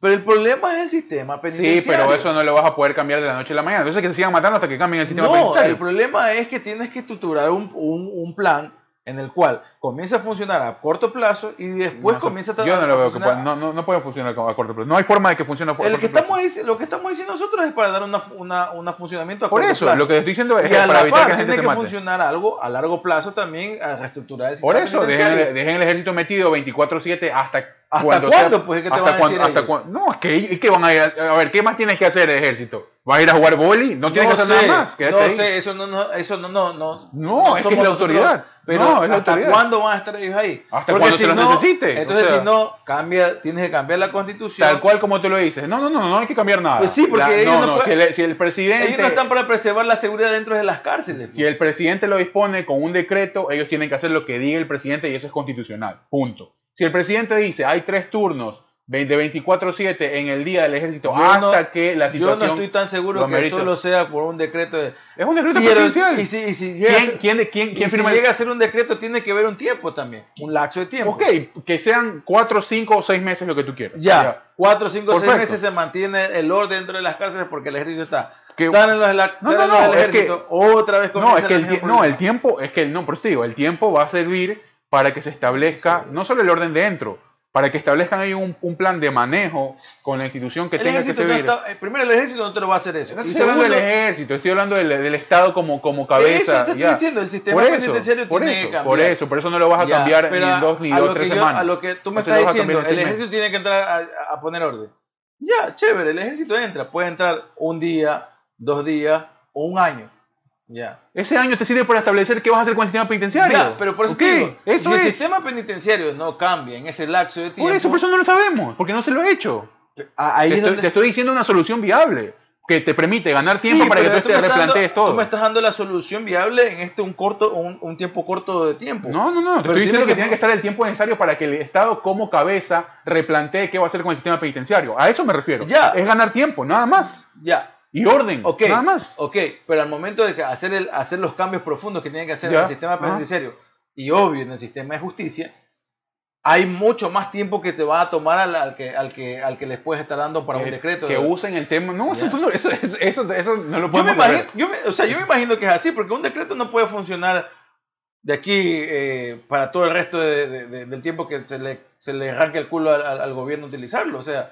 Pero el problema es el sistema Sí, penitenciario. pero eso no lo vas a poder cambiar de la noche a la mañana. Entonces que se sigan matando hasta que cambien el sistema No, penitenciario. el problema es que tienes que estructurar un, un- un plan en el cual comienza a funcionar a corto plazo y después No, comienza a Yo no lo veo que funcionar- pueda- no, no, no puede funcionar a corto plazo. No hay forma de que funcione a corto El que plazo. estamos lo que estamos diciendo nosotros es para dar una, una, una funcionamiento a Por corto eso, plazo. lo que estoy diciendo es y a para la evitar par que la gente tiene se que mate. funcionar algo a largo plazo también a reestructurar el Por sistema eso, dejen, dejen el ejército metido 24-7 hasta ¿Hasta cuando cuándo, sea- pues, es que te hasta van a decir hasta No, es que, es que van a ir a, ver, ¿qué más tienes que hacer el ejército? ¿Vas a ir a jugar boli? No tienes que hacer sé, nada más. quédate No ahí. sé, eso no, no, eso no, no, no. No, es que es la autoridad. Pero No, ¿hasta autoridad. cuándo van a estar ellos ahí? Hasta cuando se los necesite, o Entonces, sea. si no, cambia, tienes que cambiar la constitución. Tal cual como tú lo dices. No, no, no, no hay que cambiar nada. Pues sí, porque ellos no, no no, pueden- si, el, si el presidente Ellos no están para preservar la seguridad dentro de las cárceles. si el presidente lo dispone con un decreto, ellos tienen que hacer lo que diga el presidente y eso es constitucional. Punto. Si el presidente dice hay tres turnos de 24/7 en el día del ejército Yo hasta no- que la Yo situación no estoy tan seguro que solo sea por un decreto de... es un decreto presidencial. y si, y si llega, a ¿Quién, ser- quién, de- quién, y quién si firma el- llega a ser un decreto, tiene que haber un tiempo también, un lapso de tiempo. Ok, que sean cuatro, cinco o seis meses lo que tú quieras. Ya, cuatro, cinco, seis Perfecto. meses se mantiene el orden dentro de las cárceles porque el ejército está. Que- salen los, de la- No, salen no, los del que- ejército, otra vez No, comienza es que el, tie- no, el tiempo, es que el, no, por eso te digo, el tiempo va a servir para que se establezca no solo el orden dentro, para que establezcan ahí un, un plan de manejo con la institución que El tenga que ejército no servir. está- eh, primero, el ejército no te lo va a hacer eso. No y estoy hablando del segundo, ejército, estoy hablando del, del Estado como, como eso cabeza. te estoy ya. diciendo, el sistema Por eso, penitenciario por tiene eso, que cambiar. por eso, por eso no lo vas a Ya, cambiar ni en dos, ni dos, tres yo- semanas. A lo que tú me Eso estás diciendo, el ejército tiene que entrar a, a poner orden. Ya, chévere, el ejército entra. Puede entrar un día, dos días o un año. Ya. Ese año te sirve para establecer qué vas a hacer con el sistema penitenciario. Ya, pero por eso Ok, te digo, eso si el sistema penitenciario no cambia en ese lapso de tiempo, Por eso, por eso no lo sabemos, porque no se lo ha hecho. ahí te, es estoy, donde- te estoy diciendo una solución viable que te permite ganar Sí, tiempo para que tú te dando- replantees todo. Tú me estás dando la solución viable en este un corto, un, un tiempo corto de tiempo. No, no, no. Te Pero estoy diciendo que que- tiene que estar el tiempo necesario para que el Estado, como cabeza, replantee qué va a hacer con el sistema penitenciario. A eso me refiero. Ya. Es ganar tiempo, nada más. Ya, Y orden, nada más. ok, pero al momento de hacer, el, hacer los cambios profundos que tiene que hacer Ya, en el sistema penitenciario y obvio en el sistema de justicia, hay mucho más tiempo que te va a tomar al, al que, al, que, al que les puedes estar dando para un Que- decreto. Que usen el tema. No, eso, no- eso, eso, eso, eso no lo Yo me, podemos imagino, yo, me, o sea, yo me imagino que es así, porque un decreto no puede funcionar de aquí eh, para todo el resto de- de- de- del tiempo que se le, se le arranque el culo al, al- al gobierno utilizarlo. O sea,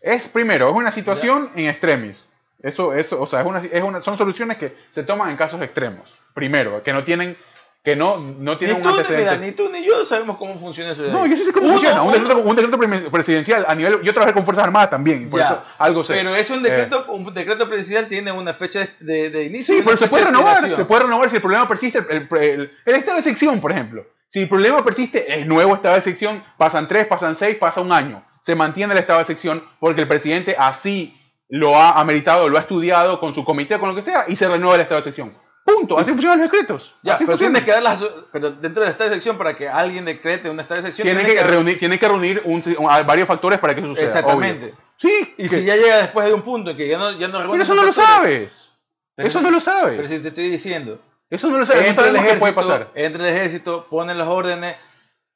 Es primero, es una situación en extremis. Eso, eso, o sea, es una, es una, son soluciones que se toman en casos extremos. Primero, que no tienen, que no, no ni tienen un tú, mira, antecedente. ni tú ni yo sabemos cómo funciona eso. No, yo sí sé cómo Uno- funciona. Un decreto, un decreto pre- presidencial a nivel. Yo trabajé con Fuerzas Armadas también, por Ya, eso algo sé. Pero es un Eh, decreto, un decreto presidencial tiene una fecha de, de- inicio. Sí, pero se puede de renovar. Se puede renovar si el problema persiste. El, el- el estado de sección, por ejemplo. Si el problema persiste, es nuevo estado de sección. Pasan tres, pasan seis, pasa un año. Se mantiene el estado de sección porque el presidente así lo ha ameritado, lo ha estudiado con su comité, con lo que sea, y se renueva el estado de sección. Punto. Así funcionan los decretos. Ya, Así pero funciona. tienes que dar las, pero dentro del estado de sección para que alguien decrete un estado de sección. Tiene que, reunir, tiene que reunir un- un- a varios factores para que eso suceda. Exactamente. obvio. Sí, Y que- si ya llega después de un punto en que ya no, ya no pero eso no lo sabes. pero- eso no lo sabes. Pero si te estoy diciendo, eso no lo sabes. No entra el, ejército, puede pasar. entra el ejército, ponen las órdenes,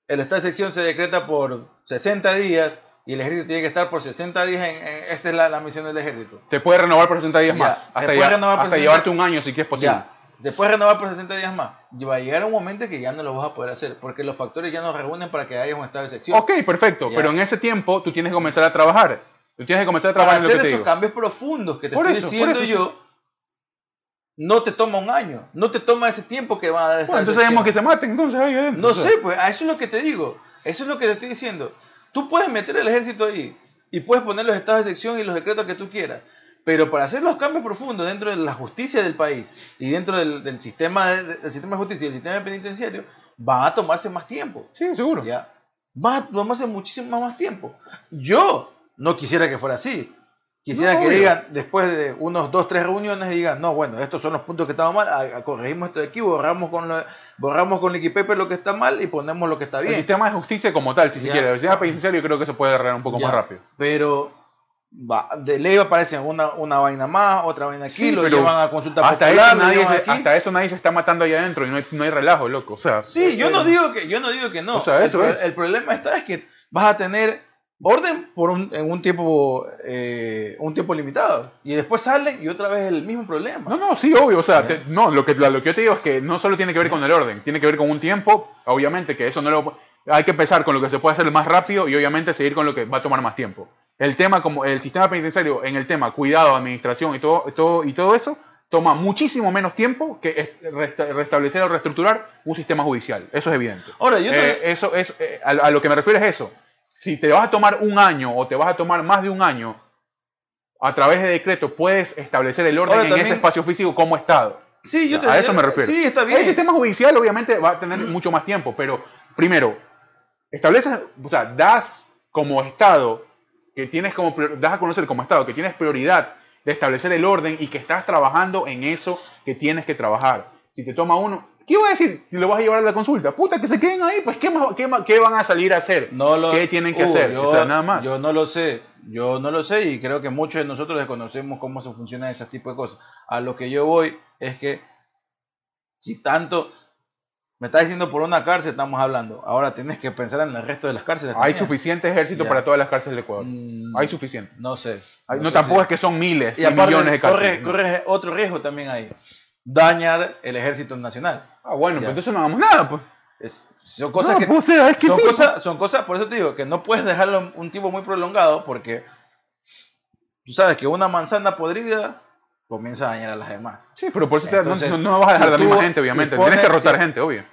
el estado de sección se decreta por 60 días y el ejército tiene que estar por 60 días en, en- esta es la, la misión del ejército. Te puede renovar por 60 días Ya, más. Hasta, ya- renovar hasta 60 llevarte un año si que es posible. Ya. Después de renovar por 60 días más, y va a llegar un momento en que ya no lo vas a poder hacer, porque los factores ya no reúnen para que haya un estado de sección. Ok, perfecto. Pero en ese tiempo tú tienes que comenzar a trabajar. Tú tienes que comenzar a para trabajar en lo hacer que te esos digo. cambios profundos que te Por estoy eso, diciendo eso, yo, no te toma un año, no te toma ese tiempo que va a dar Bueno, entonces sabemos que se maten, entonces ahí adentro. No O sea, sé, pues a eso es lo que te digo. Eso es lo que te estoy diciendo. Tú puedes meter el ejército ahí y puedes poner los estados de sección y los decretos que tú quieras. Pero para hacer los cambios profundos dentro de la justicia del país y dentro del, del sistema, de, del sistema de justicia y el sistema penitenciario, van a tomarse más tiempo. Sí, seguro. ¿ya? Va a tomarse muchísimo más tiempo. Yo no quisiera que fuera así. Quisiera No, que obvio. digan, después de unos dos, tres reuniones, digan, no, bueno, estos son los puntos que estaban mal, a- a- corregimos esto de aquí, borramos con, lo, borramos con Liquipepe lo que está mal y ponemos lo que está El bien. sistema de justicia como tal, si se quiere. El sistema penitenciario yo creo que se puede arreglar un poco Ya. más rápido. Pero va, de ley aparecen una, una vaina más, otra vaina aquí, Sí, lo llevan a consulta Hasta popular, eso, nadie se, aquí. hasta eso nadie se está matando allá adentro y no hay, no hay relajo, loco. O sea, Sí, yo no digo que, yo no digo que no. O sea, el, eso pro- es. el problema está es que vas a tener orden por un, en un tiempo eh, un tiempo limitado y después salen y otra vez el mismo problema. No, no, sí, obvio. O sea, Ya. te- no, lo que, lo que yo te digo es que no solo tiene que ver con el orden, tiene que ver con un tiempo. Obviamente que eso no lo. Hay que empezar con lo que se puede hacer más rápido y obviamente seguir con lo que va a tomar más tiempo. El tema, como el sistema penitenciario, en el tema cuidado, administración y todo, todo, y todo eso, toma muchísimo menos tiempo que est- resta- restablecer o reestructurar un sistema judicial. Eso es evidente. Ahora, yo te- Eh, eso es, eh, a, a lo que me refiero es eso. Si te vas a tomar un año o te vas a tomar más de un año, a través de decreto puedes establecer el orden Ahora, en también- ese espacio físico como Estado. sí, yo te a eso me refiero. Sí, está El bien. sistema judicial obviamente va a tener mucho más tiempo, pero primero, estableces, o sea, das como Estado, que tienes como, das a conocer como Estado que tienes prioridad de establecer el orden y que estás trabajando en eso que tienes que trabajar. Si te toma uno, ¿qué va a decir si lo vas a llevar a la consulta? Puta, que se queden ahí, pues ¿qué, más- qué, más- qué van a salir a hacer? No lo, ¿Qué tienen que Uh, hacer? Yo, o sea, nada más. Yo no lo sé. Yo no lo sé y creo que muchos de nosotros desconocemos cómo se funciona ese tipo de cosas. A lo que yo voy es que si tanto me estás diciendo por una cárcel estamos hablando, ahora tienes que pensar en el resto de las cárceles. Hay también. suficiente ejército Ya. para todas las cárceles de Ecuador. Mm, Hay suficiente. No sé. Hay- no, sé tampoco si- es que son miles Y millones de corre, cárceles. corre otro riesgo también ahí. Dañar el ejército nacional. Ah, bueno, pues entonces no hagamos nada, pues. Es- son cosas No, que pues, es son sí, cosas, son cosas, por eso te digo, que no puedes dejarlo un tiempo muy prolongado porque tú sabes que una manzana podrida comienza a dañar a las demás. Sí, pero por eso te- no- no, vas a dejar si a la misma gente, obviamente. si pones- Tienes que rotar si- gente, obvio.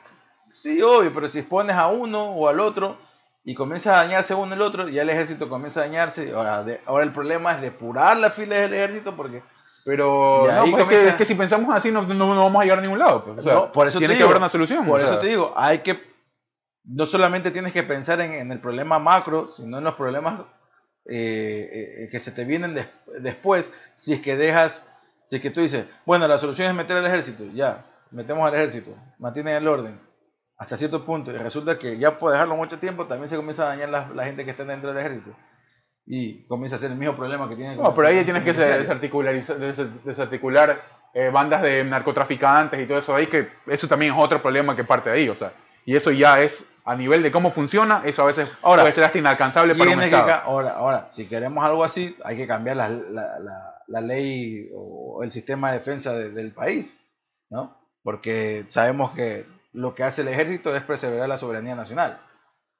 Sí, obvio, pero si expones a uno o al otro y comienza a dañarse uno el otro, ya el ejército comienza a dañarse. Ahora, de- ahora el problema es depurar las filas del ejército porque Pero no, pues, es, que, comienza- es que si pensamos así no, no, no vamos a llegar a ningún lado. pues, o sea, No, por eso tiene te que digo, haber una solución. Por eso sea, te digo, hay que, no solamente tienes que pensar en, en el problema macro, sino en los problemas eh, eh, que se te vienen des- después, si es que dejas, si es que tú dices, bueno, la solución es meter al ejército, ya, metemos al ejército, mantienen el orden hasta cierto punto, y resulta que ya por dejarlo mucho tiempo, también se comienza a dañar la, la gente que está dentro del ejército. Y comienza a ser el mismo problema que tiene No, pero ahí tienes que desarticular, des- desarticular eh, bandas de narcotraficantes y todo eso ahí, que eso también es otro problema que parte de ahí, o sea, y eso ya es a nivel de cómo funciona, eso a veces Ahora, puede ser hasta inalcanzable para un que Estado. ca- ahora, ahora, si queremos algo así, hay que cambiar la, la- la- la ley o el sistema de defensa de- del país, ¿no? Porque sabemos que lo que hace el ejército es preservar la soberanía nacional,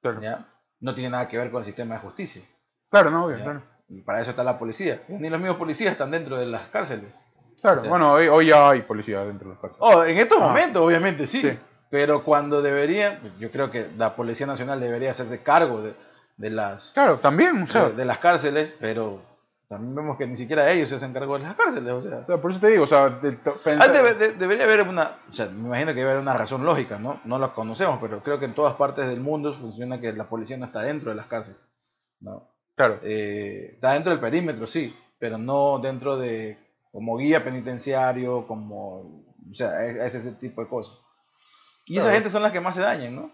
Claro, ¿ya? No tiene nada que ver con el sistema de justicia. Claro, no, obvio, ¿ya? claro. Y para eso está la policía. Ni los mismos policías están dentro de las cárceles. Claro, O sea, bueno, hoy, hoy ya hay policía dentro de los cárceles. Oh, en estos Ah. momentos, obviamente, sí. Sí. Pero cuando debería, yo creo que la Policía Nacional debería hacerse cargo de, de las Claro, también, o sea, de, de las cárceles, pero también vemos que ni siquiera ellos se hacen cargo de las cárceles. O sea, o sea, por eso te digo, o sea, de- pensar- debe- de- debería haber una, o sea, me imagino que debe haber una razón lógica, ¿no? No la conocemos, pero creo que en todas partes del mundo funciona que la policía no está dentro de las cárceles, ¿no? Claro, Eh, está dentro del perímetro, sí, pero no dentro de, como guía penitenciario, como, o sea, es, es ese tipo de cosas. Y esa Claro. gente son las que más se dañan, ¿no?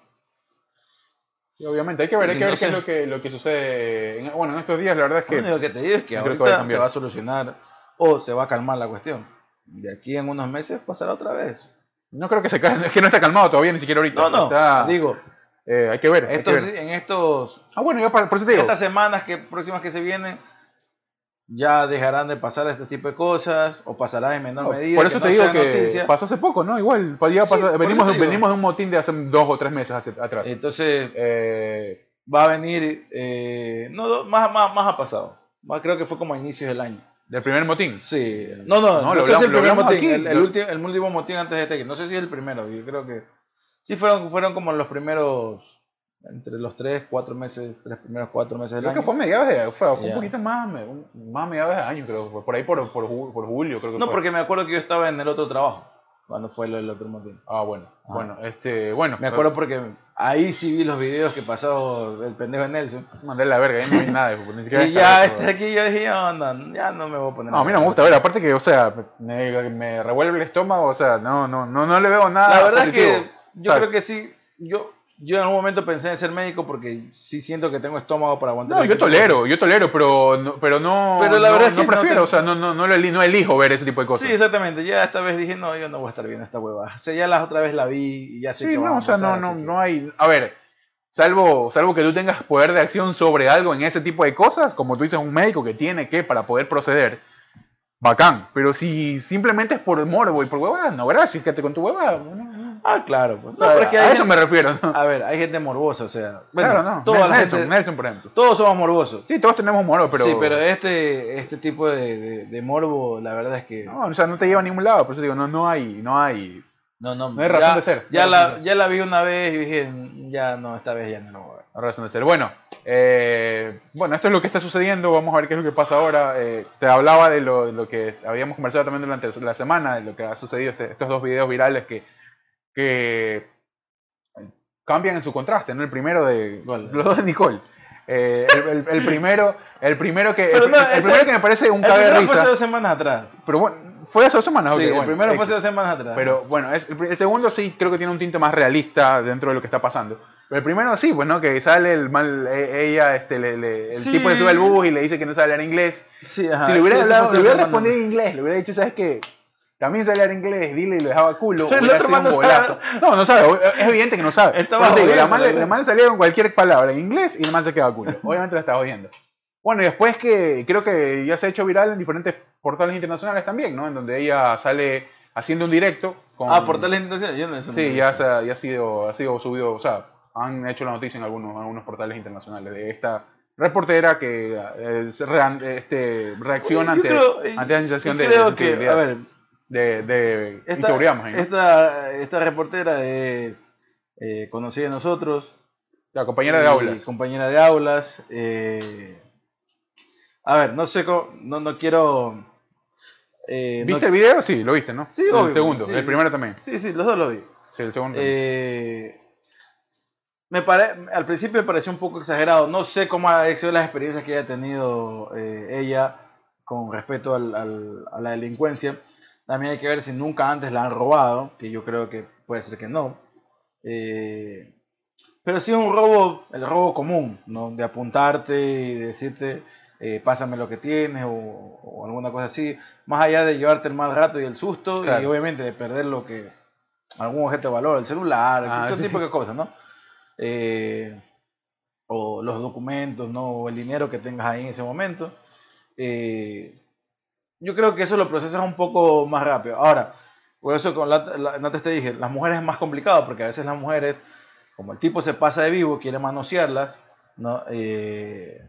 Y obviamente, hay que ver, hay que ver qué es lo que, lo que sucede. en- bueno, en estos días la verdad es Lo que único que te digo es que ahorita se va a solucionar o se va a calmar la cuestión. De aquí en unos meses pasará otra vez. no creo que se cal- es que no está calmado todavía, ni siquiera ahorita. No, no, Está- digo, eh, hay que ver, hay que estos, ver. en estos Ah, bueno, yo por eso te digo. estas semanas que próximas que se vienen ya dejarán de pasar este tipo de cosas o pasará en menor No, medida. por eso que te no digo que noticia. pasó hace poco, ¿no? Igual, ya Sí, pasa- venimos, venimos de un motín de hace dos o tres meses hace- atrás. Entonces Eh, va a venir, eh, no, más, más, más ha pasado. Más, creo que fue como a inicios del año. del primer motín. Sí, no, no, No, no, lo sé si hablamos- el lo primer motín, aquí. el, el último, el último motín antes de este, no sé si es el primero, yo creo que sí fueron, fueron como los primeros, entre los tres, cuatro meses, tres primeros cuatro meses del Creo año. que fue a mediados de. Fue, fue un poquito más, más a mediados de año, creo. fue Por ahí por, por, por julio, creo que No, fue. porque me acuerdo que yo estaba en el otro trabajo, cuando fue del otro motín. Ah, bueno. Bueno, este. Bueno. Me acuerdo porque ahí sí vi los videos que pasó el pendejo de Nelson. Mandé la verga, ahí no vi nada. Ni siquiera Y ya este aquí yo dije, ya, no, ya no me voy a poner. No, a mí no me gusta ver, aparte que, o sea, me, me revuelve el estómago, o sea, no, no, no, no le veo nada. La verdad positivo. es que yo O sea, creo que sí, yo, yo en algún momento pensé en ser médico porque sí siento que tengo estómago para aguantar. No, yo de tolero, yo tolero, pero no, pero no, Pero la no- verdad es no que no prefiero, te- o sea, no, no, no, lo eli- no elijo ver ese tipo de cosas. Sí, exactamente. Ya esta vez dije, no, yo no voy a estar viendo esta hueva. O sea, ya la otra vez la vi y ya sé Sí, que no, o a sea, pasar, no, no, que- no hay, a ver, salvo, salvo que tú tengas poder de acción sobre algo en ese tipo de cosas, como tú dices, un médico que tiene que para poder proceder, bacán, pero si simplemente es por morbo y por huevada, no, ¿verdad? Si es que te con tu huevada, no, no. Ah, claro. Pues. No, a hay eso me refiero, ¿no? A ver, hay gente morbosa, o sea. Bueno, claro, no, toda la Nelson, gente- Nelson, por ejemplo. todos somos morbosos. Sí, todos tenemos morbo, pero... Sí, pero este, este tipo de, de- de morbo, la verdad es que. No, o sea, no te lleva a ningún lado, por eso digo, no, no hay, no hay... No, no, No hay razón ya, de ser, Ya no la, ser. ya la vi una vez y dije, ya no, esta vez ya no lo voy a ver. razón de ser. Bueno, eh, bueno, esto es lo que está sucediendo. Vamos a ver qué es lo que pasa ahora. Eh, te hablaba de lo, de lo que habíamos conversado también durante la semana, de lo que ha sucedido, este- estos dos videos virales que, que cambian en su contraste. ¿no? El primero de los dos de Nicole. Eh, el, el- el primero, el primero que, el, no, ese- primero que me parece un cague primero fue hace risa. dos semanas atrás. Pero bueno, fue hace dos semanas. sí, ok, el bueno, primero fue hace dos semanas atrás. Pero bueno, es, el, segundo sí creo que tiene un tinte más realista dentro de lo que está pasando. Pero el primero sí, pues no, que sale el mal, e- ella, este, le- le- el Sí. tipo le sube al bus y le dice que no sabe hablar inglés. sí, ajá, si le hubiera, sí, hablado- le hubiera respondido en inglés, le hubiera dicho, ¿sabes qué? También sabe hablar inglés, dile y lo dejaba culo. El hubiera otro sido un man no. No, sabe, es evidente que no sabe. Estaba digo, la man, la man salía con cualquier palabra en inglés y el man se quedaba culo. Obviamente la estaba oyendo. Bueno, y después que creo que ya se ha hecho viral en diferentes portales internacionales también, ¿no? En donde ella sale haciendo un directo con... Ah, portales internacionales. Yo no no Sí, ya, se ha, ya ha sido, ha sido subido, o sea, han hecho la noticia en algunos, en algunos portales internacionales de esta reportera que eh, rean- este, reacciona Yo ante, creo- eh, ante la sensación yo de, creo de que, a ver, de, de esta, esta, esta reportera es eh, conocida de nosotros. la compañera de y aulas. Compañera de aulas. eh, a ver, no sé cómo, no, no quiero Eh, no- ¿Viste el video? Sí, lo viste, ¿no? Sí, el obvio, segundo, sí. el primero también. Sí, sí, los dos lo vi. Sí, el segundo. Eh, me pare- al principio me pareció un poco exagerado. No sé cómo han sido las experiencias que haya tenido eh, ella con respecto al- al- a la delincuencia. También hay que ver si nunca antes la han robado, que yo creo que puede ser que no. Eh, pero sí un robo, el robo común, ¿no? De apuntarte y decirte, eh, pásame lo que tienes o, o alguna cosa así. Más allá de llevarte el mal rato y el susto y Claro. obviamente obviamente de perder lo que, algún objeto de valor, el celular, Ah, todo sí. tipo de cosas, ¿no? Eh, o los documentos, ¿no? O el dinero que tengas ahí en ese momento. Eh, yo creo que eso lo procesas un poco más rápido. Ahora, por eso con la, la- antes te dije, las mujeres es más complicado porque a veces las mujeres, como el tipo se pasa de vivo, quiere manosearlas, ¿no? Eh,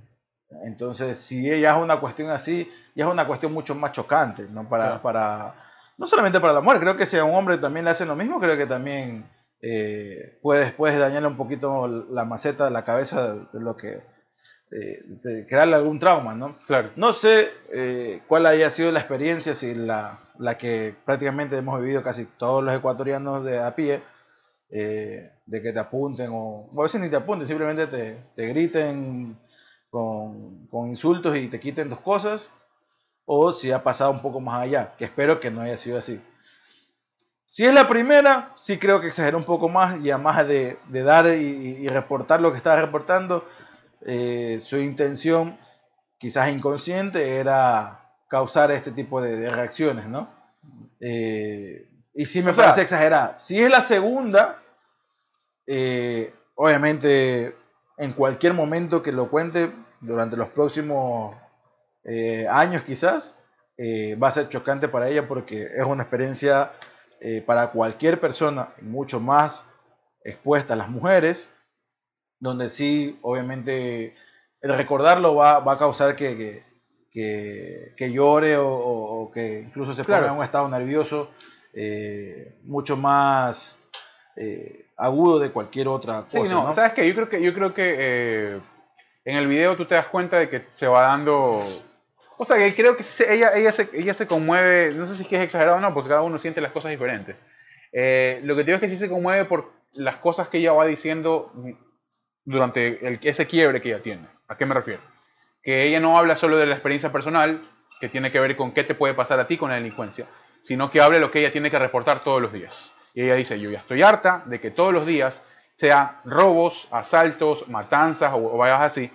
entonces, si ella es una cuestión así, ya es una cuestión mucho más chocante, ¿no? Para, Claro. para, no solamente para la mujer, creo que si a un hombre también le hacen lo mismo, creo que también eh, puedes, puedes dañarle un poquito la maceta de la cabeza de lo que, eh, de crearle algún trauma, ¿no? claro. No sé eh, cuál haya sido la experiencia, si la, la que prácticamente hemos vivido casi todos los ecuatorianos de a pie, eh, de que te apunten o, o a veces ni te apunten, simplemente te, te griten con, con insultos y te quiten dos cosas, o si ha pasado un poco más allá, que espero que no haya sido así. Si es la primera, sí creo que exageró un poco más y además de, de dar y, y- y reportar lo que estaba reportando, eh, su intención, quizás inconsciente, era causar este tipo de, de reacciones, ¿no? Eh, y sí me O sea- parece exagerada. Si es la segunda, eh, obviamente en cualquier momento que lo cuente durante los próximos años quizás, va a ser chocante para ella porque es una experiencia para cualquier persona, mucho más expuesta a las mujeres, donde sí, obviamente, el recordarlo va, va a causar que, que, que- que llore o, o- o que incluso se ponga Claro. en un estado nervioso eh, mucho más eh, agudo de cualquier otra Sí, cosa. no, ¿no? ¿sabes qué? Yo creo que, yo creo que eh, en el video tú te das cuenta de que se va dando... O sea, que creo que se- ella, ella, se, ella se conmueve, no sé si es que es exagerado o no, porque cada uno siente las cosas diferentes. Lo que te digo es que sí se conmueve por las cosas que ella va diciendo durante ese quiebre que ella tiene. ¿A qué me refiero? Que ella no habla solo de la experiencia personal, que tiene que ver con qué te puede pasar a ti con la delincuencia, sino que habla de lo que ella tiene que reportar todos los días. Y ella dice, yo ya estoy harta de que todos los días sean robos, asaltos, matanzas o, o vayas así.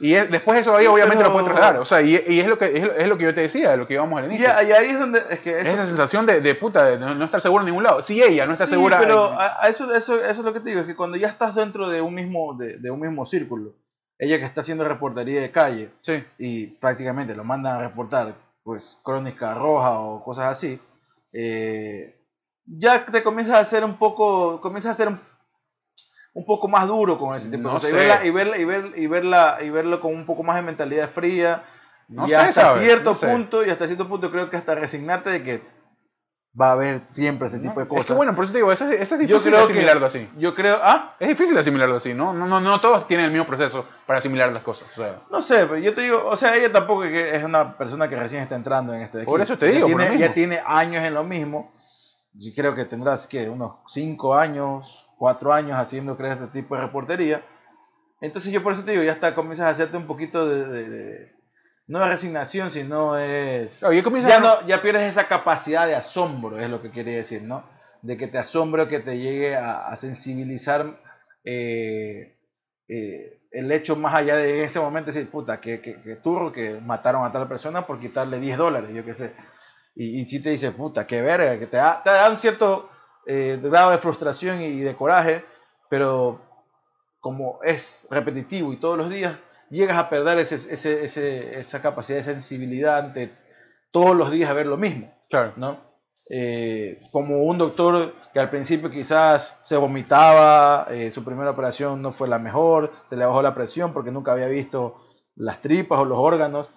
Y es- después eso Sí, ella obviamente pero- lo puede trasladar. O sea, y, y es, lo que, es, lo- es lo que yo te decía, de lo que íbamos al inicio. y ahí es donde es que es eso- esa sensación de, de puta, de no, no estar seguro en ningún lado. Si ella no está Sí, segura... Pero en- a, a eso, eso, eso es lo que te digo, es que cuando ya estás dentro de un mismo, de, de un mismo círculo, ella que está haciendo reportería de calle sí. y prácticamente lo mandan a reportar, pues, crónica roja o cosas así, eh, ya te comienzas a hacer un poco, comienzas a ser un, un poco más duro con ese tipo No de cosas. Y verla, y, verla, y, y, verla, y verlo con un poco más de mentalidad fría. No y sé, hasta cierto No sé. punto, y hasta cierto punto creo que hasta resignarte de que va a haber siempre este tipo de cosas. Es que bueno, por eso te digo, eso es, eso es yo difícil creo que asimilarlo así. Yo creo, ah, Es difícil asimilarlo así, ¿no? No, no, no todos tienen el mismo proceso para asimilar las cosas. o sea. No sé, pero yo te digo, o sea, ella tampoco es que es una persona que recién está entrando en este de aquí. Por eso te Ya digo, por tiene, ya tiene años en lo mismo. Yo creo que tendrás que unos 5 años, 4 años haciendo creo este tipo de reportería. Entonces yo por eso te digo, ya está, comienzas a hacerte un poquito de, de- de- no de resignación, sino es Claro, yo ya a- no, ya pierdes esa capacidad de asombro, es lo que quería decir, ¿no? De que te asombre o que te llegue a, a sensibilizar eh, eh, el hecho más allá de ese momento decir, puta, que, que, que turro que mataron a tal persona por quitarle 10 dólares, yo qué sé. Y, y si te dice, puta, qué verga, que te da, te da un cierto eh, grado de frustración y de coraje, pero como es repetitivo y todos los días, llegas a perder ese, ese- ese- esa capacidad de sensibilidad ante todos los días a ver lo mismo, Claro. ¿no? Eh, como un doctor que al principio quizás se vomitaba, eh, su primera operación no fue la mejor, se le bajó la presión porque nunca había visto las tripas o los órganos,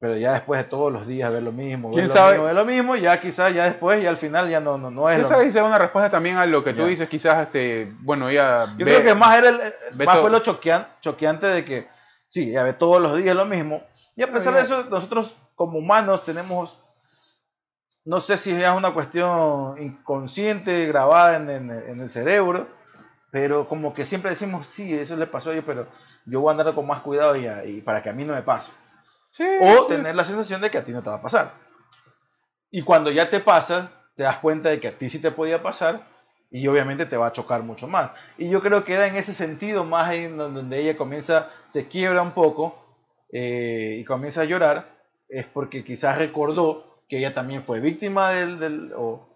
pero ya después de todos los días ver lo mismo, ver ¿Quién lo sabe? mismo, ver lo mismo, ya quizás ya después, ya al final ya no, no, no es Esa dice una respuesta también a lo que tú Ya. dices, quizás, este, bueno, ella Yo ve- creo que más, era el, más fue lo choquean- choqueante de que, sí, ya ve todos los días lo mismo. Y a pesar de eso, nosotros como humanos tenemos no sé si es una cuestión inconsciente, grabada en, en- en el cerebro, pero como que siempre decimos, sí, eso le pasó a ellos, pero yo voy a andar con más cuidado y, y para que a mí no me pase. Sí, O sí. tener la sensación de que a ti no te va a pasar. Y cuando ya te pasa, te das cuenta de que a ti sí te podía pasar y obviamente te va a chocar mucho más. Y yo creo que era en ese sentido más ahí en donde ella comienza, se quiebra un poco eh, y comienza a llorar, es porque quizás recordó que ella también fue víctima del, del- o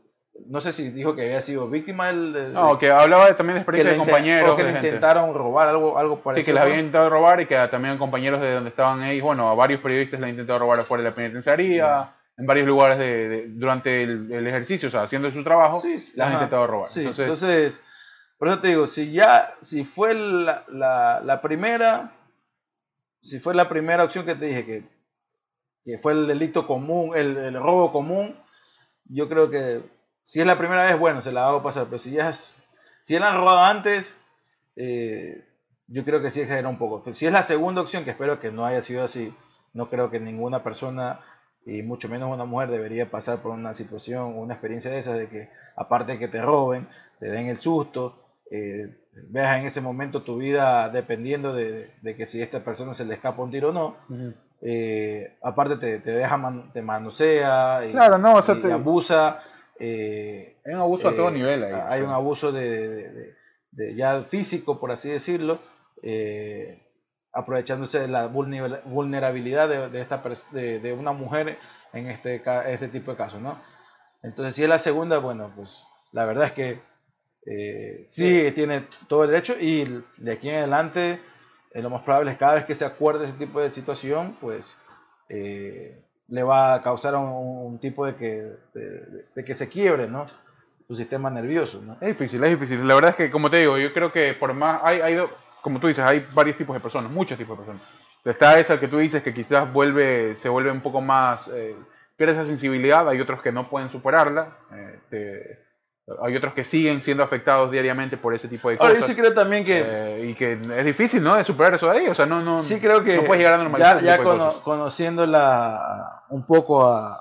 no sé si dijo que había sido víctima del, del- No, que hablaba de- también de experiencia de le compañeros. o que de le gente. intentaron robar algo, algo Sí, parecido. que les habían intentado robar y que también compañeros de donde estaban ellos, bueno, a varios periodistas les han intentado robar afuera de la penitenciaría, en varios lugares de, de- durante el, el ejercicio, o sea, haciendo su trabajo, Sí, les han ajá. intentado robar. Sí, Entonces, entonces, por eso te digo, si ya, si fue la, la- la primera, si fue la primera opción que te dije, que, que fue el delito común, el, el robo común, yo creo que si es la primera vez, bueno, se la hago pasar, pero si ya es, si la han robado antes, eh, yo creo que sí exagera un poco. Pero si es la segunda opción, que espero que no haya sido así, no creo que ninguna persona, y mucho menos una mujer, debería pasar por una situación, una experiencia de esas, de que aparte de que te roben, te den el susto, eh, veas en ese momento tu vida dependiendo de, de que si a esta persona se le escapa un tiro o no. Eh, aparte te, te deja, man- te manosea, y, Claro, no, o sea, y te- abusa. Eh, hay un abuso a eh, todo nivel ahí. Hay un abuso de, de- de- de ya físico, por así decirlo, eh, aprovechándose de la vulner- vulnerabilidad de, de esta de, de una mujer en este, este tipo de casos, ¿no? Entonces, si es la segunda, bueno, pues la verdad es que eh, sí tiene todo el derecho y de aquí en adelante, eh, lo más probable es cada vez que se acuerde ese tipo de situación, pues eh, le va a causar un, tipo de que, de, que se quiebre, ¿no? Su sistema nervioso, ¿no? Es difícil, es difícil. La verdad es que, como te digo, yo creo que por más, hay, hay como tú dices, hay varios tipos de personas, muchos tipos de personas. Está esa que tú dices que quizás vuelve, se vuelve un poco más, eh, pierde esa sensibilidad, hay otros que no pueden superarla, eh, hay otros que siguen siendo afectados diariamente por ese tipo de Ahora, cosas. yo sí creo también que... eh, y que es difícil, ¿no? De superar eso de ahí, o sea, no, no, sí creo que no puedes llegar a normalizar ya, ya cono- cosas. conociéndola un poco a,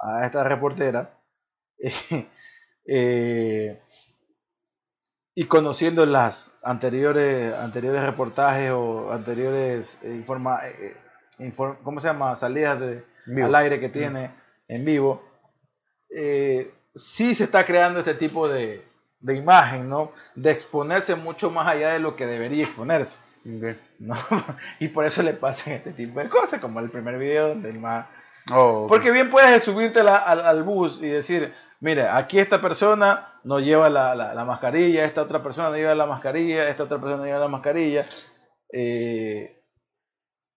a esta reportera eh, y conociendo las anteriores anteriores reportajes o anteriores eh, informa, eh, infor- ¿cómo se llama? salidas de, al aire que tiene en vivo, eh, sí se está creando este tipo de, de imagen, ¿no? De exponerse mucho más allá de lo que debería exponerse. ¿no? y por eso le pasan este tipo de cosas, como el primer video donde el más... Oh. Porque bien puedes subirte la- al, al bus y decir, mira, aquí esta persona no lleva la, la- la mascarilla, esta otra persona no lleva la mascarilla, esta otra persona no lleva la mascarilla. eh,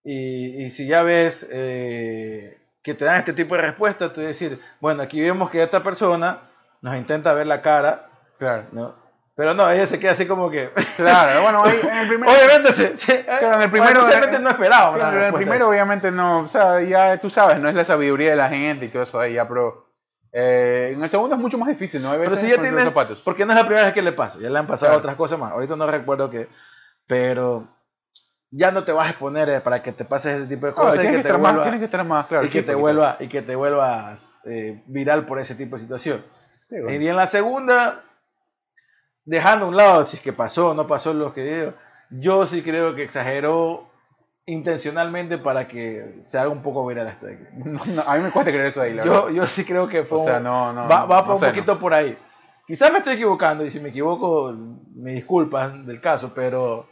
y, y si ya ves eh, que te dan este tipo de respuestas, tú decir, bueno, aquí vemos que esta persona nos intenta ver la cara, Claro. ¿no? Pero no, ella se queda así como que... Claro, bueno, ahí en el primer... Obviamente, se, se- Claro, en el primero- obviamente no esperaba. Claro, una el primero obviamente no, o sea, ya tú sabes, no es la sabiduría de la gente y todo eso ahí, ya, pero eh, en el segundo es mucho más difícil, ¿no? Hay Pero veces si ya tienes, porque no es la primera vez que le pasa, ya le han pasado Claro. otras cosas más. Ahorita no recuerdo qué, pero ya no te vas a exponer eh, para que te pases ese tipo de No, cosas y que que te más, vuelva- tienes que estar más claro. y que te vuelva y que te vuelvas eh, viral por ese tipo de situación. Sí, bueno. Y en la segunda, dejando a un lado si es que pasó o no pasó lo que digo, yo sí creo que exageró intencionalmente para que se haga un poco viral hasta aquí. No, no, a mí me cuesta creer eso ahí, la Yo, verdad. yo sí creo que fue O sea, un- no, no. va, va por un sé, poquito por ahí. Quizás me estoy equivocando y si me equivoco, me disculpas del caso, pero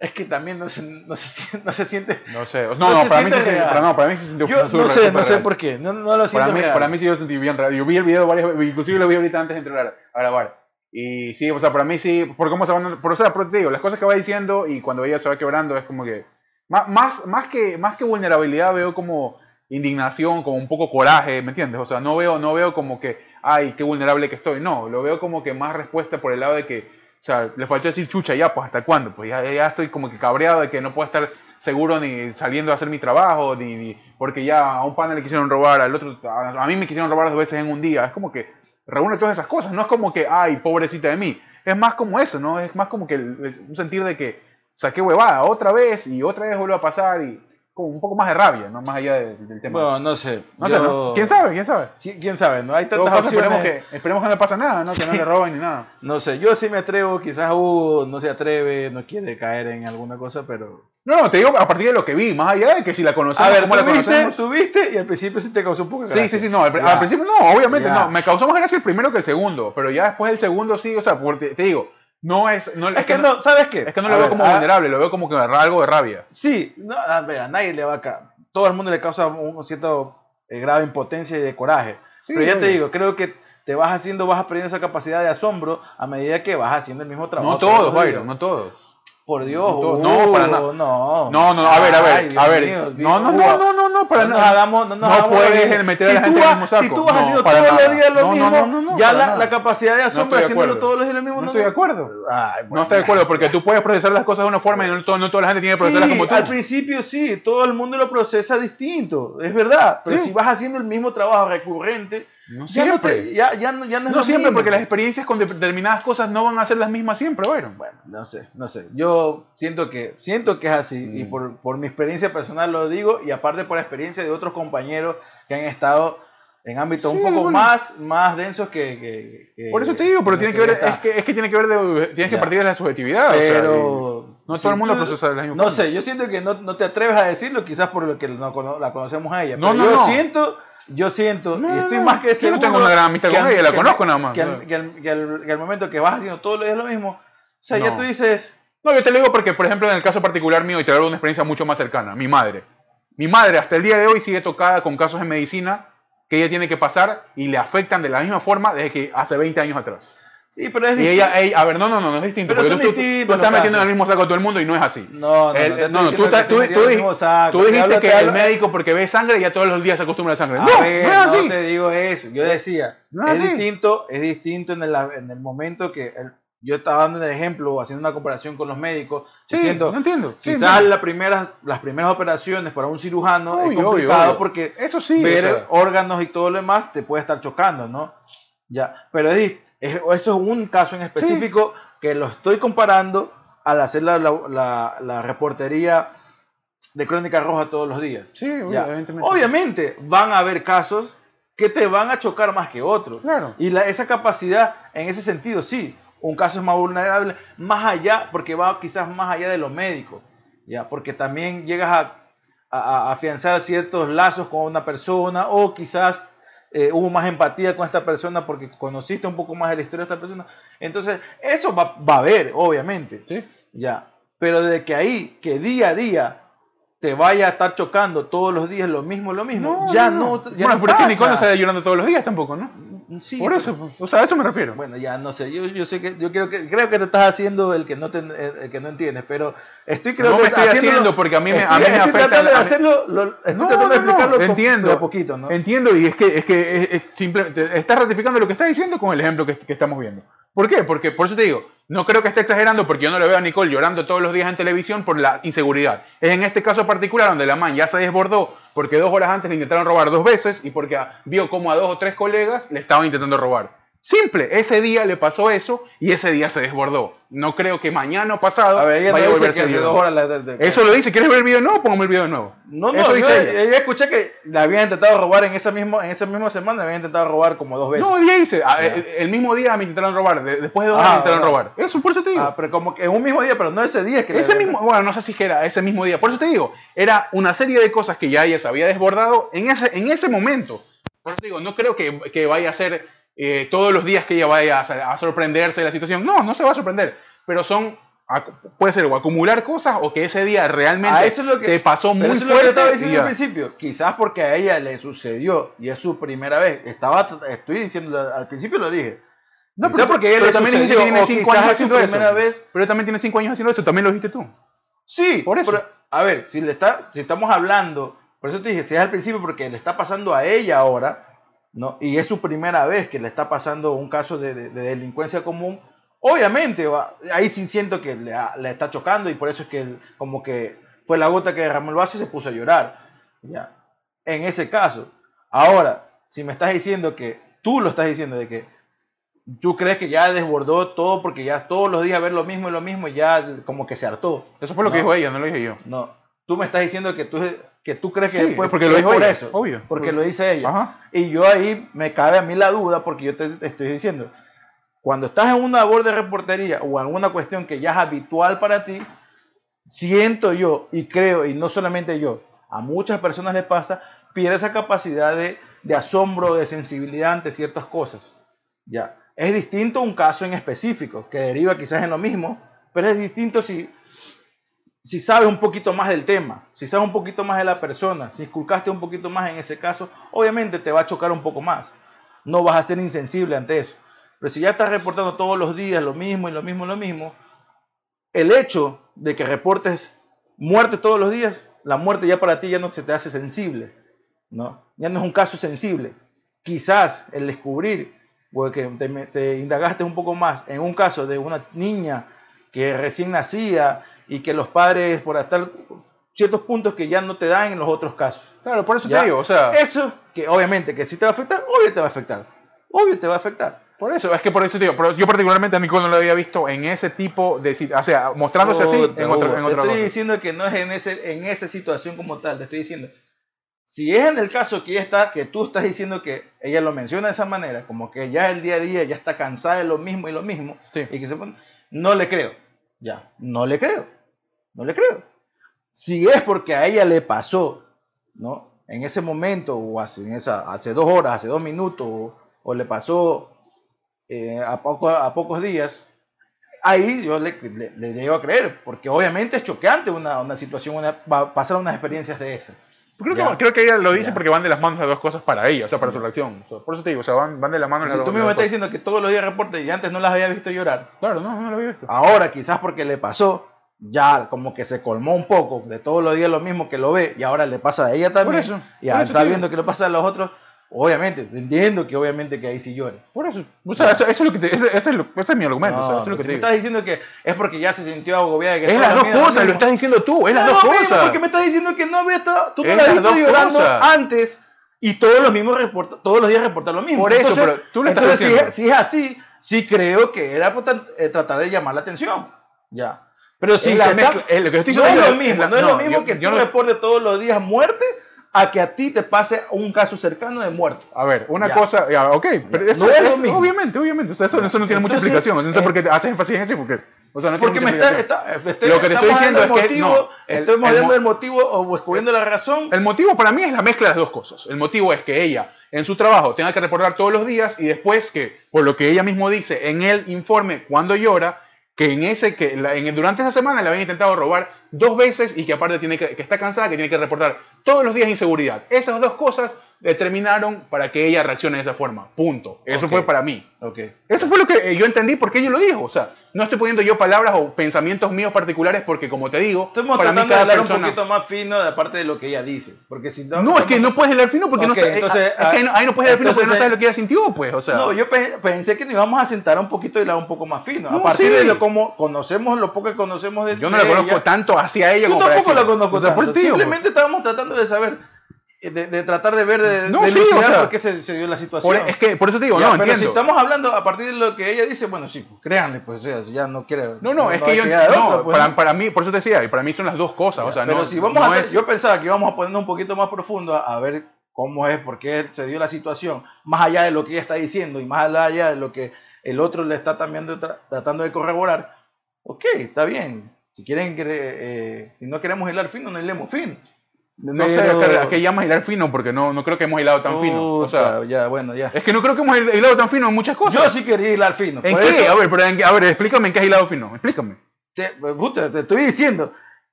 es que también no se, no se, siente- no se siente. No, sé. No, no no, se para mí siente se, real. para, no, para mí se sintió Yo no sé, no sé real. por qué. No, no lo siento Para mí, real. para mí sí yo sentí bien raro. Yo vi el video varias veces, inclusive lo vi ahorita antes de entrar a grabar. Y sí, o sea, para mí sí, por cómo se van, por, o sea, por- te digo, las cosas que va diciendo y cuando ella se va quebrando es como que, más, más, más que, más que vulnerabilidad veo como indignación, como un poco coraje, ¿me entiendes? O sea, no veo, no veo como que, ay, qué vulnerable que estoy, no, lo veo como que más respuesta por el lado de que, o sea, le faltó decir chucha, ya, pues, ¿hasta cuándo? Pues ya, estoy como que cabreado de que no puedo estar seguro ni saliendo a hacer mi trabajo, ni, ni- porque ya a un pana le quisieron robar, al otro, a, mí me quisieron robar dos veces en un día, es como que reúne todas esas cosas, no es como que, ay, pobrecita de mí, es más como eso, ¿no? Es más como que un sentir de que, o sea, qué huevada, otra vez y otra vez vuelve a pasar y un poco más de rabia, ¿no? Más allá de- del tema. Bueno, no sé. no sé, ¿no? ¿Quién sabe? ¿Quién sabe? Sí, ¿Quién sabe? No hay tantas opciones. esperemos que, esperemos que no le pase nada, ¿no? Que no Sí. le roben ni nada. No sé, yo sí me atrevo, quizás Hugo no se atreve, no quiere caer en alguna cosa, pero... No, no, te digo a partir de lo que vi, más allá de que si la conocemos, A ver, ¿cómo la conocemos? y al principio sí te causó un poco de Sí, gracia. sí, sí, no, al, principio no, obviamente Ya. no, me causó más gracia el primero que el segundo, pero ya después del segundo sí, o sea, porque te digo, no es, no, Es que no, ¿sabes qué? es que no A lo veo como vulnerable, lo veo como que algo de rabia. Sí, no, a ver, a nadie le va a Todo el mundo le causa un cierto eh, grado de impotencia y de coraje. Sí, Pero ya te digo, creo que te vas haciendo, vas aprendiendo esa capacidad de asombro a medida que vas haciendo el mismo trabajo. No todos Byron, no todos. Por Dios, No, no, para nada. No, No, no, a ver, a ver, Ay, a ver. mío, no, no, no, no, no, no, para no nada. hagamos, no No puedes de- meter a la si gente en el mismo saco. Si tú vas No, haciendo todos los días lo No, no, mismo, no, no, no, ya la, la capacidad de asombro haciéndolo todos los días lo mismo. No estoy de acuerdo. Ay, No bueno, estoy de acuerdo, porque tú puedes procesar las cosas de una forma y no, no toda la gente tiene que procesarlas Sí, como tú. al principio sí, todo el mundo lo procesa distinto, es verdad. Pero Sí. si vas haciendo el mismo trabajo recurrente, No ya no, siempre. te- ya, ya no, ya no es No siempre, mismo. porque las experiencias con determinadas cosas no van a ser las mismas siempre, Byron. Bueno, no sé, no sé. Yo siento que, siento que es así Mm. y por, por mi experiencia personal lo digo y aparte por la experiencia de otros compañeros que han estado en ámbitos Sí, un poco bueno. más, más densos que, que- que- Por eso te digo, pero que tiene que ver, es que, es que tiene que ver de, tienes que Ya. partir de la subjetividad. o sea, Pero no si todo el mundo procesa de la misma No forma. sé, yo siento que no, no te atreves a decirlo, quizás por lo que la conocemos a ella. No, pero no, yo no. siento, yo siento, No, y estoy más que Yo seguro. no tengo una gran amistad que con ella, la conozco nada más. Que al, que al- que al- que al momento que vas haciendo los días lo mismo, o sea, ya No. tú dices, No, yo te lo digo porque, por ejemplo, en el caso particular mío, y te hablo de una experiencia mucho más cercana, mi madre. Mi madre hasta el día de hoy sigue tocada con casos de medicina que ella tiene que pasar y le afectan de la misma forma desde que hace 20 años atrás. Sí, pero es Y distinto. ella, ella- a ver, no, no, no, no es distinto. Pero porque tú, tú- tú distintos estás metiendo en el mismo saco a todo el mundo y no es así. No, no, El- no, no, tú, estás- tú- tú tú Te dijiste que el médico porque ve sangre ya todos los días se acostumbra a la sangre. A no, ver, no es así. no te digo eso. Yo decía, No es es distinto, es distinto en el, en el momento que el- yo estaba dando el ejemplo, haciendo una comparación con los médicos, Sí, diciendo, no entiendo. Sí, quizás entiendo. las primeras, las primeras operaciones para un cirujano Obvio, es obvio, complicado obvio. porque Eso sí. ver o sea, órganos y todo lo demás te puede estar chocando, ¿no? Ya, pero es- eso es un caso en específico que lo estoy comparando al hacer la, la, la- la reportería de Crónica Roja todos los días. sí, evidentemente. Obviamente van a haber casos que te van a chocar más que otros. Claro. Y la- esa capacidad, en ese sentido, sí, un caso es más vulnerable, más allá, porque va quizás más allá de lo médico, ya, porque también llegas a, a- a afianzar ciertos lazos con una persona o quizás eh, hubo más empatía con esta persona porque conociste un poco más de la historia de esta persona. Entonces, eso va, va a haber, obviamente. Sí. Ya. Pero de que ahí, que día a día te vaya a estar chocando todos los días lo mismo, lo mismo, ya no, ya bueno, no pero es que Nicole no pasa. está llorando todos los días tampoco, ¿no? Sí, Por eso, o sea, a eso me refiero. Bueno, ya no sé, yo, yo sé que yo creo que creo que te estás haciendo el que no te, el que no entiendes, pero estoy creo no que me estoy haciendo porque a mí me, a mí me estoy afecta. tratando de hacerlo, lo- estoy No, tratando de no, no, explicarlo po- entiendo, de a poquito, ¿no? Entiendo y es que, es que es, es simplemente estás ratificando lo que estás diciendo con el ejemplo que, que estamos viendo. ¿Por qué? Porque por eso te digo, no creo que esté exagerando porque yo no le veo a Nicole llorando todos los días en televisión por la inseguridad. Es en este caso particular donde la man ya se desbordó porque dos horas antes le intentaron robar dos veces y porque vio como a dos o tres colegas le estaban intentando robar. Simple, ese día le pasó eso y ese día se desbordó. No creo que mañana o pasado A ver, ella vaya a no volver dice a que dos horas de- de- Eso lo dice. ¿Quieres ver el video de nuevo? Póngame el video de nuevo. No, no, yo, ella. escuché que la habían intentado robar en esa misma en esa misma semana, la habían intentado robar como dos veces. No, ella dice, ah, Ya. eh, el mismo día me intentaron robar, de- después de dos Ah, horas me intentaron ah. robar. Eso, por eso te digo. Ah, pero como que en un mismo día, pero no ese día que ese mismo, bueno, no sé si era ese mismo día, por eso te digo, era una serie de cosas que ya ella se había desbordado en ese, en ese momento. Por eso te digo, no creo que, que vaya a ser eh, todos los días que ella vaya a, a sorprenderse de la situación. No, no se va a sorprender, pero son, puede ser o acumular cosas o que ese día realmente Ah, eso es lo que- te pasó Pero muy eso es lo que fuerte. estaba diciendo al principio. Quizás porque a ella le sucedió y es su primera vez. Estaba, estoy diciendo, al principio lo dije. No, Quizás porque ella pero también sucedió, que tiene o cinco quizás años es su haciendo eso. primera vez. Pero también tiene cinco años haciendo eso, también lo dijiste tú. Sí, Por eso. pero, a ver, si le está, si estamos hablando, por eso te dije, si es al principio porque le está pasando a ella ahora, ¿no? Y es su primera vez que le está pasando un caso de, de- de delincuencia común, obviamente ahí sí siento que le, le está chocando y por eso es que como que fue la gota que derramó el vaso y se puso a llorar. Ya. En ese caso. Ahora, si me estás diciendo que tú lo estás diciendo de que tú crees que ya desbordó todo porque ya todos los días ver lo mismo y lo mismo y ya como que se hartó. Eso fue lo que dijo ella, no lo dije yo. No. Tú me estás diciendo que tú, que tú crees que Sí, porque lo dijo por eso. obvio. Porque lo dice ella. Ajá. Y yo ahí me cabe a mí la duda porque yo te, te estoy diciendo, cuando estás en una labor de reportería o en una cuestión que ya es habitual para ti, siento yo y creo, y no solamente yo, a muchas personas les pasa, pierde esa capacidad de, de asombro, de sensibilidad ante ciertas cosas. Ya. Es distinto un caso en específico, que deriva quizás en lo mismo, pero es distinto si, si sabes un poquito más del tema, si sabes un poquito más de la persona, si inculcaste un poquito más en ese caso, obviamente te va a chocar un poco más. No vas a ser insensible ante eso. Pero si ya estás reportando todos los días lo mismo y lo mismo y lo mismo, el hecho de que reportes muerte todos los días, la muerte ya para ti ya no se te hace sensible, ¿no? Ya no es un caso sensible. Quizás el descubrir, porque te, te indagaste un poco más en un caso de una niña que recién nacía y que los padres por hasta ciertos puntos que ya no te dan en los otros casos. Claro, por eso Ya. te digo, o sea, Eso que obviamente que sí te va a afectar, obvio te va a afectar. Obvio te va a afectar. por eso, es que por eso te digo, pero yo particularmente a Nicole no lo había visto en ese tipo de, sit- o sea, mostrándose así en otra, en te otra estoy cosa. diciendo que no es en, ese, en esa situación como tal, te estoy diciendo. Si es en el caso que ella está, que tú estás diciendo que ella lo menciona de esa manera, como que ya el día a día ya está cansada de lo mismo y lo mismo, Sí. y que se pone- no le creo. Ya, no le creo. No le creo. Si es porque a ella le pasó, ¿no? En ese momento, o hace, en esa, hace dos horas, hace dos minutos, o, o le pasó eh, a, poco, a pocos días, ahí yo le, le, le llego a creer, porque obviamente es choqueante una, una situación, una, pasar unas experiencias de esas. Creo que, Ya. creo que ella lo dice Ya. porque van de las manos las dos cosas para ella, o sea, para su reacción. Por eso te digo, o sea, van, van de la mano las Si dos tú mismo me las estás diciendo que todos los días reporte y antes no las había visto llorar, cosas. Claro, no, no lo había visto. ahora quizás porque le pasó, ya como que se colmó un poco de todos los días lo mismo que lo ve y ahora le pasa a ella también, eso, y ahora está viendo que le pasa a los otros, obviamente, entiendo que obviamente que ahí sí llore. Por eso. O sea, eso, eso es lo que te- ese, ese es lo- ese es mi argumento. o sea, No, eso es lo que si te me digo. estás diciendo que es porque ya se sintió agobiada. Que Es las dos lo cosas, lo estás diciendo tú, es las No, dos mismo, cosas. porque me estás diciendo que no había estado, tú no la has visto llorando cosas. antes y todos los mismos reporta, todos los días reportan lo mismo. Por eso, pero tú le estás entonces, si si es así, sí creo que era eh, tratar de llamar la atención. Ya. Pero si la mezcla- es lo que estoy no es lo mismo, no es lo mismo que yo tú reportes todos los días muerte a que a ti te pase un caso cercano de muerte. A ver, una Ya. cosa, ya, ok, pero Ya. eso, No es lo mismo. obviamente, obviamente, o sea, eso, eso no tiene mucha Entonces, explicación, no sé eh, por qué te haces énfasis en eso, porque, o sea, no Porque me mucha está, está- estoy- Lo que te estoy diciendo es que, no, el- estamos el dando mo- el motivo o descubriendo la razón. El motivo para mí es la mezcla de las dos cosas. El motivo es que ella en su trabajo tenga que reportar todos los días y después que, por lo que ella mismo dice en el informe cuando llora, que en ese que la- en, durante esa semana le habían intentado robar dos veces y que aparte tiene que, que está cansada, que tiene que reportar todos los días inseguridad. Esas dos cosas determinaron para que ella reaccione de esa forma. Punto. Eso Ok. fue para mí. Ok. Eso fue lo que eh, yo entendí porque ella lo dijo. O sea, no estoy poniendo yo palabras o pensamientos míos particulares porque, como te digo, Estamos para mí tratando de cada hablar persona... un poquito más fino de parte de lo que ella dice. Porque si no. No, es que no puedes hilar fino porque Ok, no sabes. entonces, es que ahí no, ahí no puedes hilar fino porque no sabes lo que ella sintió, pues. O sea, No, yo pe- pensé que nos íbamos a sentar un poquito y hablar un poco más fino. No, a partir sí. de lo como conocemos, lo poco que conocemos de yo no de la conozco ella. tanto hacia ella Yo tampoco la conozco O sea, por tanto. pues. Simplemente estábamos tratando de saber, eh, de, de tratar de ver, de, No, de sí, o sea, por qué se, se dio la por- situación. es que por eso te digo, Ya, no, pero si entiendo. estamos hablando a partir de lo que ella dice, bueno, sí, pues, créanle, pues, o sea, si ya no quiere. No, no, es que yo. No, otra, pues, para, ¿no? para mí, por eso te decía, y para mí son las dos cosas. o sea, pero no, si vamos no a, es- yo pensaba que íbamos a ponernos un poquito más profundo a, a ver cómo es, por qué se dio la situación, más allá de lo que ella está diciendo y más allá de lo que el otro le está también de tra- tratando de corroborar. Ok, está bien. Si quieren, que, eh, si no queremos hilar fino, no hilemos fino. No pero- sé a qué llamas hilar fino, porque no, no creo que hemos hilado tan fino. O sea, ya, bueno, ya. es que no creo que hemos hilado tan fino en muchas cosas. Yo sí quería hilar fino. ¿En por qué? eso A ver, pero en a ver, explícame en qué has hilado fino. Explícame. te, puta, te estoy diciendo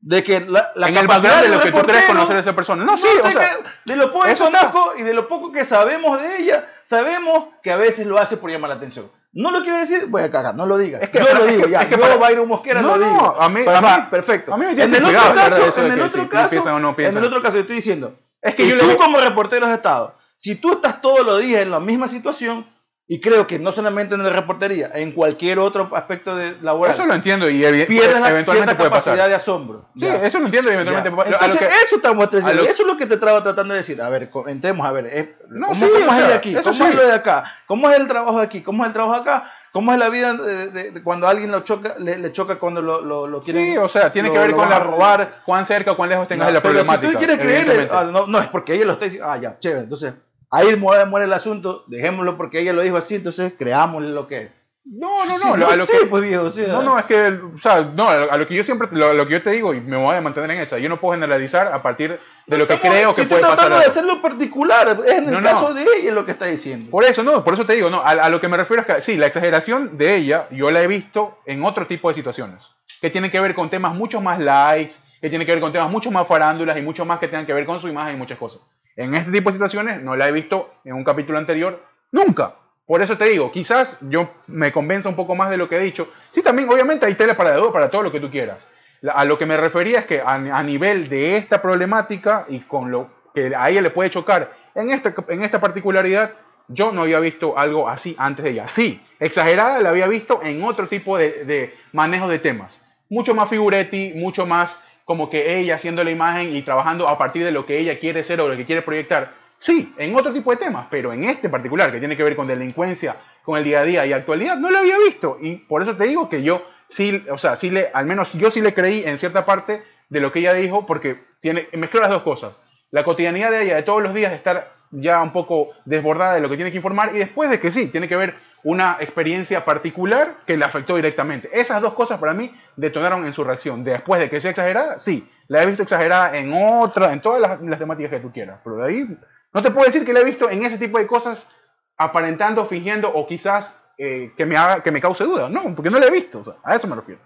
de que la, la en el capacidad background de lo que tú crees conocer a esa persona. No, sí, No, o sea, de lo poco que eso está. conozco y de lo poco que sabemos de ella, sabemos que a veces lo hace por llamar la atención. No lo quiero decir, voy a cagar, no lo diga. Es que yo para- lo es digo que- ya. es que yo, para- Byron Mosquera, No, lo no, digo. a mí- a mí- perfecto. a mí me en el otro caso, en de el otro caso, no en el otro caso, estoy diciendo, Es que yo tú le- como reportero has estado, si tú estás todos los días en la misma situación, Y creo que no solamente en la reportería, en cualquier otro aspecto de laboral. Eso lo entiendo y evi- pierdes la eventualmente puede capacidad pasar. de asombro. Sí, Ya. eso lo entiendo y eventualmente puede pasar. Entonces, que- eso estamos a lo- eso es lo que te estaba tratando de decir. A ver, comentemos, a ver, es- No, ¿cómo, sí, cómo es sea, de aquí? ¿Cómo sí. es lo de acá? ¿Cómo es el trabajo de aquí? ¿Cómo es el trabajo acá? ¿Cómo es la vida de, de- de cuando alguien lo choca, le, le choca cuando lo, lo, lo quieren Sí, o sea, tiene que ver con la robar? cuán cerca o cuán lejos tengas No, de la pero problemática. si tú quieres creerle, evidentemente. ah, no, no, es porque ella lo está diciendo. Ah, ya, chévere. Entonces, ahí muere, muere el asunto, dejémoslo porque ella lo dijo así, entonces creámosle lo que es. No, no, Sí, no. lo- a lo sé, que, pues viejo, sea, No, no, es que, o sea, no, a lo, que yo siempre, lo, lo que yo te digo y me voy a mantener en esa, yo no puedo generalizar a partir de lo que estamos- creo si que puede pasar. tratando de hacerlo particular, es en el No, no. caso de ella lo que está diciendo. Por eso, no, por eso te digo, no, a, a lo que me refiero es que sí, la exageración de ella yo la he visto en otro tipo de situaciones, que tienen que ver con temas mucho más likes, que tienen que ver con temas mucho más farándulas y mucho más que tengan que ver con su imagen y muchas cosas. En este tipo de situaciones no la he visto en un capítulo anterior nunca. Por eso te digo, quizás yo me convenza un poco más de lo que he dicho. Sí, también obviamente hay tele para, para todo lo que tú quieras. A lo que me refería es que a, a nivel de esta problemática y con lo que a ella le puede chocar en esta, en esta particularidad, yo no había visto algo así antes de ella. Sí, exagerada la había visto en otro tipo de, de manejo de temas. Mucho más figuretti, mucho más como que ella haciendo la imagen y trabajando a partir de lo que ella quiere ser o lo que quiere proyectar. Sí, en otro tipo de temas, pero en este particular, que tiene que ver con delincuencia, con el día a día y actualidad, no lo había visto. Y por eso te digo que yo sí, o sea, sí le, al menos yo sí le creí en cierta parte de lo que ella dijo, porque tiene, mezcló las dos cosas. La cotidianidad de ella, de todos los días, estar ya un poco desbordada de lo que tiene que informar, y después de que sí, tiene que ver una experiencia particular que le afectó directamente. Esas dos cosas para mí detonaron en su reacción. Después de que sea exagerada, sí, la he visto exagerada en otra, en todas las, las temáticas que tú quieras, pero de ahí no te puedo decir que la he visto en ese tipo de cosas aparentando, fingiendo o quizás eh, que, me haga, que me cause duda. No, porque no la he visto, o sea, a eso me refiero.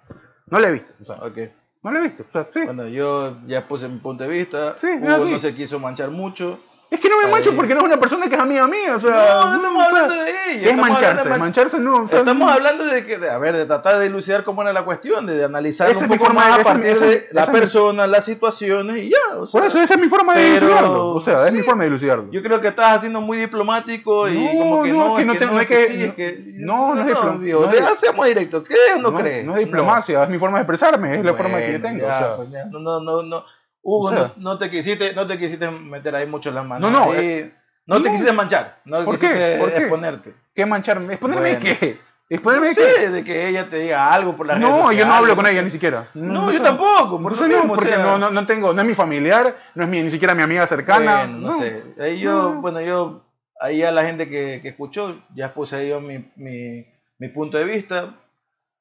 No la he visto, o sea, Ok. no la he visto. o sea, sí. Bueno, yo ya puse mi punto de vista. Sí, Hugo no se quiso manchar mucho. Es que no me mancho porque no es una persona que es amiga mía, o sea... No, no estamos sea, hablando de ella. ¿Qué es mancharse? de man- Mancharse no... o sea, Estamos no- hablando de que, de, a ver, de tratar de dilucidar cómo era la cuestión, de, de analizar un poco forma más a esa partir de esa la es mi- persona, las situaciones y ya. O sea, Por eso, esa es mi forma de pero- dilucidarlo. O sea, es mi forma de dilucidarlo. Yo creo que estás haciendo muy diplomático y No, como que no, no, es que es no que no, no es que sí, es que... no, no es diplo- viejo, no es- ya seamos directos, ¿crees o no, no, crees? no es diplomacia, es mi forma de expresarme, es la forma que yo tengo. pues no, no, no, no. Hugo, O sea. no, no te quisiste, no te quisiste meter ahí mucho las manos. No, no, ahí. no te no. quisiste manchar, no ¿Por qué? quisiste ¿Por qué? exponerte. ¿Qué mancharme? ¿Exponerme Bueno. qué? ¿Exponerme No qué? sé, de que ella te diga algo por redes No, yo no sociales, hablo con no ella ni siquiera. No, yo sé. tampoco, Por por no, mismo, o porque sea. no, no, no tengo, no es mi familiar, no es mi, ni siquiera mi amiga cercana. Bueno, no, sé. Ahí yo, No. bueno, yo, ahí a la gente que, que escuchó, ya puse ahí yo mi, mi, mi punto de vista.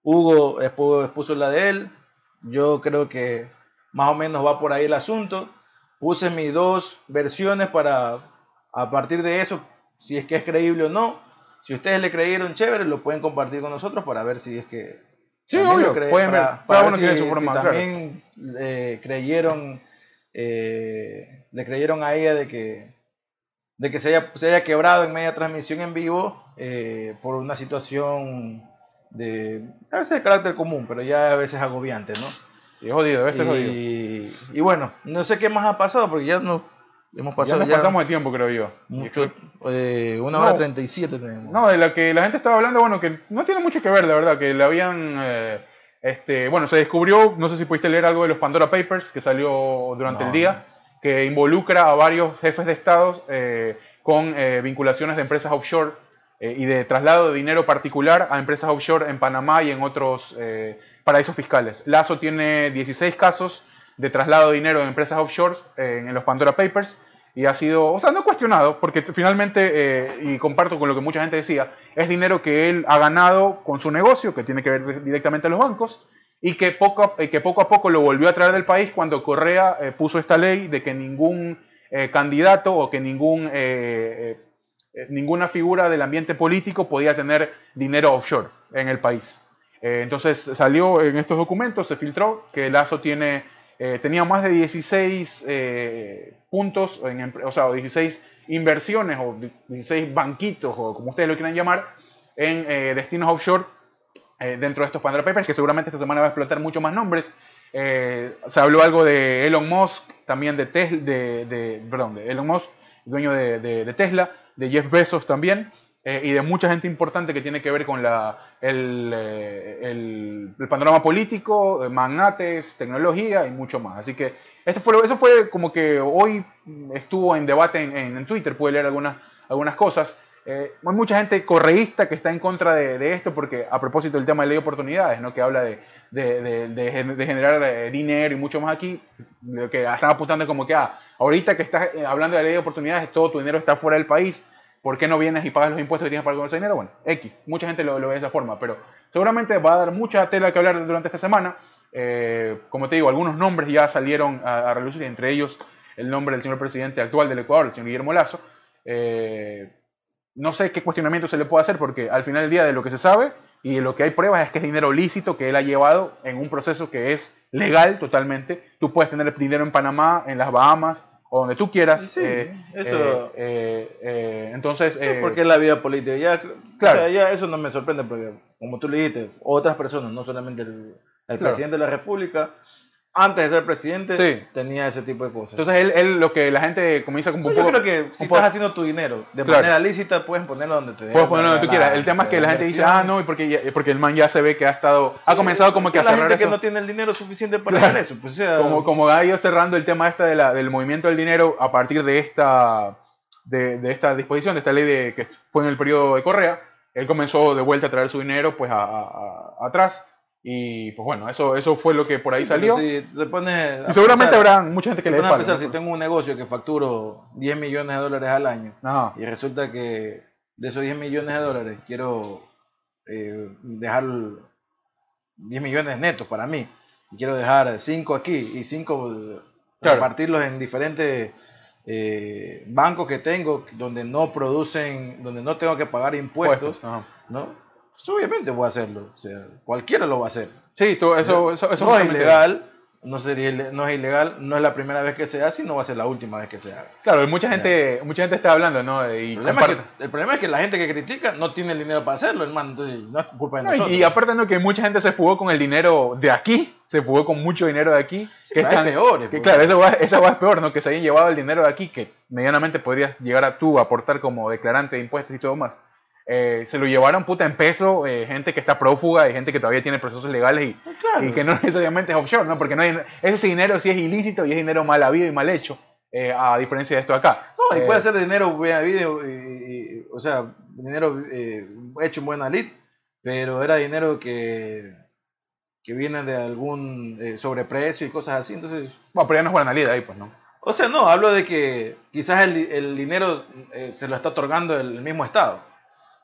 Hugo expu- expuso la de él. Yo creo que más o menos va por ahí el asunto. Puse mis dos versiones para, a partir de eso, si es que es creíble o no. Si ustedes le creyeron chévere, lo pueden compartir con nosotros para ver si es que Sí, obvio, creen, pueden ver, para, para si, su forma, si claro. también eh, creyeron eh, le creyeron a ella de que de que se haya, se haya quebrado en media transmisión en vivo eh, por una situación de a veces de carácter común pero ya a veces agobiante no Y es jodido, este es jodido. y, y bueno no sé qué más ha pasado porque ya no hemos Ya pasado nos ya, pasamos de tiempo, creo yo. mucho eh, una No. hora treinta y siete tenemos No, de la que la gente estaba hablando, bueno, que no tiene mucho que ver, la verdad, que le habían, eh, este, bueno, se descubrió, no sé si pudiste leer algo de los Pandora Papers que salió durante No. el día, que involucra a varios jefes de estados eh, con vinculaciones de empresas offshore y de traslado de dinero particular a empresas offshore en Panamá y en otros eh, paraísos fiscales. Lazo tiene 16 casos de traslado de dinero en empresas offshore eh, en los Pandora Papers y ha sido, o sea, no cuestionado, porque finalmente, eh, y comparto con lo que mucha gente decía, es dinero que él ha ganado con su negocio, que tiene que ver directamente a los bancos, y que poco a, que poco, a poco lo volvió a traer del país cuando Correa eh, puso esta ley de que ningún candidato o que ningún, ninguna figura del ambiente político podía tener dinero offshore en el país. Eh, entonces salió en estos documentos, se filtró que Lazo tiene, eh, tenía más de 16 eh, puntos, en o sea, o 16 inversiones o 16 banquitos o como ustedes lo quieran llamar en eh, destinos offshore eh, dentro de estos Pandora Papers, que seguramente esta semana va a explotar muchos más nombres. Eh, se habló algo de Elon Musk, también de Tesla, de, de- perdón, de Elon Musk, dueño de- de Tesla, de Jeff Bezos también, eh, y de mucha gente importante que tiene que ver con la, el, eh, el- el panorama político, eh, magnates, tecnología y mucho más. Así que esto fue, eso fue como que hoy estuvo en debate en, en- en Twitter, pude leer algunas, algunas cosas. Eh, hay mucha gente correísta que está en contra de, de esto porque a propósito del tema de ley de oportunidades, ¿no? que habla de, de, de- de gen- de generar eh, dinero y mucho más aquí, lo que están apuntando es como que ah, ahorita que estás hablando de la ley de oportunidades, todo tu dinero está fuera del país, ¿por qué no vienes y pagas los impuestos que tienes para con ese dinero? Bueno, X, mucha gente lo, lo ve de esa forma, pero seguramente va a dar mucha tela que hablar durante esta semana. Eh, como te digo, algunos nombres ya salieron a, a relucir, entre ellos el nombre del señor presidente actual del Ecuador, el señor Guillermo Lazo. Eh, no sé qué cuestionamiento se le puede hacer porque al final del día de lo que se sabe y de lo que hay pruebas es que es dinero lícito que él ha llevado en un proceso que es legal totalmente. Tú puedes tener dinero en Panamá, en las Bahamas o donde tú quieras. Sí, Eh, eso- eh, eh, eh, entonces, porque es la vida política. Ya, Claro. o sea, ya eso no me sorprende porque, como tú le dijiste, otras personas, no solamente el, el Claro. presidente de la República, antes de ser presidente, Sí. tenía ese tipo de cosas. entonces él, él lo que la gente comienza O como sea, un yo poco... creo que si estás haciendo tu dinero de Claro. manera lícita, puedes ponerlo donde te dé Puedes ponerlo donde tú la quieras. El tema es O que sea, la gente dice, ah, no, y porque, porque el man ya se ve que ha estado, ha Sí, comenzado como sí, que a la cerrar gente que eso. no tiene el dinero suficiente para Claro. hacer eso. Pues, o sea, como, como ha ido cerrando el tema esta de la, del movimiento del dinero a partir de esta, de, de esta disposición, de esta ley de, que fue en el periodo de Correa, él comenzó de vuelta a traer su dinero pues a, a- a- atrás y pues bueno, eso, eso fue lo que por ahí sí, salió. Si te pones a y seguramente pensar- habrá mucha gente que le dé a pensar, ¿no? si tengo un negocio que facturo 10 millones de dólares al año Ajá. y resulta que de esos 10 millones de dólares quiero eh, dejar 10 millones netos para mí y quiero dejar 5 aquí y 5 Claro. repartirlos en diferentes eh, bancos que tengo donde no producen, donde no tengo que pagar impuestos. ¿no? Pues obviamente voy a hacerlo, o sea, cualquiera lo va a hacer. Sí, tú- eso, eso, eso no es ilegal, no, sería, no es ilegal, no es la primera vez que se hace y no va a ser la última vez que se haga. Claro, mucha gente, mucha gente está hablando, ¿no? Y El problema, es que, el problema es que la gente que critica no tiene el dinero para hacerlo, hermano, entonces no es culpa de No, y- nosotros. y, aparte no que mucha gente se fugó con el dinero de aquí, se fugó con mucho dinero de aquí. Sí, que están- peores, que pues. claro, eso va, esa va es peor, ¿no? Que se hayan llevado el dinero de aquí, que medianamente podrías llegar a tú a aportar como declarante de impuestos y todo más. Eh, se lo llevaron puta en peso, eh, gente que está prófuga y gente que todavía tiene procesos legales y, Ah, claro. y que no necesariamente es offshore, ¿no? Porque no hay, ese dinero sí es ilícito y es dinero mal habido y mal hecho, eh, a diferencia de esto de acá. No, y Eh, puede ser dinero bien habido, y, y- o sea, dinero eh, hecho en buena lid, pero era dinero que, que viene de algún eh, sobreprecio y cosas así, entonces... Bueno, pero ya no es buena lida ahí, pues, ¿no? O sea, no, hablo de que quizás el, el dinero eh, se lo está otorgando el mismo Estado,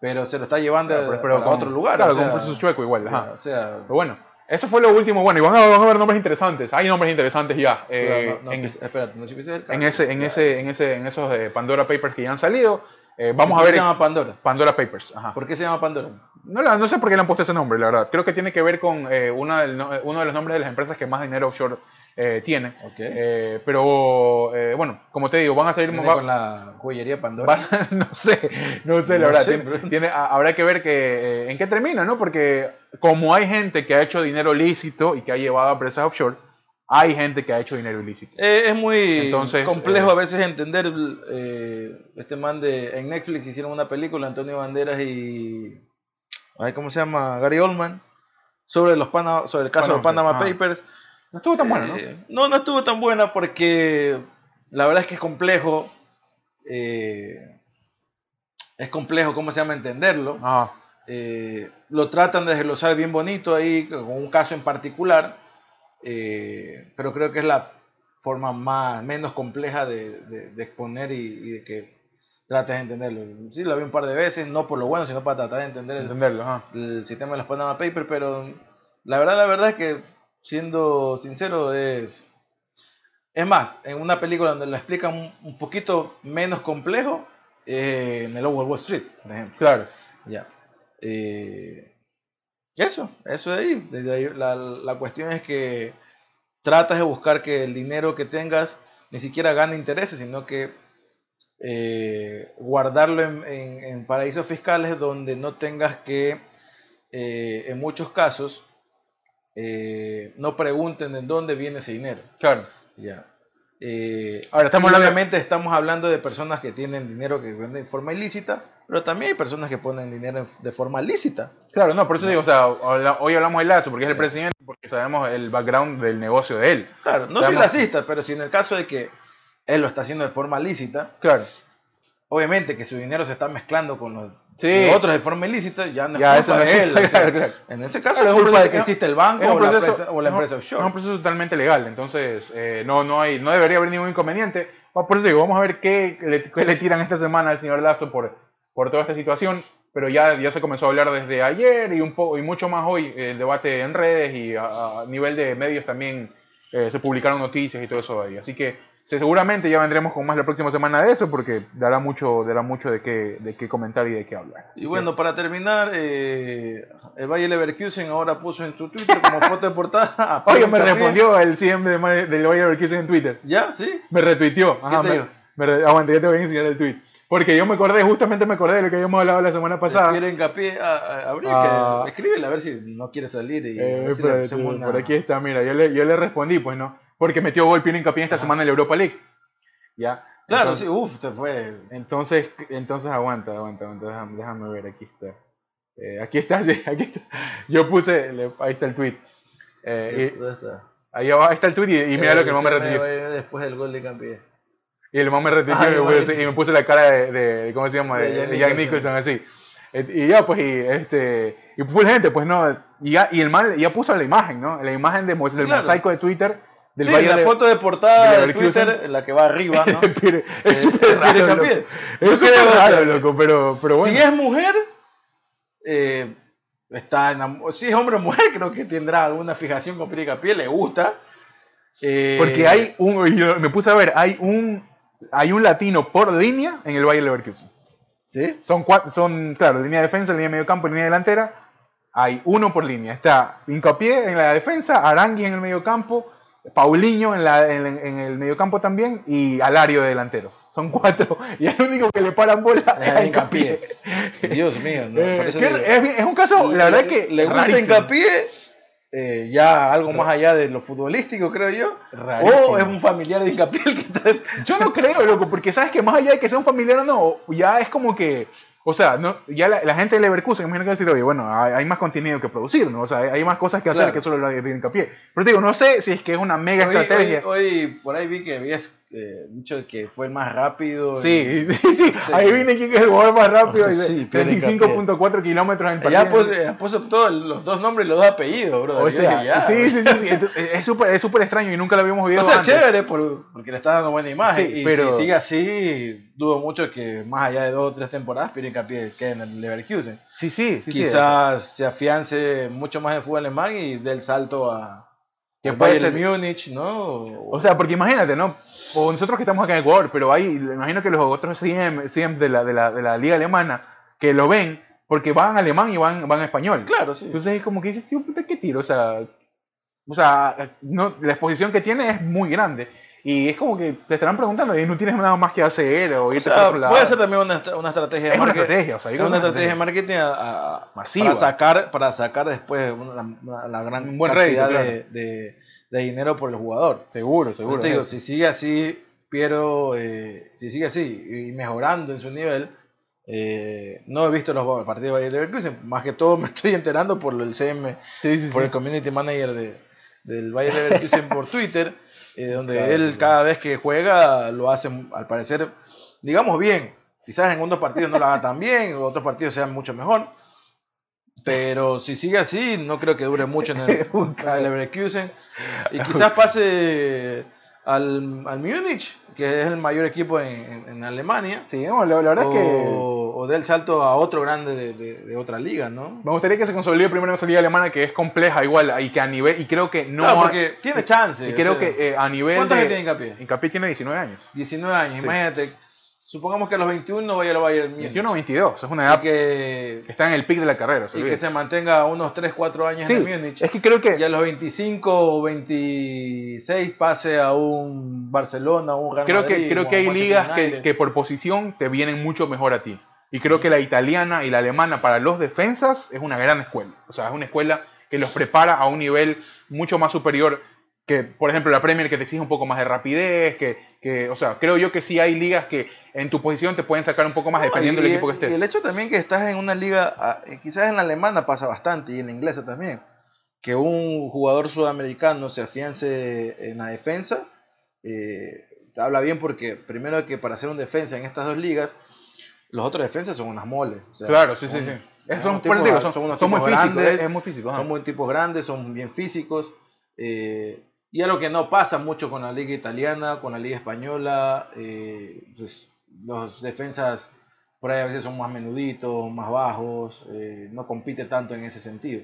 pero se lo está llevando Claro, pero- a- otro lugar. Claro, o sea, con un proceso chueco igual, ajá. O sea, Pero bueno, eso fue lo último. Bueno, y van a, van a haber nombres interesantes. Hay nombres interesantes ya. eh, no, no, en, espérate, no el en ese, en, ese, en, ese, en esos eh, Pandora Papers que ya han salido. Eh, vamos a ¿Por qué ver. se llama Pandora? Pandora Papers. Ajá. ¿Por qué se llama Pandora? No, la- no sé por qué le han puesto ese nombre, la verdad. Creo que tiene que ver con eh, una del no- uno de los nombres de las empresas que más dinero offshore eh, tiene. Eh, pero eh, bueno, como te digo, van a salir. ¿Viene va- con la joyería Pandora? Va- no sé, no sé, la No verdad. sé, tiene- pero- tiene- a- habrá que ver que, eh, en qué termina, ¿no? Porque como hay gente que ha hecho dinero lícito y que ha llevado a empresas offshore, hay gente que ha hecho dinero ilícito. Eh, es muy Entonces, complejo eh, a veces entender eh, este man de en Netflix hicieron una película Antonio Banderas y ay, ¿cómo se llama? Gary Oldman sobre los Pana- sobre el caso de Panama, Panama ah. Papers. No estuvo tan bueno, ¿no? Eh, no, no estuvo tan buena porque la verdad es que es complejo. eh, es complejo, ¿cómo se llama? Entenderlo. Ah, Eh, lo tratan de desglosar bien bonito ahí, con un caso en particular, pero creo que es la forma más, menos compleja de, de- de exponer y, y de que trates de entenderlo. Sí, la vi un par de veces, no por lo bueno, sino para tratar de entender el, entenderlo, el sistema de los Panama Papers, pero la verdad, la verdad es que, siendo sincero, es... Es más, en una película donde lo explican un, poquito menos complejo, eh, en el Lower Wall Street, por ejemplo. Claro. Ya. Eh, eso, eso de ahí. Desde ahí, la, la cuestión es que tratas de buscar que el dinero que tengas ni siquiera gane intereses, sino que eh, guardarlo en, en- en paraísos fiscales donde no tengas que, eh, en muchos casos, eh, no pregunten de dónde viene ese dinero. Claro. Ya. Eh, Ahora, estamos obviamente estamos hablando de personas que tienen dinero que venden de forma ilícita, pero también hay personas que ponen dinero de forma lícita. Claro, no, por eso digo, o sea, hoy hablamos de Lazo porque es el presidente, porque sabemos el background del negocio de él. Claro, no soy racista, pero si en el caso de que él lo está haciendo de forma lícita, Claro. obviamente que su dinero se está mezclando con los Sí. de otros de forma ilícita, ya no es Ya, culpa de él. o sea. En ese caso Claro, es culpa de que existe el banco o, la empresa, o la empresa Es un offshore. proceso totalmente legal, entonces eh, no, no, hay, no debería haber ningún inconveniente. Por eso digo, vamos a ver qué le, qué le tiran esta semana al señor Lazo por, por toda esta situación, pero ya, ya se comenzó a hablar desde ayer y, un poco, y mucho más hoy, eh, el debate en redes y a, a nivel de medios también eh, se publicaron noticias y todo eso ahí. Así que seguramente ya vendremos con más la próxima semana de eso porque dará mucho, dará mucho de, qué, de qué comentar y de qué hablar. Así Y que- bueno, para terminar, eh, el Bayer Leverkusen ahora puso en su Twitter como foto de portada. a Oye, me respondió el CM de, del Bayer Leverkusen en Twitter. ¿Ya? ¿Sí? Me retuiteó. Ajá, te me, me ya te voy a enseñar el tweet. Porque yo me acordé, justamente me acordé de lo que habíamos hablado la semana pasada. Quiere hincapié a, a, abrir, Ah. que escríbele a ver si no quiere salir y a Eh, ver si le por, hacemos una- por aquí está, mira, yo le, yo le respondí, pues no. Porque metió gol Piero Hincapié esta Ajá. semana en la Europa League. Ya. Claro, entonces, sí, uff, te fue. Entonces, entonces aguanta, aguanta, aguanta, déjame, déjame ver, aquí está. Eh, aquí está, sí, aquí está. Yo puse, le- ahí está el tweet. Eh, y- ¿Dónde está? ahí abajo está el tweet y, y mira Eh, lo que el man me se retuiteó. va después del gol de Hincapié. Y el man me y, me y me puse la cara de, de- ¿cómo se llama? De De, Jack de Jack Nicholson. Nicholson, así. Eh, Y ya, pues, y, este, y full gente, pues, ¿no? Y, ya, y el man ya puso la imagen, ¿no? La imagen de, del Claro. mosaico de Twitter del Sí, Bayern la de- foto de portada de de. Twitter, la que va arriba, ¿no? Es súper raro, loco. Es súper raro, loco, pero, pero bueno. Si es mujer, eh, está enamo- si es hombre o mujer, creo que tendrá alguna fijación con Piero Hincapié, le gusta. Eh, Porque hay un, yo me puse a ver, hay un, hay un latino por línea en el Bayern Leverkusen. ¿Sí? Son cuatro, son, claro, línea de defensa, línea de medio campo, línea delantera. Hay uno por línea. Está Hincapié en la defensa, Arangui en el medio campo, Paulinho en, la, en, en el medio campo también y Alario de delantero. Son cuatro. Y el único que le paran bola es a Hincapié. Hincapié. Dios mío, ¿no? Eh, es, es un caso, la verdad que. le gusta. Hincapié, eh, ya algo más allá de lo futbolístico, creo yo. Rarísimo. O es un familiar de Hincapié el que está. Yo no creo, loco, porque sabes que más allá de que sea un familiar o no, ya es como que, o sea, no, ya la, la gente de Leverkusen, imagino que decir, oye, bueno, hay, hay más contenido que producir, ¿no? O sea, hay, hay más cosas que hacer Claro. que solo la de hincapié. Pero te digo, no sé si es que es una mega Hoy, estrategia. hoy- hoy por ahí vi que habías eh, dicho que fue el más rápido. Sí, y- sí, sí, Sí. ahí viene quién es el jugador más rápido. Sí, Pierre 25.4 kilómetros en Ya partido. ya puso todos los dos nombres y los dos apellidos, bro. O sea, sí, sí, sí, es súper es extraño y nunca lo habíamos O visto sea, antes. chévere por- porque le está dando buena imagen. Sí, y pero- si sigue así, dudo mucho que más allá de dos o tres temporadas, Pierre Hincapié quede en el Leverkusen. Sí, sí, sí. sí. Quizás se afiance mucho más en fútbol alemán y dé el salto a Que puede ser- Múnich, ¿no? O sea, porque imagínate, ¿no? O nosotros que estamos acá en Ecuador, pero hay, imagino que los otros CM, CM de, la, de, la, de la liga alemana, que lo ven, porque van a alemán y van, van a español. claro, sí. Entonces es como que dices, tío, puta, ¿qué tiro? O sea, o sea no, la exposición que tiene es muy grande. Y es como que te estarán preguntando y no tienes nada más que hacer o O irte sea, otro lado. puede ser también una, una estrategia de marketing. estrategia, o sea, Es una estrategia de marketing a- a- Masiva. para sacar para sacar después una- la gran Un buen cantidad de, de- de dinero por el jugador. Seguro, Pues seguro. te digo, es. si sigue así, Piero, eh, si sigue así y mejorando en su nivel, eh, no he visto los partidos de Bayer Leverkusen, más que todo me estoy enterando por el CM, Sí, sí, por sí. el community manager de, del Bayer Leverkusen por Twitter, eh, donde él cada vez que juega lo hace, al parecer, digamos bien. Quizás en unos partidos no lo haga tan bien, en otros partidos sean mucho mejor. Pero si sigue así, no creo que dure mucho en el, Leverkusen. Y quizás pase al, al Múnich, que es el mayor equipo en, en- en Alemania. Sí, no, la, la verdad o, es que o dé el salto a otro grande de, de- de otra liga, ¿no? me gustaría que se consolide primero en esa liga alemana que es compleja igual y que a nivel, y creo que no... Claro, porque tiene chance. y creo sea, que eh, a nivel ¿Cuántos años tiene Hincapié? Hincapié tiene 19 años. 19 años, Sí. imagínate. Supongamos que a los 21 no vaya al Bayern Múnich. 21 o 22, es una Y edad que, que está en el pic de la carrera. se y que se mantenga unos 3, 4 años Sí, en el Múnich. es que creo que... Y a los 25 o 26 pase a un Barcelona, a un Real creo Madrid. que, creo que hay ligas que, que por posición te vienen mucho mejor a ti. Y creo que la italiana y la alemana para los defensas es una gran escuela. O sea, es una escuela que los prepara a un nivel mucho más superior que, por ejemplo, la Premier que te exige un poco más de rapidez, que, que, o sea, creo yo que sí hay ligas que en tu posición te pueden sacar un poco más dependiendo y, del equipo que y estés. el hecho también que estás en una liga, ah, quizás en la alemana pasa bastante y en la inglesa también, que un jugador sudamericano se afiance en la defensa, eh, habla bien porque primero que para hacer un defensa en estas dos ligas, los otros defensas son unas moles. o sea, Claro, sí, sí, son- sí. son Es- Son, tipos- digo, son, son unos son muy tipos físicos, grandes, es, es muy físico. Son muy tipos grandes, son bien físicos. eh, y algo que no pasa mucho con la liga italiana, con la liga española, eh, pues, los defensas por ahí a veces son más menuditos, más bajos, eh, no compite tanto en ese sentido.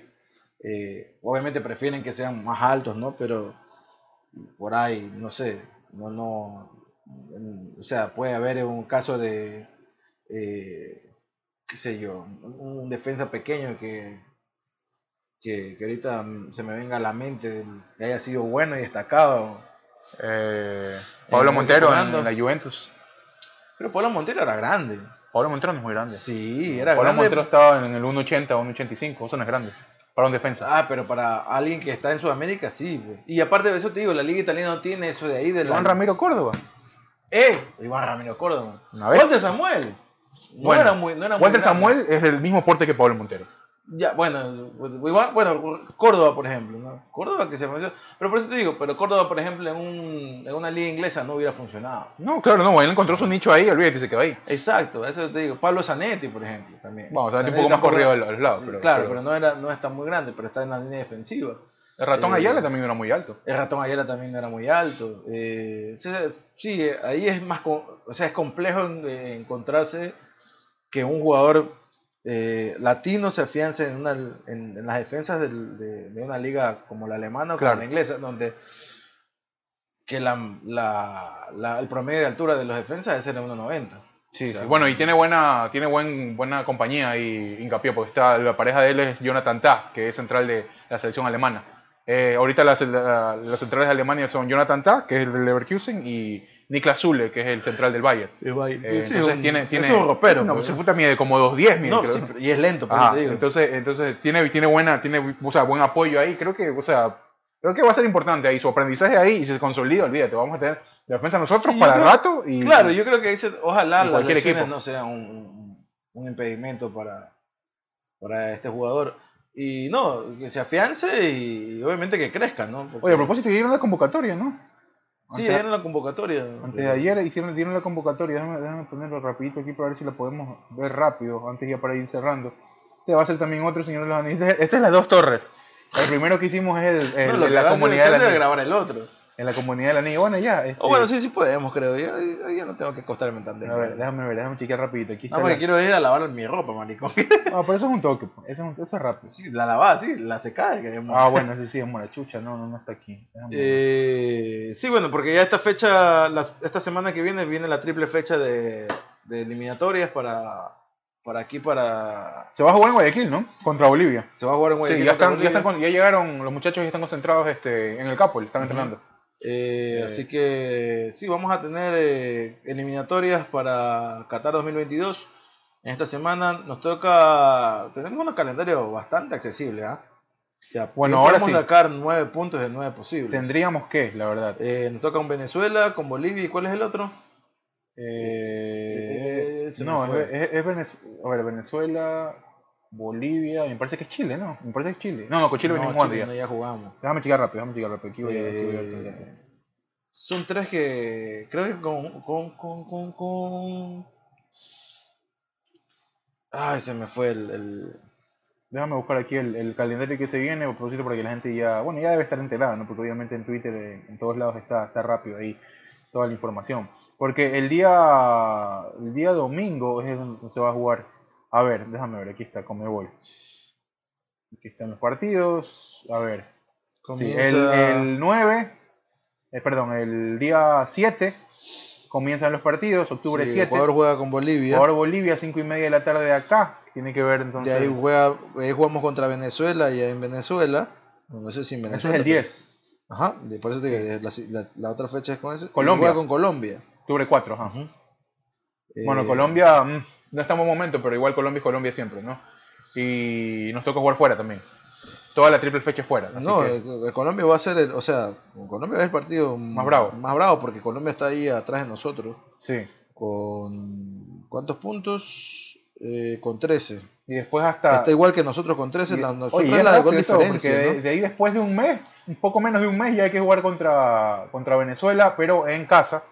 Eh, obviamente prefieren que sean más altos, ¿no? Pero por ahí, no sé, no, no, o sea, puede haber un caso de, eh, qué sé yo, un, defensa pequeño que, que, que ahorita se me venga a la mente que haya sido bueno y destacado. Eh, Pablo Montero en, la Juventus. Pero Pablo Montero era grande. Pablo Montero no es muy grande. Sí, era Pablo grande. Montero estaba en el 1.80 o 1.85, eso no es grande. Para un defensa. Ah, pero para alguien que está en Sudamérica, sí. güey. Y aparte de eso te digo, la liga italiana no tiene eso de ahí de la... Iván Ramiro Córdoba. ¡Eh! Iván Ramiro Córdoba. Una vez. Walter Samuel. No Bueno, era muy, no era muy Walter grande. Samuel es del mismo porte que Pablo Montero. Ya, bueno, bueno, Córdoba, por ejemplo, ¿no? Córdoba que se mencionó. Pero por eso te digo, pero Córdoba, por ejemplo, en, un, en una liga inglesa no hubiera funcionado. No, claro, no, él encontró su nicho ahí, olvídate, se quedó ahí. Exacto, eso te digo. Pablo Zanetti, por ejemplo, también. Vamos, Zanetti un poco más corrido a los lados, sí, pero- claro, pero- pero, no, era, no está muy grande, pero está en la línea defensiva. El ratón Eh, Ayala también era muy alto. El ratón Ayala también era muy alto. Eh, sí, ahí es más, o sea, es complejo eh, encontrarse que un jugador eh, latino se afiance en, una, en, en las defensas del- de, de una liga como la alemana o como Claro. la inglesa, donde que la, la- la- el promedio de altura de los defensas es el de 1.90. Sí, O sea, sí. Bueno, y tiene buena, tiene buen, buena compañía ahí, hincapié, porque está, la pareja de él es Jonathan Tah, que es central de la selección alemana. Eh, ahorita las, la- los centrales de Alemania son Jonathan Tah, que es el del Leverkusen, y Niklas Zule, que es el central del Bayern. Eh, Sí, entonces un- tiene, tiene, es un ropero. No, pues. se puta mide como 2.10, mide, No, sí, y es lento, por Ajá, eso te digo. entonces, entonces tiene, tiene buena, tiene, o sea, buen apoyo ahí. Creo que, o sea, creo que va a ser importante ahí. Su aprendizaje ahí y se consolida, olvídate, vamos a tener defensa nosotros yo para creo- rato y Claro, yo creo que ojalá las lesiones equipo. no sean un, un- un impedimento para, para este jugador. Y no, que se afiance y, obviamente que crezca, ¿no? Porque- Oye, a propósito, dieron la convocatoria, ¿no? Sí, antes- era la convocatoria. Antes de ayer hicieron, dieron la convocatoria, déjame, déjame ponerlo rapidito aquí para ver si la podemos ver rápido, antes ya para ir cerrando. Este va a ser también otro señor. Este, este es las dos torres. El primero que hicimos es el, el- No, lo que la comunidad grabar el otro. En la comunidad del anillo. Bueno, ya. Este, O bueno, sí, sí podemos, creo. Yo, yo ya no tengo que acostarme tan A temprano. ver, déjame ver, déjame chequear rapidito. Aquí está. No, porque la- quiero ir a lavar mi ropa, maricón. Ah, pero eso es un toque, pues. eso, es eso es rápido. Sí, la lavada, sí, la secada. Que Ah, bueno, ese sí es morachucha, no, no, no está aquí. Eh, sí, bueno, porque ya esta fecha, la- esta semana que viene, viene la triple fecha de, de eliminatorias para, para aquí, para... Se va a jugar en Guayaquil, ¿no? Contra Bolivia. Se va a jugar en Sí, Guayaquil ya, contra están, ya, están con- ya llegaron, los muchachos ya están concentrados este, en el Capol, están entrenando. Eh, así que sí, vamos a tener eh, eliminatorias para Qatar 2022. En esta semana nos toca, tenemos un calendario bastante accesible, ¿ah? O sea, Bueno, ahora sí. sacar nueve puntos de nueve posibles. Tendríamos que, la verdad. Eh, nos toca un Venezuela con Bolivia y ¿cuál es el otro? Eh, eh, no, es, es- es Venez- a ver, Venezuela, Bolivia, me parece que es Chile, ¿no? Me parece que es Chile. No, no, con Chile No, venimos Chile no, ya jugamos. Déjame checar rápido, déjame checar rápido. Aquí voy a- aquí voy a- Eh, son tres que creo que con, con, con, con, con- Ay, se me fue el... el- Déjame buscar aquí el, el calendario que se viene, propósito para que la gente ya, bueno, ya debe estar enterada, ¿no? Porque obviamente en Twitter, en, en todos lados está, está rápido ahí toda la información. Porque el día, el día domingo es donde se va a jugar. A ver, déjame ver, aquí está, cómo me voy. Aquí están los partidos. A ver. Sí, el, Comienza- el 9, eh, perdón, el día 7 comienzan los partidos, octubre sí, 7. Ecuador juega con Bolivia. Ahora Bolivia, 5 y media de la tarde de acá. Tiene que ver De entonces. ahí, juega, ahí jugamos contra Venezuela y en Venezuela. No sé si en Ese Venezuela. es el pero- 10. Ajá, de- por eso te digo, la, la- la otra fecha es con ese. y Colombia. Juega con Colombia. Octubre 4, ajá. Ujú. Bueno, Eh, Colombia mm, no está en buen momento, pero igual Colombia es Colombia siempre, ¿no? Y nos toca jugar fuera también. toda la triple fecha fuera. Así No, que- eh, eh, Colombia va a ser, el, o sea, Colombia es el partido Más bravo. Más bravo porque Colombia está ahí atrás de nosotros sí. con ¿cuántos puntos? Eh, con 13. Y después hasta... Está igual que nosotros con 13, la, Oye, nosotros y es la de gol diferencia. ¿no? de, de ahí después de un mes, un poco menos de un mes, ya hay que jugar contra, contra Venezuela, pero en casa.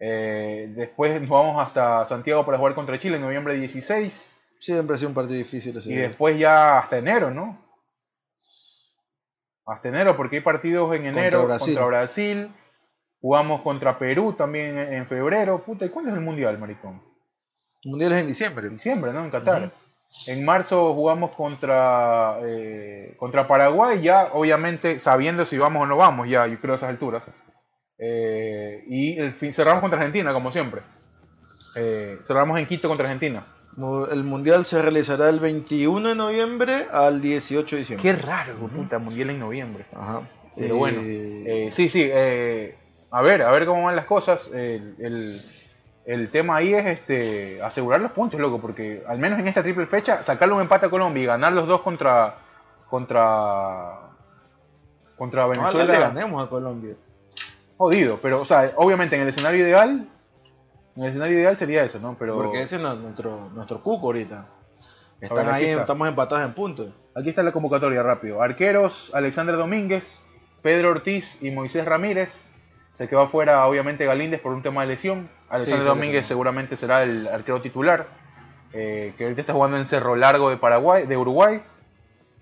Eh, después nos vamos hasta Santiago para jugar contra Chile en noviembre 16. Siempre ha sido un partido difícil ese Y día. después ya hasta enero, ¿no? Hasta enero, porque hay partidos en enero contra Brasil. Brasil. Jugamos contra Perú también en en febrero. Puta, ¿y cuándo es el Mundial, maricón? El mundial es en diciembre. diciembre, ¿no? En Qatar. En marzo jugamos contra, eh, contra Paraguay, ya obviamente sabiendo si vamos o no vamos, ya yo creo a esas alturas. Eh, y el fin, cerramos contra Argentina, como siempre. Eh, cerramos en Quito contra Argentina. El mundial se realizará el 21 de noviembre al 18 de diciembre. Qué raro, puta, mundial en noviembre. Ajá. Pero Eh, bueno, eh, sí, sí, a ver, a ver cómo van las cosas. El, el- el tema ahí es este asegurar los puntos, loco, porque al menos en esta triple fecha, sacarle un empate a Colombia y ganar los dos contra contra contra Venezuela, le ganemos a Colombia. Jodido, pero o sea, obviamente en el escenario ideal, en el escenario ideal sería eso, ¿no? Pero Porque ese es nuestro, nuestro cuco ahorita. Están ver, ahí, está. estamos empatados en puntos. Aquí está la convocatoria rápido. Arqueros, Alexander Domínguez, Pedro Ortiz y Moisés Ramírez. Se quedó afuera, obviamente, Galíndez por un tema de lesión. Alexander se Domínguez lesionó. seguramente será el arquero titular. eh, que ahorita está jugando en Cerro Largo de Paraguay, de Uruguay.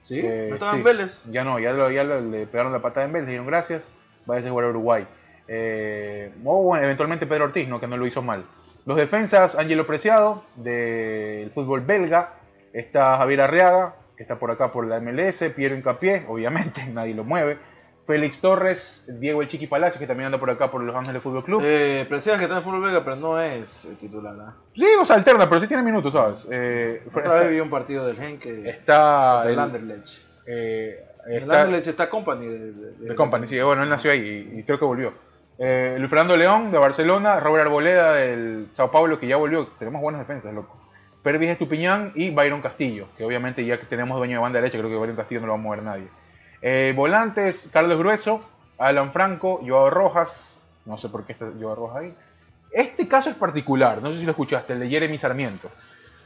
¿Sí? Eh, ¿No estaba sí. en Vélez? Ya no, ya, lo- ya lo- le pegaron la patada en Vélez, le dieron gracias. Va a jugar a Uruguay. Eh, o bueno, eventualmente Pedro Ortiz, ¿no? que no lo hizo mal. Los defensas, Angelo Preciado, del fútbol belga. Está Javier Arriaga, que está por acá por la MLS. Piero Incapié, obviamente, nadie lo mueve. Félix Torres, Diego El Chiqui Palacios, que también anda por acá por Los Ángeles Fútbol Club. Eh, Preciado que está en fútbol belga, pero no es el titular. ¿ah? sí, o sea, alterna, pero sí tiene minutos, ¿sabes? Eh, Otra vez vi un partido del Gen que está el, Anderlecht. eh, El está- Anderlecht está Company de, de, De Company, sí, bueno, él nació ahí y, y creo que volvió. Eh, Luis Fernando León de Barcelona, Robert Arboleda del Sao Paulo que ya volvió, tenemos buenas defensas, loco. Pervis Estupiñán y Byron Castillo, que obviamente ya que tenemos dueño de banda derecha, creo que Byron Castillo no lo va a mover nadie. Eh, volantes, Carlos Grueso, Alan Franco, Joao Rojas, no sé por qué está Joao Rojas ahí. Este caso es particular, no sé si lo escuchaste, el de Jeremy Sarmiento,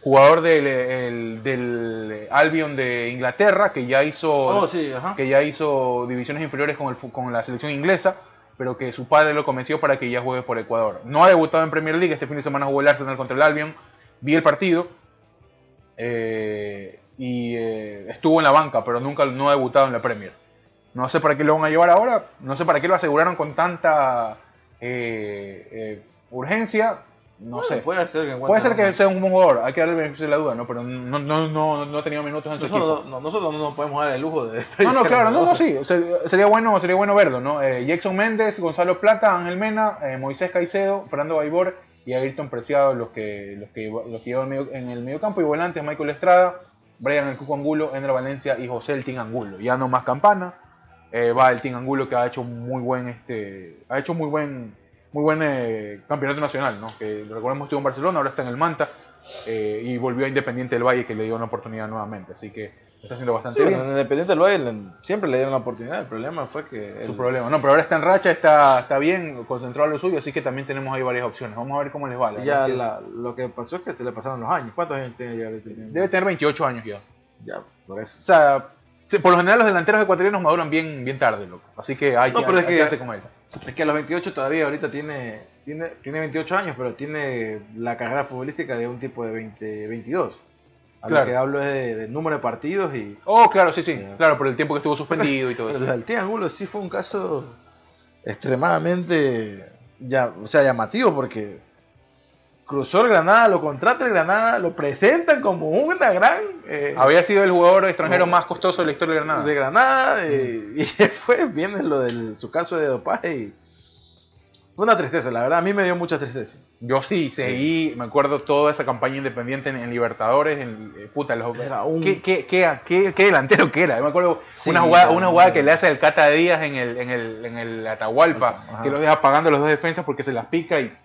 jugador del, el- del Albion de Inglaterra, que ya hizo Oh, sí, que ya hizo divisiones inferiores con, el con la selección inglesa, pero que su padre lo convenció para que ya juegue por Ecuador. No ha debutado en Premier League, este fin de semana jugó el Arsenal contra el Albion, vi el partido eh, y eh, estuvo en la banca, pero nunca no ha debutado en la Premier. No sé para qué lo van a llevar ahora, no sé para qué lo aseguraron con tanta eh, eh, urgencia, no sé. Puede ser que, Puede ser que sea un buen jugador, hay que darle el beneficio de la duda, ¿no? pero no, no, no, no ha tenido minutos en su equipo. Nosotros, no, nosotros no nos podemos dar el lujo de No, no, claro, no, no, sí, o sea, sería bueno, sería bueno verlo, ¿no? Eh, Jackson Méndez, Gonzalo Plata, Ángel Mena, eh, Moisés Caicedo, Fernando Baibor y Ayrton Preciado, los que, los que, los que llevan medio- en el mediocampo, y volantes Michael Estrada, Brian El Cuco Angulo, Ender Valencia y José El Tin Angulo. Ya no más campana, eh, va el Tin Angulo que ha hecho muy buen, este, ha hecho muy buen, muy buen eh, campeonato nacional, ¿no? Que recordemos estuvo en Barcelona, ahora está en el Manta eh, y volvió a Independiente del Valle que le dio una oportunidad nuevamente, así que está haciendo bastante Sí, bien. bueno, en Independiente del Valle le- siempre le dieron la oportunidad. El problema fue que. su él- problema. No, pero ahora está en racha, está, está bien, concentrado en lo suyo, así que también tenemos ahí varias opciones. Vamos a ver cómo les va. la Ya la- lo que pasó es que se le pasaron los años. ¿Cuántos años tiene ya? Debe tener 28 años ya. Ya, por eso. O sea, por lo general los delanteros ecuatorianos maduran bien, bien tarde, loco. Así que hay No, que, hay es que que- hacer con él. Es que a los 28 todavía ahorita tiene, tiene, tiene 28 años, pero tiene la carrera futbolística de un tipo de 20, 22. A Claro. lo que hablo es de, de número de partidos y... Oh, claro, sí, sí. Ya. Claro, por el tiempo que estuvo suspendido y todo eso. el Tío Angulo sí fue un caso extremadamente ya, o sea, llamativo porque cruzó el Granada, lo contrata el Granada, lo presentan como una gran... eh, Había sido el jugador extranjero más costoso de la historia de Granada. de Granada eh, y después viene lo del su caso de dopaje y fue una tristeza, la verdad, a mí me dio mucha tristeza. Yo sí, seguí, me acuerdo toda esa campaña independiente en, en Libertadores, en, eh, puta, los, Era un- ¿Qué, qué, qué, qué- qué delantero que era? Me acuerdo Sí, una jugada, una que le hace el Cata Díaz en el, en el, en el Atahualpa, Ajá. que los deja pagando los dos defensas porque se las pica y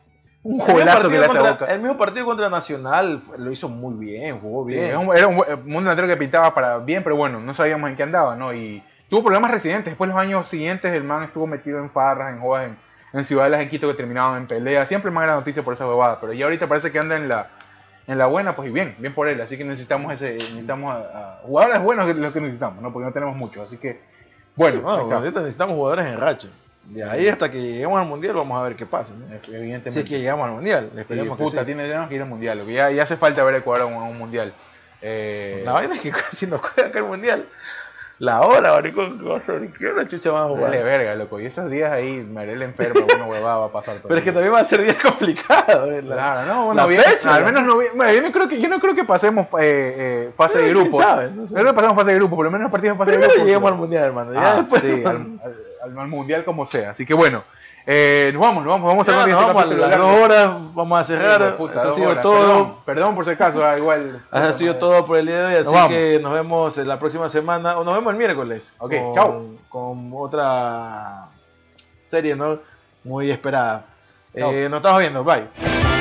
Un juegazo que le hace a Boca. el mismo partido contra Nacional lo hizo muy bien, jugó Sí, bien. era un, era un buen- un delantero que pintaba para bien, pero bueno, no sabíamos en qué andaba, ¿no? Y tuvo problemas residentes. Después, los años siguientes, el man estuvo metido en farras, en jodas, en, en ciudades en Quito que terminaban en pelea. Siempre el man era noticia por esa huevada, pero ya ahorita parece que anda en la, en la buena, pues y bien, bien por él. Así que necesitamos ese, necesitamos a, a- jugadores buenos los que necesitamos, ¿no? Porque no tenemos muchos. Así que, bueno, Sí, bueno, necesitamos jugadores en racha. De ahí hasta que lleguemos al mundial vamos a ver qué pasa. ¿no? evidentemente. Si es que llegamos al mundial, Sí, esperemos que puta, sí. tiene que ir al mundial. Lo que ya, ya hace falta ver Ecuador a un, mundial. Eh, La vaina es que si nos juega acá el mundial, la hora, maricón, ¿qué hora chucha a jugar? Vale, verga, loco. Y esos días ahí, Marel enfermo, una huevada va a pasar. todo Pero es que también va a ser día complicado. ¿eh? La- Claro, no, bueno, la bien, fecha, al ¿no? menos no, bueno, yo no creo que yo no creo que pasemos eh, eh, fase de grupo. sabe, no sé. Yo creo que pasemos fase de grupo, por lo menos en fase Primero de grupo. lleguemos al mundial, hermano. Ya Ah, después. sí, al, al- al- al mundial como sea. Así que bueno, eh, nos vamos, nos vamos, vamos a cerrar este vamos a capítulo las dos horas, vamos a cerrar. Puta, Eso ha sido horas. todo. Perdón, perdón por si acaso, ah, igual. Eso ha sido Puta todo por el día de hoy, así que nos vemos la próxima semana, o nos vemos el miércoles. Ok, con, chao. Con otra serie, ¿no? Muy esperada. Eh, nos estamos viendo, bye.